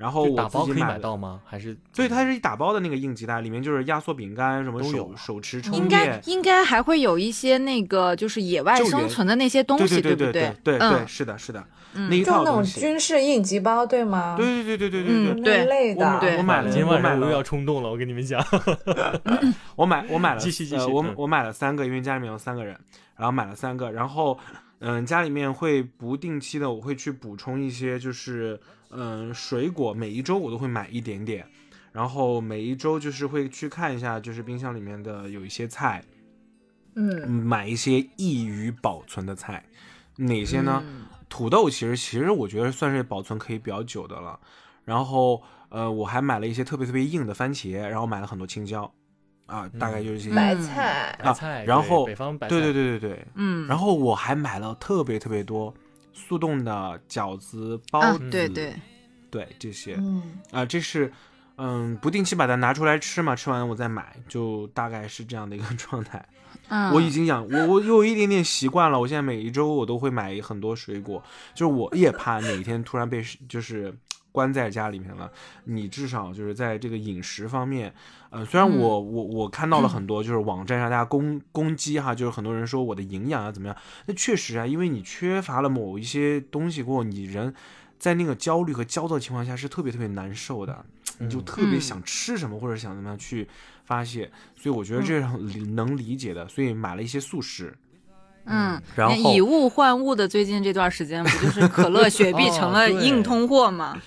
然后打包可以自己买到吗？还是对，它是一打包的那个应急袋，里面就是压缩饼干，什么手都有手持充应该，应该还会有一些那个就是野外生存的那些东西，对对对不对？对对，嗯，是的，是的，嗯那一就那种。军事应急包，对吗？对对对对对对嗯对，对那类的，对我买了，今天我买了晚上我又要冲动了，我跟你们讲。我买我买了，继续继续呃，我嗯我买了三个，因为家里面有三个人，然后买了三个，然后嗯，家里面会不定期的，我会去补充一些，就是嗯水果，每一周我都会买一点点，然后每一周就是会去看一下，就是冰箱里面的有一些菜，嗯，买一些易于保存的菜，哪些呢？嗯。土豆其实其实我觉得算是保存可以比较久的了，然后呃我还买了一些特别特别硬的番茄，然后买了很多青椒，啊，大概就是这些。白嗯菜，啊白菜，然后对北方白菜，对对对对对，嗯，然后我还买了特别特别多速冻的饺子、包啊子，，对对，对这些嗯，啊，这是嗯不定期把它拿出来吃嘛，吃完我再买，就大概是这样的一个 状态。嗯，我已经养我我有一点点习惯了，我现在每一周我都会买很多水果，就是我也怕哪一天突然被就是关在家里面了，你至少就是在这个饮食方面，呃，虽然我、我我看到了很多就是网站上大家攻攻击哈，就是很多人说我的营养啊怎么样，那确实啊，因为你缺乏了某一些东西过后，你人在那个焦虑和焦躁的情况下是特别特别难受的，你就特别嗯。想吃什么或者想怎么样去发泄，所以我觉得这是很理能理解的，所以买了一些速食。嗯，然后以物换物的最近这段时间，不就是可乐、雪碧哦成了硬通货吗？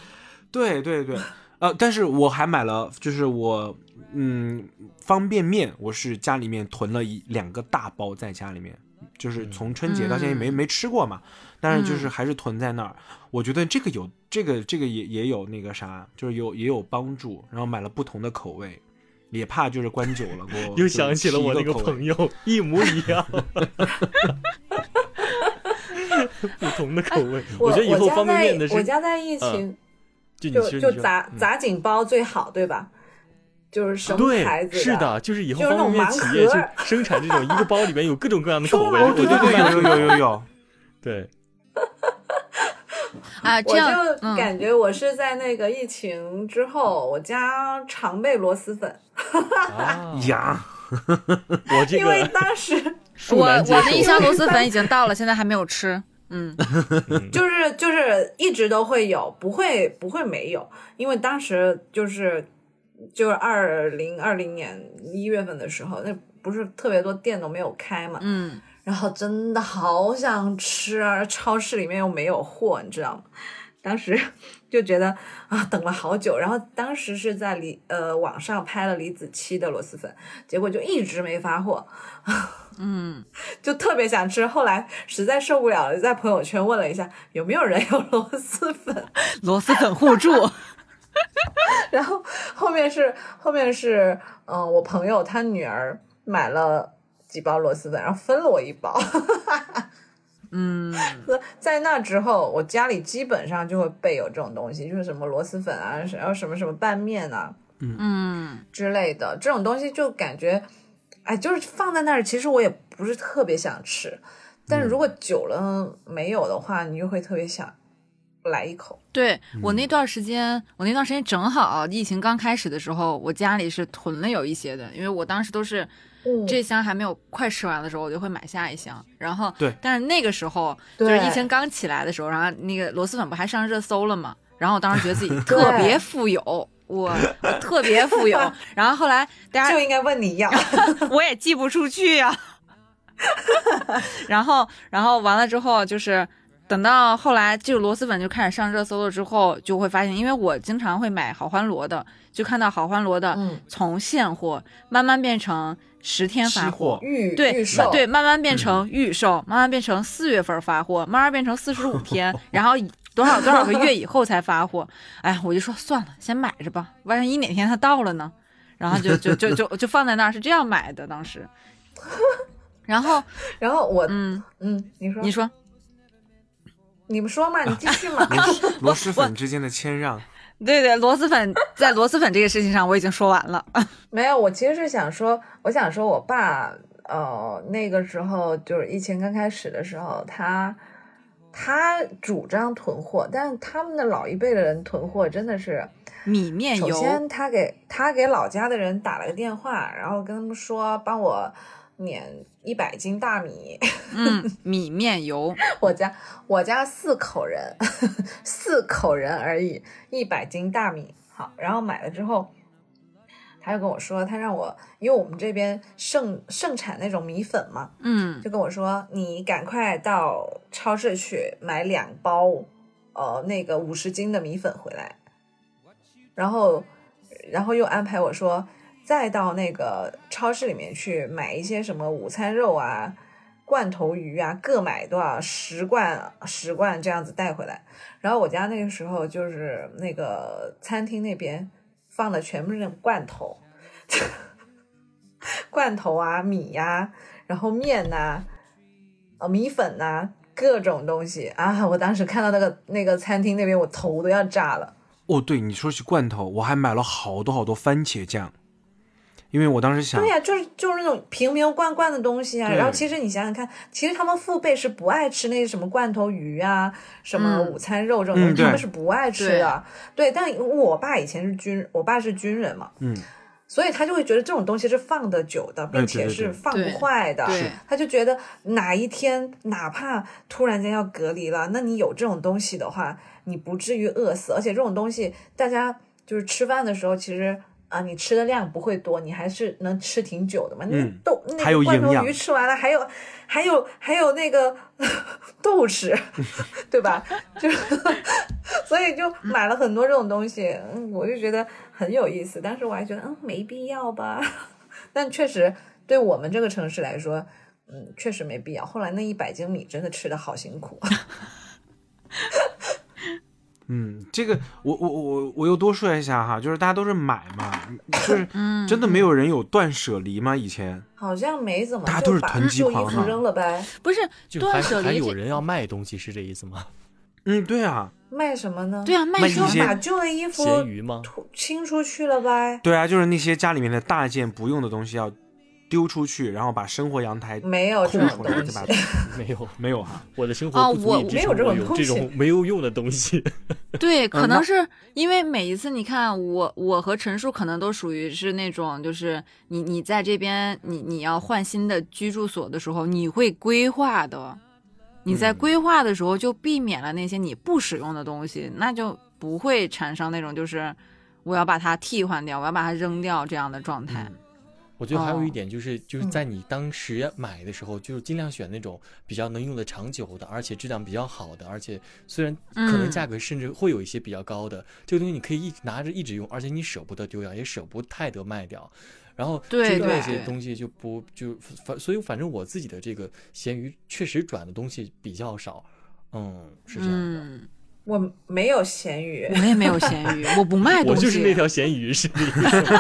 对对对，呃，但是我还买了，就是我嗯方便面，我是家里面囤了一两个大包在家里面，就是从春节到现在没、没吃过嘛，但是就是还是囤在那儿。我觉得这个有这个这个也也有那个啥，就是有也有帮助。然后买了不同的口味，也怕就是关久了给我 又想起了我那个朋友，一模一样。不同的口味，我觉得以后方便面的是我家在疫情，就就就炸炸锦包最好，对吧？就是什么牌子的？是的，就是以后方便面企业去生产这种一个包里面有各种各样的 口味。对对对，有有有有 有。对。啊，这样我就感觉我是在那个疫情之后，我家常备螺蛳粉。呀，我这个因为当时我我的一箱螺蛳粉已经到了，现在还没有吃。嗯，就是就是一直都会有，不会不会没有，因为当时就是就是二零二零年一月份的时候，那不是特别多店都没有开嘛。嗯。然后真的好想吃啊！超市里面又没有货，你知道吗？当时 就觉得啊，等了好久。然后当时是在李呃网上拍了李子柒的螺蛳粉，结果就一直没发货。嗯，就特别想吃。后来实在受不了了，在朋友圈问了一下有没有人有螺蛳粉，螺蛳粉互助。然后后面是后面是嗯，我朋友他女儿买了。几包螺蛳粉，然后分了我一包。嗯，在那之后，我家里基本上就会备有这种东西，就是什么螺蛳粉啊，然后什么什么拌面啊，嗯之类的这种东西，就感觉，哎，就是放在那儿，其实我也不是特别想吃，但是如果久了没有的话，你就会特别想来一口。对我那段时间，我那段时间正好疫情刚开始的时候，我家里是囤了有一些的，因为我当时都是。这箱还没有快吃完的时候，我就会买下一箱。然后，对，但是那个时候就是疫情刚起来的时候，然后那个螺蛳粉不还上热搜了吗？然后我当时觉得自己 特别富有，我我特别富有。然后后来大家就应该问你要，我也寄不出去呀。然后，然后完了之后，就是等到后来这个螺蛳粉就开始上热搜了之后，就会发现，因为我经常会买好欢螺的，就看到好欢螺的从现货慢慢变成。十天发货，预对对，慢慢变成预售，慢慢变成四月份发货，慢慢变成四十五天，然后多少多少个月以后才发货。哎，我就说算了，先买着吧，万一哪天它到了呢？然后就就就就就放在那儿，是这样买的当时。然后 然后我嗯嗯，你说你说，你们说嘛，你继续嘛。螺蛳粉之间的谦让。对对，螺蛳粉在螺蛳粉这个事情上我已经说完了。没有，我其实是想说，我想说我爸，呃，那个时候就是疫情刚开始的时候，他他主张囤货，但是他们的老一辈的人囤货真的是米面油。首先，他给他给老家的人打了个电话，然后跟他们说帮我。碾一百斤大米，嗯，米面油。我家我家四口人，四口人而已，一百斤大米。好，然后买了之后，他就跟我说，他让我，因为我们这边盛盛产那种米粉嘛，嗯，就跟我说，你赶快到超市去买两包，呃，那个五十斤的米粉回来。然后，然后又安排我说。再到那个超市里面去买一些什么午餐肉啊、罐头鱼啊，各买多少十罐、十罐这样子带回来。然后我家那个时候就是那个餐厅那边放的全部是罐头，罐头啊、米呀，然后面呐、呃米粉呐，各种东西啊！我当时看到那个那个餐厅那边，我头都要炸了。哦，对，你说起罐头，我还买了好多好多番茄酱。因为我当时想，对呀，就是就是那种瓶瓶罐罐的东西啊。然后其实你想想看，其实他们父辈是不爱吃那些什么罐头鱼啊，什么午餐肉这种东西，他们是不爱吃的。对，但我爸以前是军，我爸是军人嘛，嗯，所以他就会觉得这种东西是放得久的，并且是放不坏的。他就觉得哪一天哪怕突然间要隔离了，那你有这种东西的话，你不至于饿死。而且这种东西，大家就是吃饭的时候，其实。啊，你吃的量不会多，你还是能吃挺久的嘛。那豆那个罐头鱼吃完了，还有还有还有那个 豆豉，对吧？就 所以就买了很多这种东西，嗯，我就觉得很有意思。当时我还觉得，嗯，没必要吧。但确实对我们这个城市来说，嗯，确实没必要。后来那一百斤米真的吃的好辛苦。嗯，这个我我我我又多说一下哈，就是大家都是买嘛，就 是嗯真的没有人有断舍离吗？以前好像没怎么，大家都是囤积旧衣服狂嘛扔了呗。不是就断舍离，还有人要卖东西，是这意思吗？嗯，对啊，卖什么呢？对啊，卖卖一些什么？把旧的衣服咸鱼吗？清出去了呗。对啊，就是那些家里面的大件不用的东西要丢出去，然后把生活阳台没有这空种出来，再东西。没有，没有哈。我的生哦我活不足以支没有这撑我有这种没有用的东西。对，可能是因为每一次你看我，我和陈述可能都属于是那种，就是你你在这边，你你要换新的居住所的时候，你会规划的。你在嗯规划的时候就避免了那些你不使用的东西，那就不会产生那种就是我要把它替换掉，我要把它扔掉这样的状态。嗯我觉得还有一哦。点就是，就是嗯。在你当时买的时候，就是尽量选那种比较能用的长久的，而且质量比较好的，而且虽然可能嗯。价格甚至会有一些比较高的，这个东西你可以一直拿着一直用，而且你舍不得丢掉，也舍不太得卖掉。然后对这些东西就不就反，所以反正我自己的这个闲鱼确实转的东西比较少，嗯，是这样的。嗯，我没有咸鱼我，也没有咸鱼，我不卖东西。我就是那条咸鱼，是这意思吗？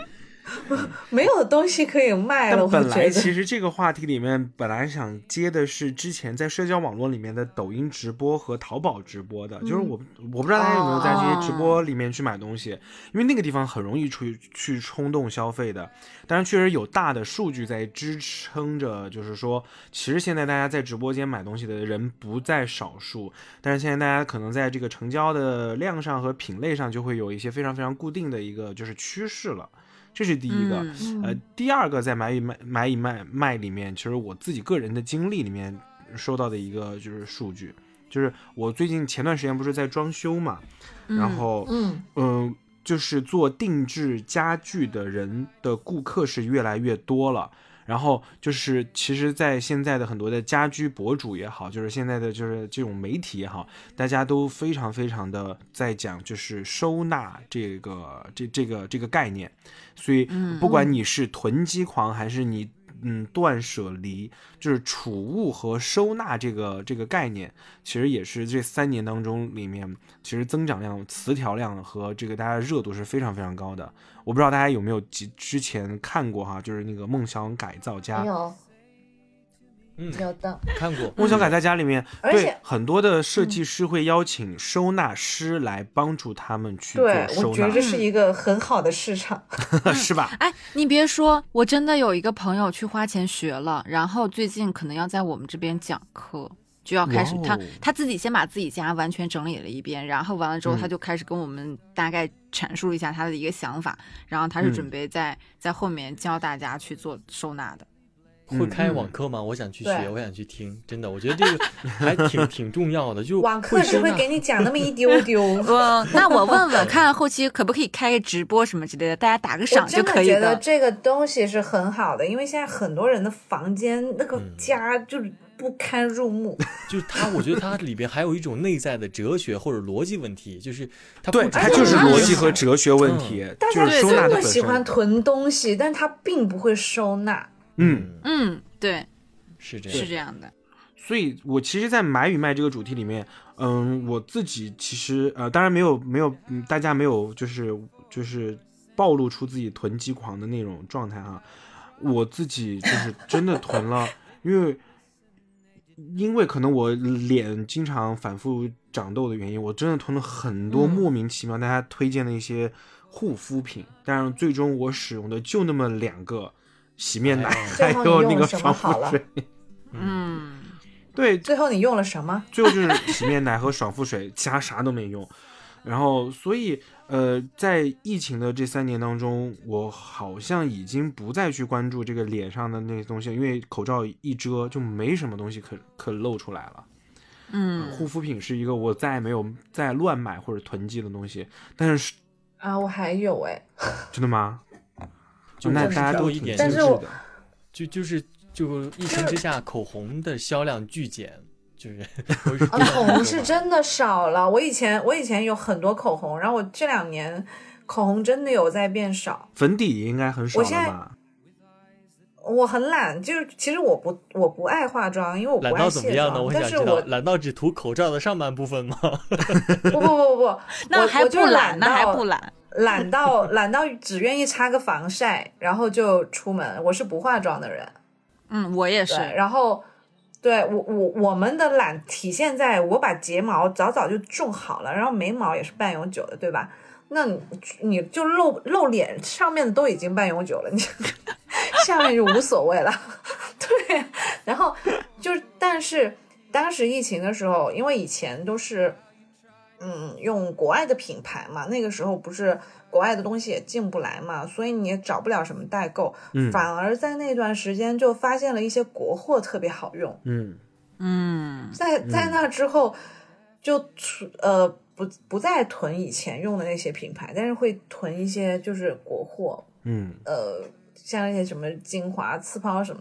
没有东西可以卖了。本来其实这个话题里面，本来想接的是之前在社交网络里面的抖音直播和淘宝直播的，就是我我不知道大家有没有在这些直播里面去买东西，因为那个地方很容易去去冲动消费的。但是，确实有大的数据在支撑着，就是说，其实现在大家在直播间买东西的人不在少数，但是现在大家可能在这个成交的量上和品类上就会有一些非常非常固定的一个就是趋势了。这是第一个，嗯呃，第二个在买与卖买与卖卖里面，其实我自己个人的经历里面收到的一个就是数据，就是我最近前段时间不是在装修嘛，然后嗯，嗯、就是做定制家具的人的顾客是越来越多了。然后就是，其实，在现在的很多的家居博主也好，就是现在的就是这种媒体也好，大家都非常非常的在讲就是收纳这个这这个这个概念，所以不管你是囤积狂还是你嗯断舍离，就是储物和收纳这个这个概念，其实也是这三年当中里面其实增长量、词条量和这个大家热度是非常非常高的。我不知道大家有没有之之前看过哈，就是那个梦想改造家，嗯，有的，看过。梦想改在家里面，对而且很多的设计师会邀请收纳师来帮助他们去做对，收纳我觉得这，是一个很好的市场。是吧？哎，你别说，我真的有一个朋友去花钱学了，然后最近可能要在我们这边讲课，就要开始他他自己先把自己家完全整理了一遍，然后完了之后嗯他就开始跟我们大概阐述了一下他的一个想法，然后他是嗯准备在在后面教大家去做收纳的。会开嗯网课吗？我想去学，我想去听，真的，我觉得这个 还挺挺重要的。就网课只会给你讲那么一丢丢。嗯，那我问问看，后期可不可以开个直播什么之类的，大家打个赏就可以的。觉得这个东西是很好的，因为现在很多人的房间那个嗯家就是不堪入目。就是它，我觉得它里边还有一种内在的哲学或者逻辑问题，就是它对，不只它就是逻辑和哲学问题，大家就是收纳的本真的喜欢。囤东西，但他并不会收纳。嗯，嗯，对，是这样，是这样的。所以我其实，在买与卖这个主题里面，嗯，我自己其实呃，当然没有没有，嗯，大家没有就是就是暴露出自己囤积狂的那种状态哈。我自己就是真的囤了，因为因为可能我脸经常反复长痘的原因，我真的囤了很多嗯。莫名其妙大家推荐的一些护肤品，但是最终我使用的就那么两个洗面奶，哎还有那个爽肤水。嗯，对，最后你用了什么？最后就是洗面奶和爽肤水，其他啥都没用。然后，所以，呃，在疫情的这三年当中，我好像已经不再去关注这个脸上的那些东西，因为口罩一遮就没什么东西可可露出来了。嗯，护肤品是一个我再也没有再乱买或者囤积的东西，但是啊，我还有哎，真的吗？那就那大家都一点但是。就就是就疫情之下，口红的销量巨减，就是 啊，口红是真的少了。我以前我以前有很多口红，然后我这两年口红真的有在变少。粉底应该很少了我现在吧？我很懒，就是其实我不我不爱化妆，因为我不懒爱卸到怎么样呢？妆。我想知道，但是我懒到只涂口罩的上半部分吗？不不不不不，那还我我就不懒，那还到不懒。懒到懒到只愿意擦个防晒，然后就出门。我是不化妆的人，嗯，我也是。然后对我我我们的懒体现在我把睫毛早早就种好了，然后眉毛也是半永久的，对吧？那你你就露露脸上面的都已经半永久了，你 下面就无所谓了。对，然后就是但是当时疫情的时候，因为以前都是。嗯，用国外的品牌嘛，那个时候不是国外的东西也进不来嘛，所以你也找不了什么代购，嗯反而在那段时间就发现了一些国货特别好用。嗯嗯，在在那之后，就出呃不不再囤以前用的那些品牌，但是会囤一些就是国货，嗯呃，像那些什么精华、次抛什么，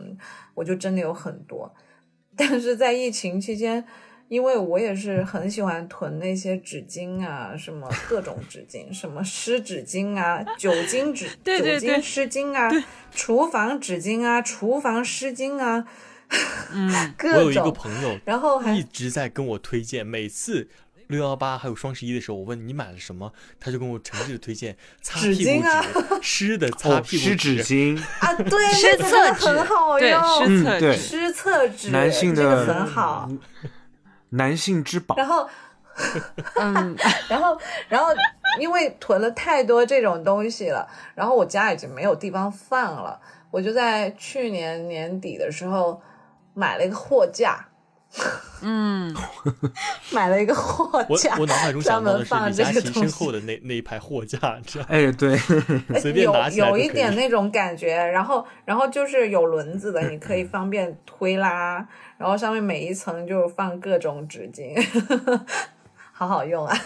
我就真的有很多。但是在疫情期间，因为我也是很喜欢囤那些纸巾啊，什么各种纸巾，什么湿纸巾啊、酒精纸、对对对酒精湿巾啊、厨房纸巾啊、厨房湿巾啊，嗯，各我有一个种。朋友然后还一直在跟我推荐，每次六幺八还有双十一的时候，我问你买了什么，他就跟我诚挚的推荐 擦纸屁股巾啊纸，湿的擦哦，屁股湿纸巾，啊，对，湿厕纸很好，用，湿厕纸。湿厕纸，男性这个的很好。男性之宝。然后，嗯，然后，然后，因为囤了太多这种东西了，然后我家已经没有地方放了，我就在去年年底的时候买了一个货架，嗯，买了一个货架，我脑海中想到的是专门李佳琦放这个东西身后的那那一排货架，你知道吗？哎，对，随便有拿起来有一就可以点那种感觉，然后然后就是有轮子的，你可以方便推拉，然后上面每一层就放各种纸巾，好好用啊！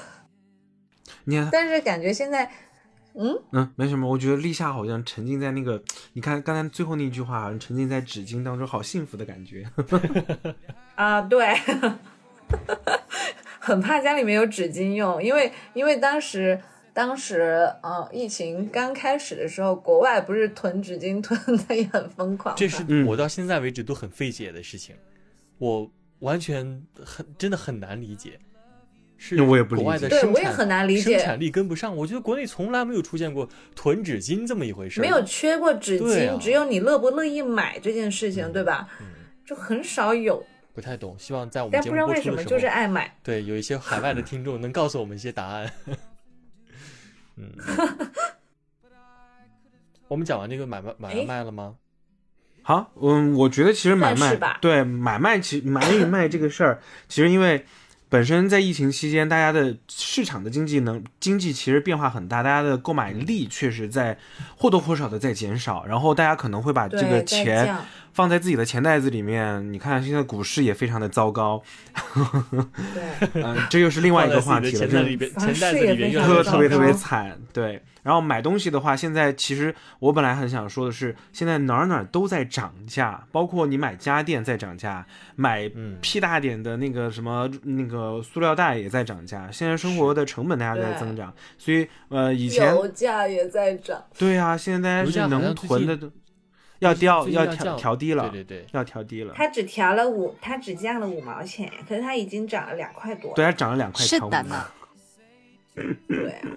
你看，但是感觉现在，嗯，嗯，没什么。我觉得立夏好像沉浸在那个，你看刚才最后那句话，好像沉浸在纸巾当中，好幸福的感觉。啊，对，很怕家里面有纸巾用，因为因为当时当时呃疫情刚开始的时候，国外不是囤纸巾囤的也很疯狂，这是嗯我到现在为止都很费解的事情，我完全很真的很难理解。是那我也不理解国外的对我也生产很难理解生产力跟不上。我觉得国内从来没有出现过囤纸巾这么一回事，没有缺过纸巾，啊只有你乐不乐意买这件事情，嗯对吧？嗯就很少有，不太懂。希望在我们但不知道节目播为什么就是爱买。对有一些海外的听众能告诉我们一些答案。嗯，我们讲完这个买卖买哎卖了吗？好，嗯，我觉得其实买卖算是吧对买卖其买与卖这个事儿，其实因为本身在疫情期间，大家的市场的经济能经济其实变化很大，大家的购买力确实在或多或少的在减少，然后大家可能会把这，个在钱降放在自己的钱袋子里面。你看现在股市也非常的糟糕，对，嗯、这又是另外一个话题了，钱这袋里边，房钱袋市也子里边非常的越来越特特别特别惨，对。然后买东西的话，现在其实我本来很想说的是，现在哪儿哪儿都在涨价，包括你买家电在涨价，买嗯屁大点的那个什么那个塑料袋也在涨价。现在生活的成本大家在增长，所以呃以前油价也在涨。对啊，现在大家是能囤的都要调要调调低了，对对对，要调低了。它只调了五，它只降了五毛钱，可是它已经涨了两块多。对，它涨了两块钱五毛是的呢，对啊，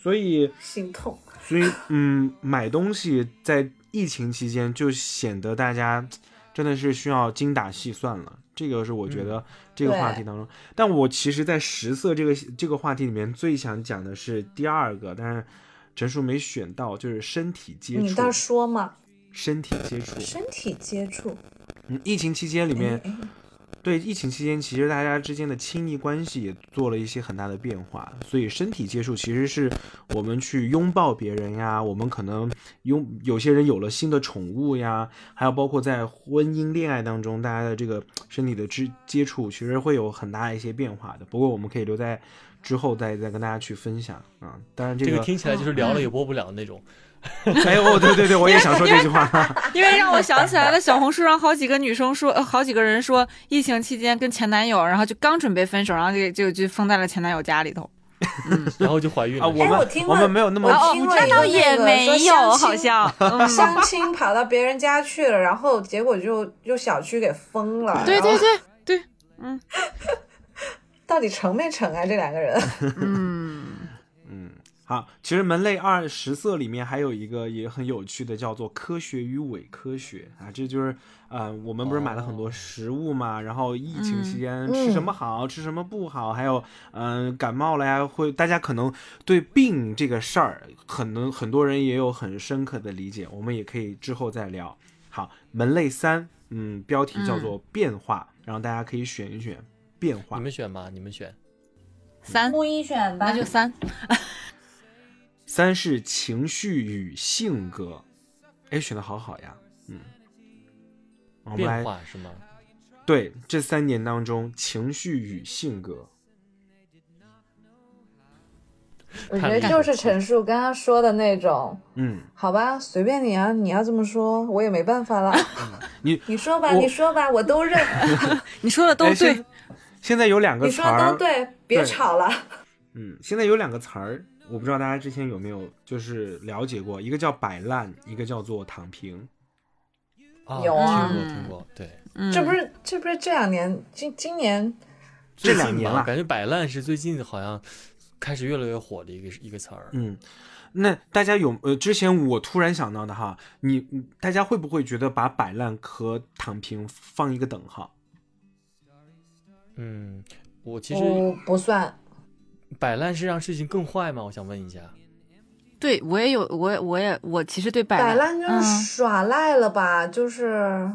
所以心痛。所以，嗯，买东西在疫情期间就显得大家真的是需要精打细算了。这个是我觉得这个话题当中，但我其实，在食色这个这个话题里面最想讲的是第二个，但是陈叔没选到，就是身体接触。你倒说嘛，身体接触，身体接触嗯，疫情期间里面，哎哎对疫情期间，其实大家之间的亲密关系也做了一些很大的变化，所以身体接触其实是我们去拥抱别人呀，我们可能拥有些人有了新的宠物呀，还有包括在婚姻恋爱当中，大家的这个身体的接接触，其实会有很大一些变化的。不过我们可以留在之后再再跟大家去分享啊。当然这个，这个听起来就是聊了也播不了那种。哎哦，对对对，我也想说这句话。因为让我想起来了，小红书上好几个女生说，呃，好几个人说，疫情期间跟前男友，然后就刚准备分手，然后就就就封在了前男友家里头。然后就怀孕了。啊，我们哎我们没有那么我哦听了一个那倒也没有，好像。嗯相亲跑到别人家去了，然后结果就就小区给封了。对对对对嗯，到底成没成啊？这两个人，嗯，嗯，好，其实门类二十色里面还有一个也很有趣的，叫做科学与伪科学啊，这就是呃，我们不是买了很多哦食物嘛，然后疫情期间嗯吃什么好，吃什么不好，还有嗯、感冒了呀，会大家可能对病这个事儿，可能很多人也有很深刻的理解，我们也可以之后再聊。好，门类三，嗯，标题叫做变化，然后大家可以选一选变化你。们选吧，你们选。三，木一选吧那就三。三是情绪与性格，哎，选的好好呀，嗯，我们变来化是吗？对这三年当中情绪与性格，我觉得就是陈述刚刚说的那种。嗯，好吧，随便你啊，你要这么说，我也没办法了。你你说吧，你说吧，我都认。你说的都哎对现，在有两个你说词儿，都对，别吵了。嗯，现在有两个词儿，我不知道大家之前有没有就是了解过，一个叫摆烂，一个叫做躺平。啊，有啊听过听过，对。嗯这不是这不是这两年，今今年这两年了感觉摆烂是最近好像开始越来越火的一个一个词儿。嗯，那大家有呃，之前我突然想到的哈，你你大家会不会觉得把摆烂和躺平放一个等号？嗯，我其实不不算。摆烂是让事情更坏吗？我想问一下。对我也有，我也我也我其实对摆摆烂就是嗯耍赖了吧，就是，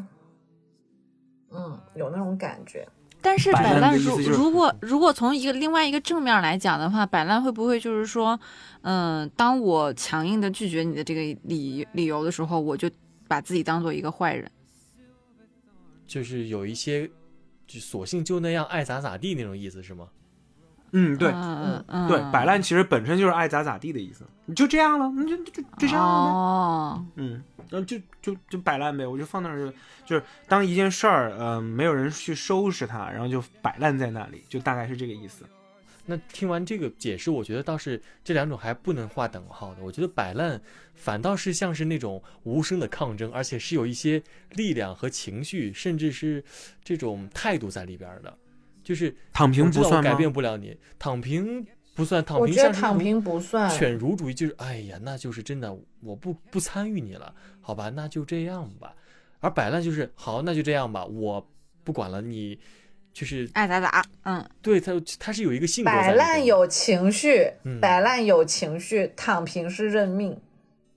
嗯，有那种感觉。但是摆烂如如果如果从一个另外一个正面来讲的话，摆烂会不会就是说，嗯、当我强硬的拒绝你的这个理理由的时候，我就把自己当做一个坏人？就是有一些，就索性就那样爱咋咋地那种意思是吗？嗯，对。嗯嗯，对，摆烂其实本身就是爱咋咋地的意思，你就这样了，你就就就就这样了呗。哦，嗯，然后就就就摆烂呗，我就放那儿就就是当一件事儿，呃，没有人去收拾它，然后就摆烂在那里，就大概是这个意思。那听完这个解释，我觉得倒是这两种还不能划等号的。我觉得摆烂反倒是像是那种无声的抗争，而且是有一些力量和情绪，甚至是这种态度在里边儿的。就是躺平不算改变不了你，躺平不算，躺平像是那种觉得躺平不算。犬儒主义，就是哎呀，那就是真的，我不不参与你了，好吧，那就这样吧。而摆烂就是好，那就这样吧，我不管了，你就是爱咋咋，嗯，对他，他是有一个性格摆烂有情绪，嗯摆烂有情绪，躺平是认命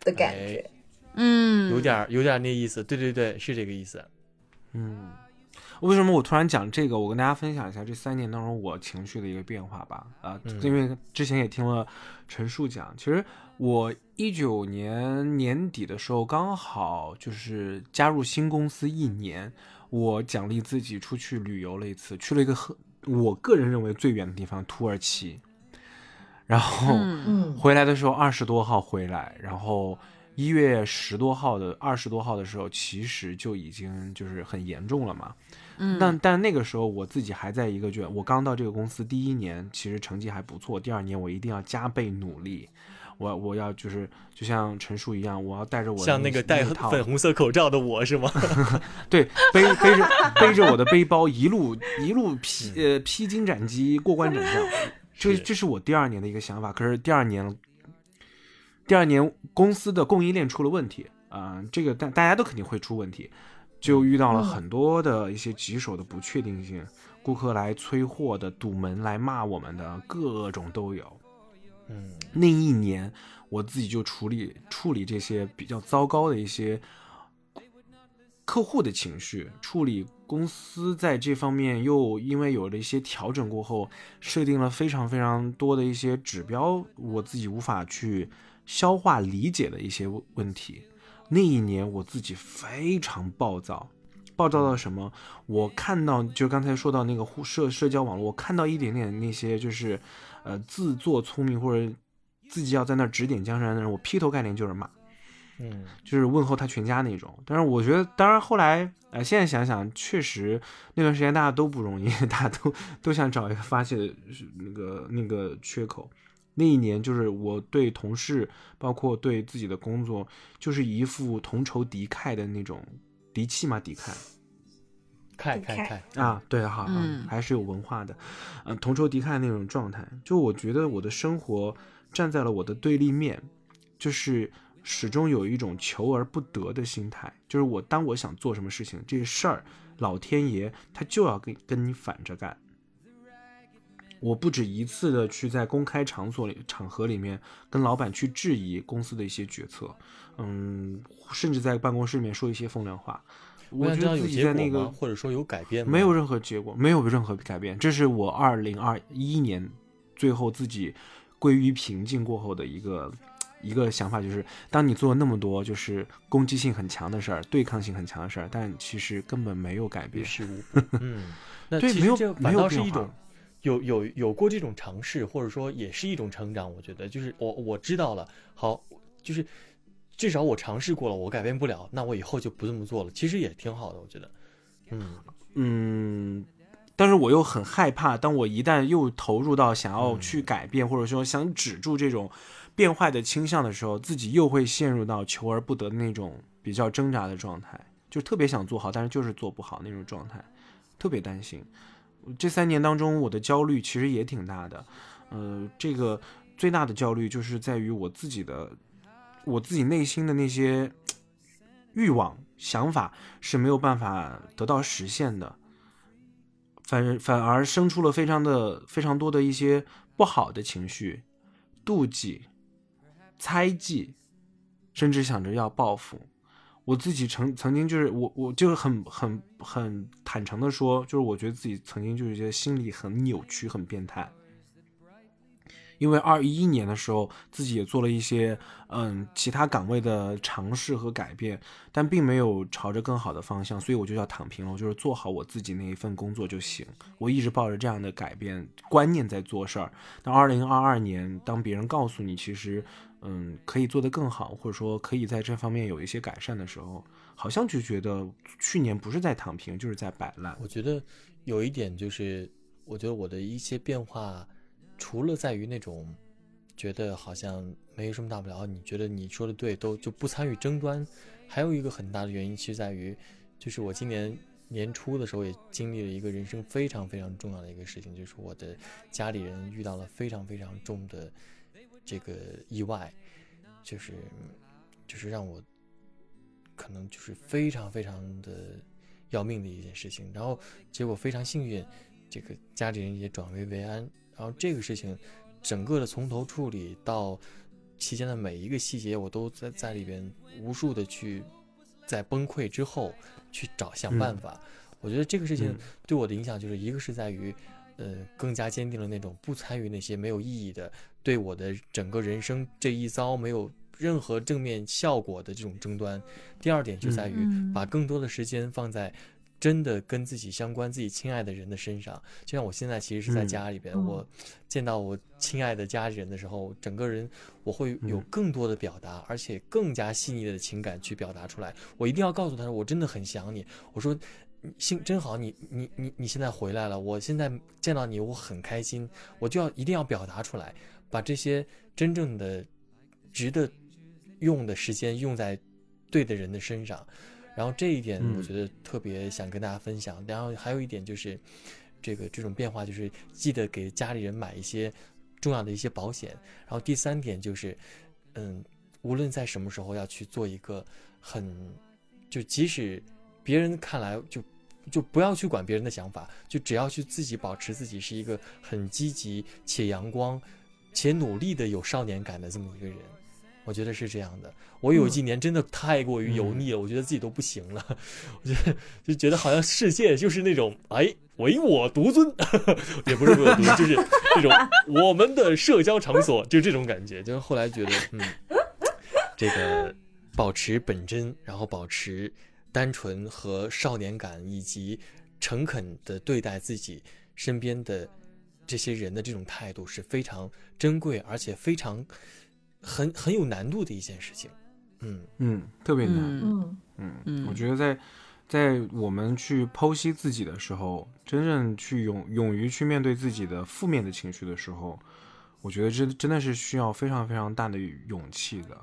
的感觉。嗯，有点儿有点儿那意思，对对对，是这个意思。嗯，为什么我突然讲这个？我跟大家分享一下这三年当中我情绪的一个变化吧。啊、嗯因为之前也听了陈述讲，其实我一九年年底的时候刚好就是加入新公司一年，我奖励自己出去旅游了一次，去了一个很我个人认为最远的地方——土耳其。然后，回来的时候二十多号回来，然后一月十多号的二十多号的时候，其实就已经就是很严重了嘛。嗯，但但那个时候我自己还在一个卷，我刚到这个公司第一年，其实成绩还不错，第二年我一定要加倍努力。我我要就是就像陈述一样，我要带着我像那个戴粉红色口罩的我是吗？对背背着 背着我的背包一路一路披呃披荆斩棘过关斩将，这这是我第二年的一个想法。可是第二年，第二年公司的供应链出了问题啊、这个大大家都肯定会出问题，就遇到了嗯很多的一些棘手的不确定性，顾客来催货的、堵门来骂我们的，各种都有。嗯，那一年，我自己就处理处理这些比较糟糕的一些客户的情绪，处理公司在这方面又因为有了一些调整过后，设定了非常非常多的一些指标，我自己无法去消化理解的一些问问题。那一年我自己非常暴躁，暴躁到什么？我看到就刚才说到那个互社社交网络，我看到一点点那些就是，呃，自作聪明或者自己要在那儿指点江山的人，我劈头盖脸就是骂，嗯，就是问候他全家那种。但是我觉得，当然后来，呃，现在想想，确实那段时间大家都不容易，大家都都想找一个发泄的那个那个缺口。那一年就是我对同事，包括对自己的工作，就是一副同仇敌忾的那种敌气嘛，敌忾。看你看看看，啊，对，好，嗯还是有文化的，嗯、同仇敌忾那种状态。就我觉得我的生活站在了我的对立面，就是始终有一种求而不得的心态。就是我当我想做什么事情，这事儿老天爷他就要跟跟你反着干。我不止一次的去在公开场所里场合里面跟老板去质疑公司的一些决策，嗯，甚至在办公室里面说一些风凉话。我觉得自己？在那个或者说有改变？没有任何结果，没有任何改变。这是我二零二一年最后自己归于平静过后的一个一个想法，就是当你做了那么多就是攻击性很强的事儿、对抗性很强的事儿，但其实根本没有改变。事无补。嗯，那对没有其实这没反有变化倒是一种有有有过这种尝试，或者说也是一种成长。我觉得就是我我知道了，好，就是至少我尝试过了，我改变不了，那我以后就不这么做了。其实也挺好的，我觉得。嗯，嗯，但是我又很害怕，当我一旦又投入到想要嗯去改变，或者说想止住这种变坏的倾向的时候，自己又会陷入到求而不得的那种比较挣扎的状态，就特别想做好，但是就是做不好那种状态，特别担心。这三年当中，我的焦虑其实也挺大的，呃，这个最大的焦虑就是在于我自己的，我自己内心的那些欲望、想法是没有办法得到实现的，反反而生出了非常的非常多的一些不好的情绪，妒忌、猜忌，甚至想着要报复。我自己曾曾经就是我我就是很很很坦诚的说，就是我觉得自己曾经就是觉得心理很扭曲、很变态。因为二一年的时候，自己也做了一些嗯其他岗位的尝试和改变，但并没有朝着更好的方向，所以我就要躺平了，我就是做好我自己那一份工作就行。我一直抱着这样的改变观念在做事儿。那二零二二年，当别人告诉你其实嗯可以做得更好，或者说可以在这方面有一些改善的时候，好像就觉得去年不是在躺平，就是在摆烂。我觉得有一点就是，我觉得我的一些变化，除了在于那种觉得好像没有什么大不了，你觉得你说的对，都就不参与争端，还有一个很大的原因，其实在于，就是我今年年初的时候也经历了一个人生非常非常重要的一个事情，就是我的家里人遇到了非常非常重的这个意外，就是就是让我可能就是非常非常的要命的一件事情。然后结果非常幸运，这个家里人也转危为安。然后这个事情整个的从头处理到期间的每一个细节，我都在在里边无数的去在崩溃之后去找想办法。我觉得这个事情嗯对我的影响就是一个是在于。呃，更加坚定了那种不参与那些没有意义的，对我的整个人生这一遭没有任何正面效果的这种争端。第二点就在于嗯把更多的时间放在真的跟自己相关、自己亲爱的人的身上。就像我现在其实是在嗯家里边，嗯我见到我亲爱的家人的时候，整个人我会有嗯更多的表达，而且更加细腻的情感去表达出来。我一定要告诉他说，我真的很想你。我说。你幸真好，你你你你现在回来了，我现在见到你，我很开心，我就要一定要表达出来，把这些真正的值得用的时间用在对的人的身上。然后这一点嗯我觉得特别想跟大家分享。然后还有一点就是，这个这种变化就是记得给家里人买一些重要的一些保险。然后第三点就是，嗯，无论在什么时候要去做一个很，就即使别人看来就就不要去管别人的想法，就只要去自己保持自己是一个很积极且阳光且努力的有少年感的这么一个人。我觉得是这样的。我有几年真的太过于油腻了，我觉得自己都不行了。我觉得就觉得好像世界就是那种哎唯我独尊，也不是唯我独尊，就是这种 我们的社交场所，就这种感觉。就是后来觉得，嗯，这个保持本真，然后保持单纯和少年感，以及诚恳的对待自己身边的这些人的这种态度是非常珍贵，而且非常很很有难度的一件事情。嗯，嗯，特别难。嗯嗯嗯，嗯我觉得在在我们去剖析自己的时候，真正去勇勇于去面对自己的负面的情绪的时候，我觉得这真的是需要非常非常大的勇气的，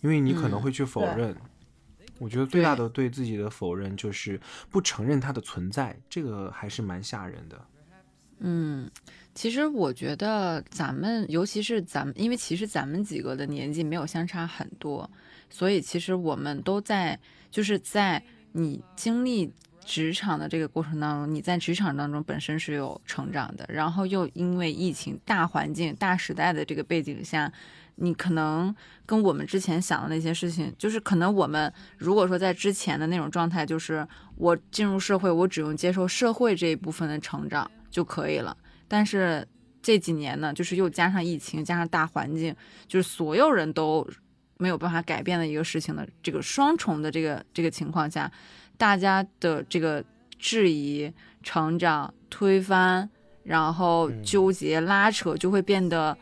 因为你可能嗯会去否对认。我觉得最大的对自己的否认就是不承认它的存在，这个还是蛮吓人的。嗯，其实我觉得咱们，尤其是咱们，因为其实咱们几个的年纪没有相差很多，所以其实我们都在，就是在你经历职场的这个过程当中，你在职场当中本身是有成长的，然后又因为疫情大环境、大时代的这个背景下，你可能跟我们之前想的那些事情，就是可能我们如果说在之前的那种状态，就是我进入社会，我只用接受社会这一部分的成长就可以了。但是这几年呢，就是又加上疫情，加上大环境，就是所有人都没有办法改变的一个事情的这个双重的这个这个情况下，大家的这个质疑、成长、推翻，然后嗯纠结、拉扯，就会变得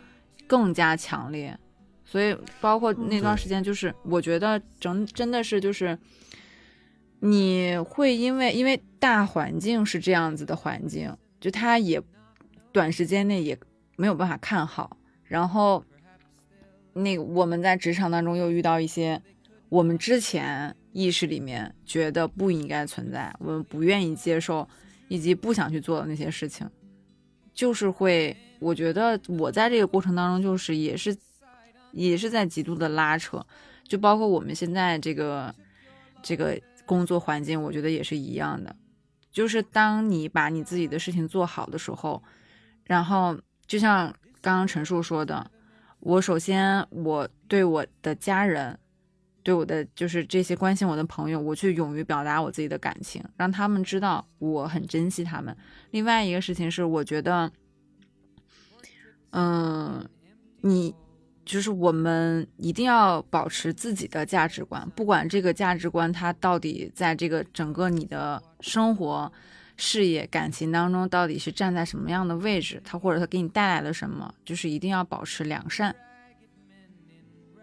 更加强烈。所以，包括那段时间，就是我觉得整真的是就是，你会因为因为大环境是这样子的环境，就它也短时间内也没有办法看好，然后那个我们在职场当中又遇到一些我们之前意识里面觉得不应该存在，我们不愿意接受以及不想去做的那些事情，就是会，我觉得我在这个过程当中就是也是也是在极度的拉扯，就包括我们现在这个这个工作环境，我觉得也是一样的。就是当你把你自己的事情做好的时候，然后就像刚刚陈述说的，我首先我对我的家人，对我的就是这些关心我的朋友，我去勇于表达我自己的感情，让他们知道我很珍惜他们。另外一个事情是，我觉得，嗯，你就是我们一定要保持自己的价值观，不管这个价值观它到底在这个整个你的生活、事业、感情当中到底是站在什么样的位置，他或者他给你带来了什么，就是一定要保持良善。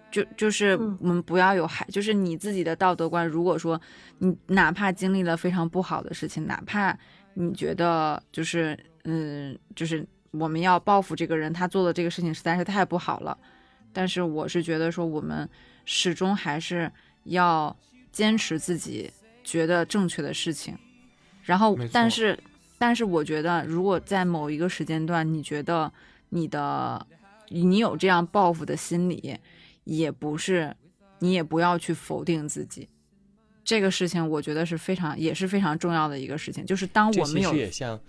就就是嗯我们不要有害，就是你自己的道德观。如果说你哪怕经历了非常不好的事情，哪怕你觉得就是嗯，就是我们要报复这个人，他做的这个事情实在是太不好了。但是我是觉得说，我们始终还是要坚持自己觉得正确的事情。然后，但是但是我觉得，如果在某一个时间段，你觉得你的你有这样报复的心理，也不是你也不要去否定自己。这个事情我觉得是非常也是非常重要的一个事情，就是当我们有实也像，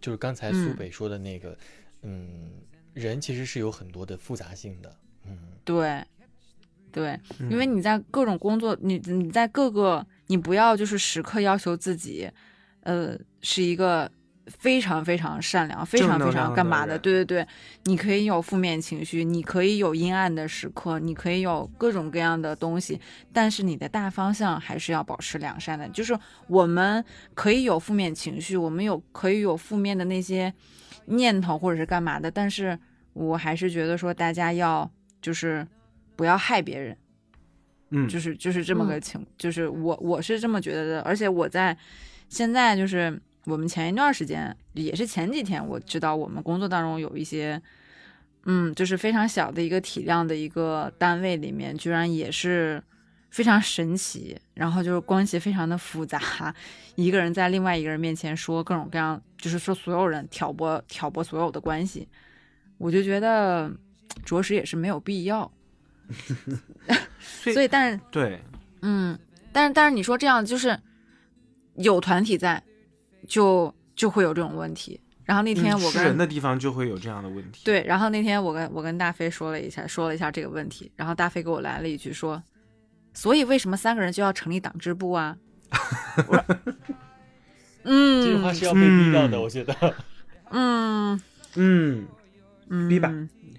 就是刚才苏嗯。北说的那个，嗯人其实是有很多的复杂性的，嗯，对，对，嗯。因为你在各种工作，你你在各个，你不要就是时刻要求自己，呃，是一个非常非常善良、非常非常干嘛的？人对对对，你可以有负面情绪，你可以有阴暗的时刻，你可以有各种各样的东西，但是你的大方向还是要保持良善的。就是我们可以有负面情绪，我们有可以有负面的那些念头或者是干嘛的，但是我还是觉得说大家要就是不要害别人，嗯，就是就是这么个情，就是我我是这么觉得的，而且我在现在就是我们前一段时间也是前几天，我知道我们工作当中有一些，嗯，就是非常小的一个体量的一个单位里面，居然也是非常神奇，然后就是关系非常的复杂，一个人在另外一个人面前说各种各样，就是说所有人挑拨挑拨所有的关系，我就觉得着实也是没有必要，所以但是。对，嗯，但是但是你说这样就是有团体在，就就会有这种问题。然后那天嗯我跟、是人的地方就会有这样的问题。，对，然后那天我跟我跟大飞说了一下，说了一下这个问题，然后大飞给我来了一句说，所以为什么三个人就要成立党支部啊？我说 嗯，这句话是要被逼到的，嗯我觉得。嗯嗯，嗯，逼吧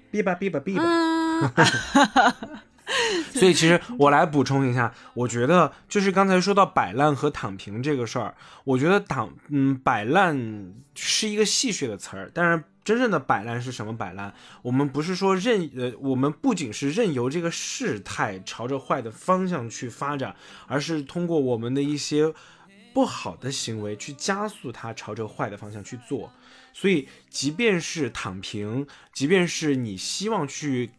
逼吧逼吧逼吧。嗯，所以其实我来补充一下，我觉得就是刚才说到摆烂和躺平这个事儿，我觉得躺嗯摆烂是一个戏谑的词儿，但是真正的摆烂是什么摆烂？我们不是说任呃，我们不仅是任由这个事态朝着坏的方向去发展，而是通过我们的一些。不好的行为去加速它朝着坏的方向去做。所以，即便是躺平，即便是你希望去，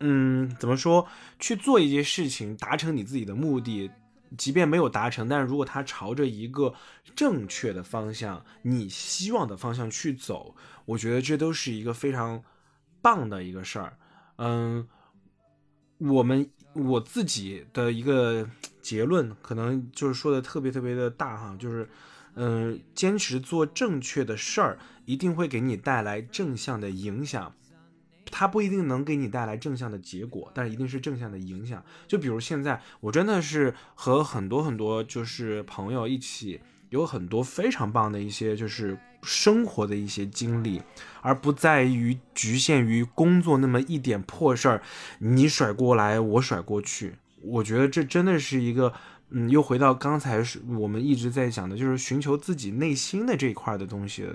嗯，怎么说，去做一件事情，达成你自己的目的，即便没有达成，但是如果他朝着一个正确的方向，你希望的方向去走，我觉得这都是一个非常棒的一个事儿。嗯，我们我自己的一个结论，可能就是说的特别特别的大哈，就是，嗯，坚持做正确的事儿，一定会给你带来正向的影响。它不一定能给你带来正向的结果，但是一定是正向的影响。就比如现在，我真的是和很多很多就是朋友一起，有很多非常棒的一些就是生活的一些经历，而不在于局限于工作那么一点破事儿，你甩过来，我甩过去。我觉得这真的是一个，嗯，又回到刚才是我们一直在讲的，就是寻求自己内心的这一块的东西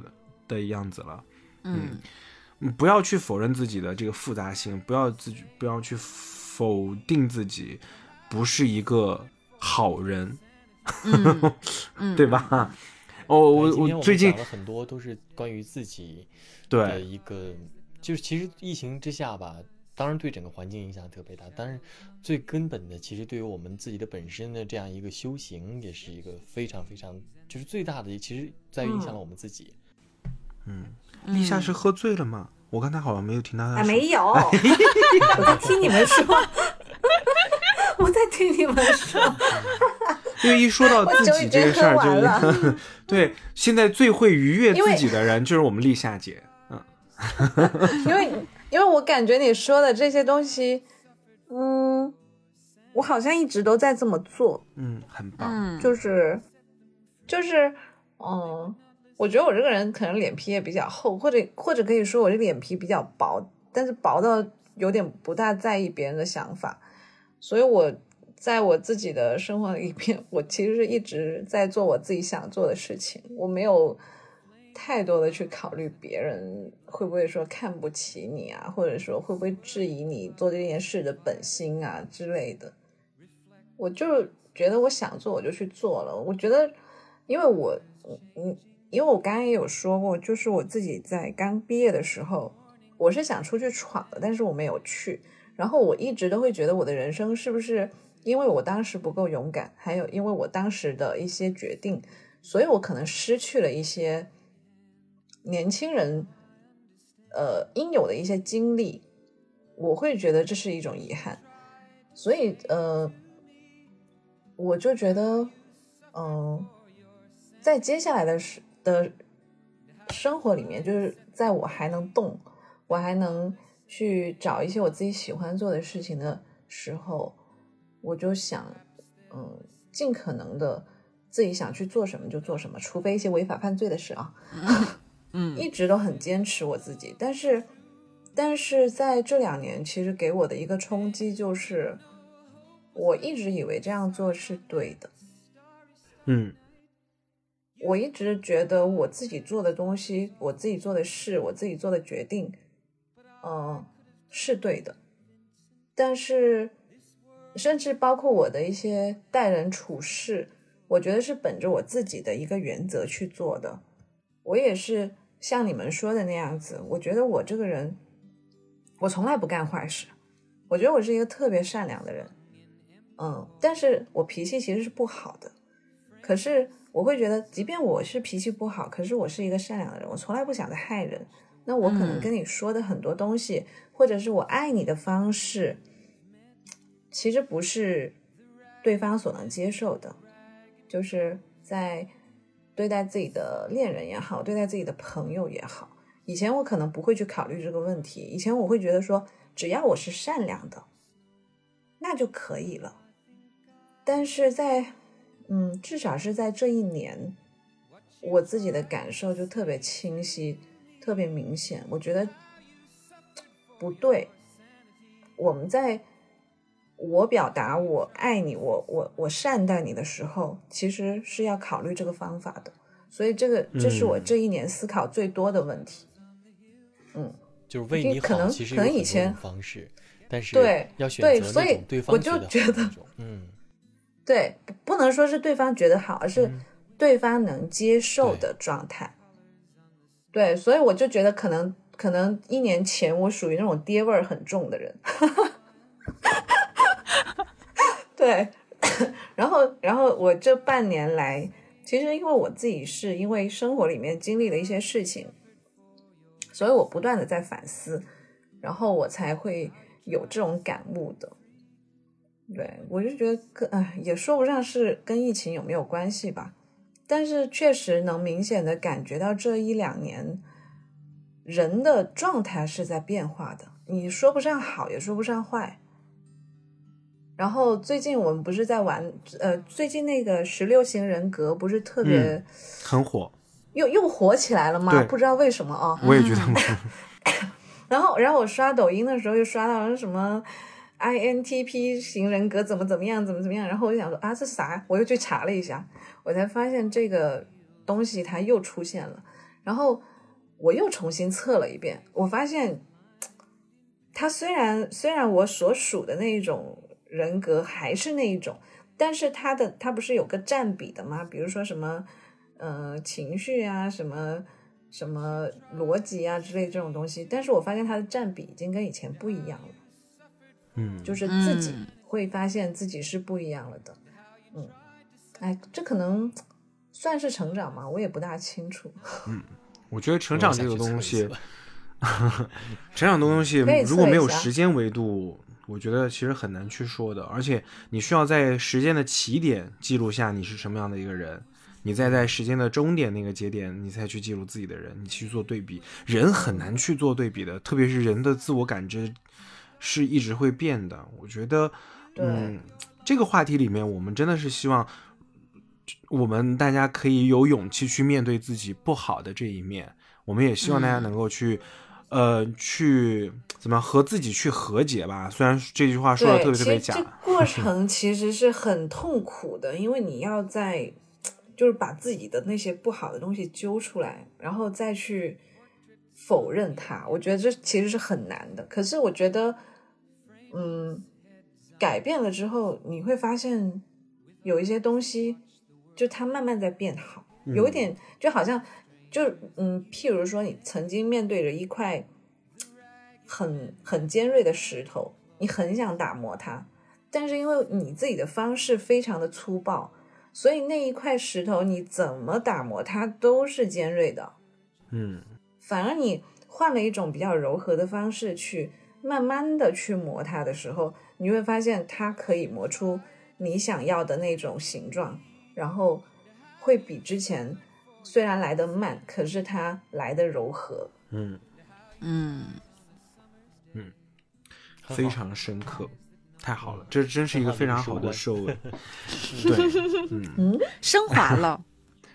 的样子了。嗯不要去否认自己的这个复杂性，不要自己不要去否定自己不是一个好人，对吧？哦，我我最近讲了很多都是关于自己的对一个，就是其实疫情之下吧，当然对整个环境影响特别大，但是最根本的，其实对于我们自己的本身的这样一个修行，也是一个非常非常，就是最大的，其实在于影响了我们自己。嗯，立夏是喝醉了吗？我刚才好像没有听到他哎，说。没有，我在听你们说，我在听你们说，因为一说到自己这个事儿，就对现在最会愉悦自己的人就是我们立夏姐。嗯，因为因为我感觉你说的这些东西，嗯，我好像一直都在这么做，嗯，很棒。嗯，就是就是嗯，我觉得我这个人可能脸皮也比较厚，或者或者可以说我这脸皮比较薄，但是薄到有点不大在意别人的想法，所以我在我自己的生活里边，我其实是一直在做我自己想做的事情，我没有太多的去考虑别人会不会说看不起你啊，或者说会不会质疑你做这件事的本心啊之类的。我就觉得我想做我就去做了。我觉得，因为我，嗯，因为我刚刚也有说过，就是我自己在刚毕业的时候，我是想出去闯的，但是我没有去。然后我一直都会觉得我的人生是不是因为我当时不够勇敢，还有因为我当时的一些决定，所以我可能失去了一些年轻人呃应有的一些经历，我会觉得这是一种遗憾。所以呃，我就觉得，嗯、在接下来的时的生活里面，就是在我还能动，我还能去找一些我自己喜欢做的事情的时候，我就想，嗯，尽可能的自己想去做什么就做什么，除非一些违法犯罪的事啊。嗯。一直都很坚持我自己，但是，但是在这两年，其实给我的一个冲击就是，我一直以为这样做是对的，嗯我一直觉得我自己做的东西，我自己做的事，我自己做的决定，嗯、是对的，但是，甚至包括我的一些待人处事，我觉得是本着我自己的一个原则去做的。我也是像你们说的那样子，我觉得我这个人，我从来不干坏事，我觉得我是一个特别善良的人，嗯，但是我脾气其实是不好的，可是我会觉得，即便我是脾气不好，可是我是一个善良的人，我从来不想着害人。那我可能嗯跟你说的很多东西，或者是我爱你的方式，其实不是对方所能接受的，就是在对待自己的恋人也好，对待自己的朋友也好，以前我可能不会去考虑这个问题，以前我会觉得说，只要我是善良的，那就可以了。但是在嗯，至少是在这一年，我自己的感受就特别清晰，特别明显。我觉得不对，我们在我表达我爱你，我我我善待你的时候，其实是要考虑这个方法的。所以这个这是我嗯这一年思考最多的问题。嗯，就是为你好，其实可能以前方式，但是对要选对所以择那种对我就方觉得觉得好的那种，嗯，对，不不能说是对方觉得好，而是嗯对方能接受的状态。对，所以我就觉得可能可能一年前我属于那种爹味儿很重的人，对，然后然后我这半年来，其实因为我自己是因为生活里面经历了一些事情，所以我不断的在反思，然后我才会有这种感悟的。对我就觉得跟哎也说不上是跟疫情有没有关系吧。但是确实能明显的感觉到这一两年人的状态是在变化的，你说不上好，也说不上坏。然后最近我们不是在玩，呃，最近那个十六型人格不是特别很火，又又火起来了吗？不知道为什么啊。我也觉得。然后，然后我刷抖音的时候又刷到了什么 INTP 型人格怎么怎么样，怎么怎么样。然后我就想说啊，这啥？我又去查了一下。我才发现这个东西它又出现了，然后我又重新测了一遍，我发现它虽然虽然我所属的那一种人格还是那一种，但是它的它不是有个占比的吗？比如说什么呃情绪啊，什么什么逻辑啊之类这种东西，但是我发现它的占比已经跟以前不一样了，嗯，就是自己会发现自己是不一样了的，嗯。哎，这可能算是成长嘛？我也不大清楚。嗯，我觉得成长这个东西，成长的东西如果没有时间维度，我觉得其实很难去说的。而且你需要在时间的起点记录下你是什么样的一个人，你再在时间的终点那个节点，你才去记录自己的人，你去做对比。人很难去做对比的，特别是人的自我感知是一直会变的。我觉得，嗯，这个话题里面，我们真的是希望。我们大家可以有勇气去面对自己不好的这一面，我们也希望大家能够去，呃，去怎么和自己去和解吧。虽然这句话说的特别特别假，这 过程其实是很痛苦的，因为你要在，就是把自己的那些不好的东西揪出来，然后再去否认它。我觉得这其实是很难的。可是我觉得，嗯，改变了之后，你会发现有一些东西。就它慢慢在变好，有一点就好像，就嗯，譬如说你曾经面对着一块很很尖锐的石头，你很想打磨它，但是因为你自己的方式非常的粗暴，所以那一块石头你怎么打磨它都是尖锐的。嗯，反而你换了一种比较柔和的方式去慢慢的去磨它的时候，你会发现它可以磨出你想要的那种形状。然后会比之前虽然来的慢，可是它来的柔和。嗯嗯嗯，非常深刻，太好了，这真是一个非常好的收尾。对，嗯，升华了。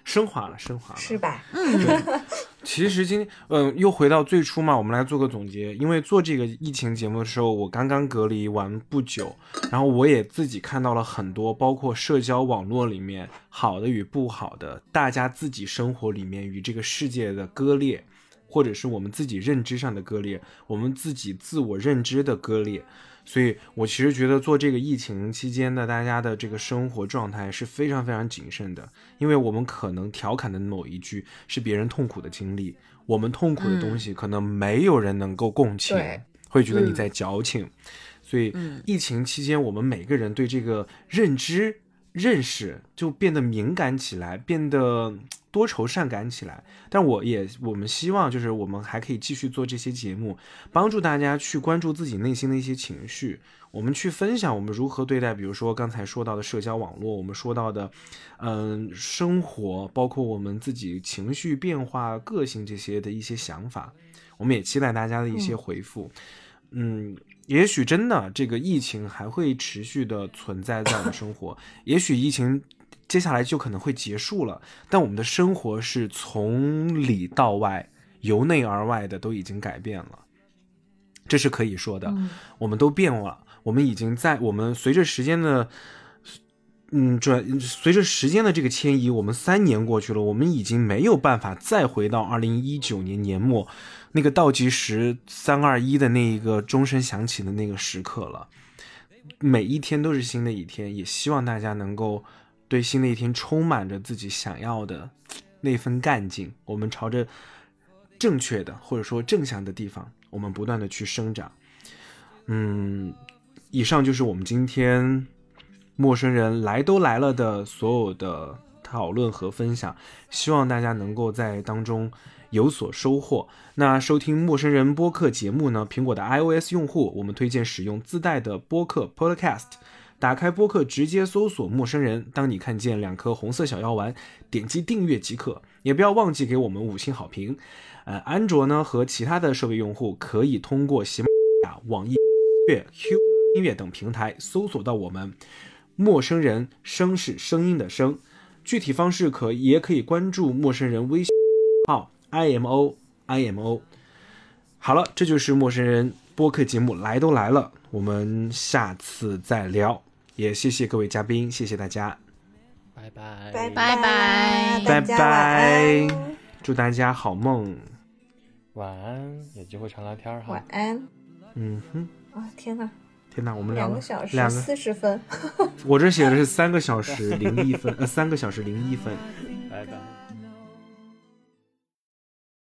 升华了，升华了，是吧？嗯，其实今天，嗯，又回到最初嘛，我们来做个总结。因为做这个疫情节目的时候，我刚刚隔离完不久，然后我也自己看到了很多，包括社交网络里面好的与不好的，大家自己生活里面与这个世界的割裂，或者是我们自己认知上的割裂，我们自己自我认知的割裂。所以，我其实觉得做这个疫情期间的大家的这个生活状态是非常非常谨慎的，因为我们可能调侃的某一句是别人痛苦的经历，我们痛苦的东西可能没有人能够共情，会觉得你在矫情。所以，疫情期间我们每个人对这个认知。认识就变得敏感起来，变得 多愁善感起来。但我也，我们希望就是我们还可以继续做这些节目，帮助大家去关注自己内心的一些情绪。我们去分享我们如何对待，比如说刚才说到的社交网络，我们说到的，嗯，生活，包括我们自己情绪变化、个性这些的一些想法。我们也期待大家的一些回复。嗯。也许真的这个疫情还会持续的存在在我们生活，也许疫情接下来就可能会结束了，但我们的生活是从里到外、由内而外的都已经改变了，这是可以说的。我们都变了，我们已经在我们随着时间的。嗯，转随着时间的这个迁移，我们三年过去了，我们已经没有办法再回到二零一九年年末那个倒计时三二一的那一个钟声响起的那个时刻了。每一天都是新的一天，也希望大家能够对新的一天充满着自己想要的那份干劲。我们朝着正确的或者说正向的地方，我们不断的去生长。嗯，以上就是我们今天陌生人来都来了的所有的讨论和分享，希望大家能够在当中有所收获。那收听陌生人播客节目呢？苹果的 iOS 用户，我们推荐使用自带的播客 Podcast。打开播客，直接搜索“陌生人”。当你看见两颗红色小药丸，点击订阅即可。也不要忘记给我们五星好评。呃，安卓呢和其他的设备用户可以通过喜马拉雅、网易音乐、Q 音乐等平台搜索到我们“陌生人”，声是声音的声。具体方式可也可以关注陌生人微信号 i m o i m o。好了，这就是陌生人播客节目，来都来了，我们下次再聊。也谢谢各位嘉宾，谢谢大家，拜拜拜拜拜拜祝大家好梦。晚安，有机会常聊天哈晚。安。嗯哼，啊，天哪，天哪，我们两个小时两个，四十分。我这写的是三个小时零一分，呃，三个小时零一分。拜拜。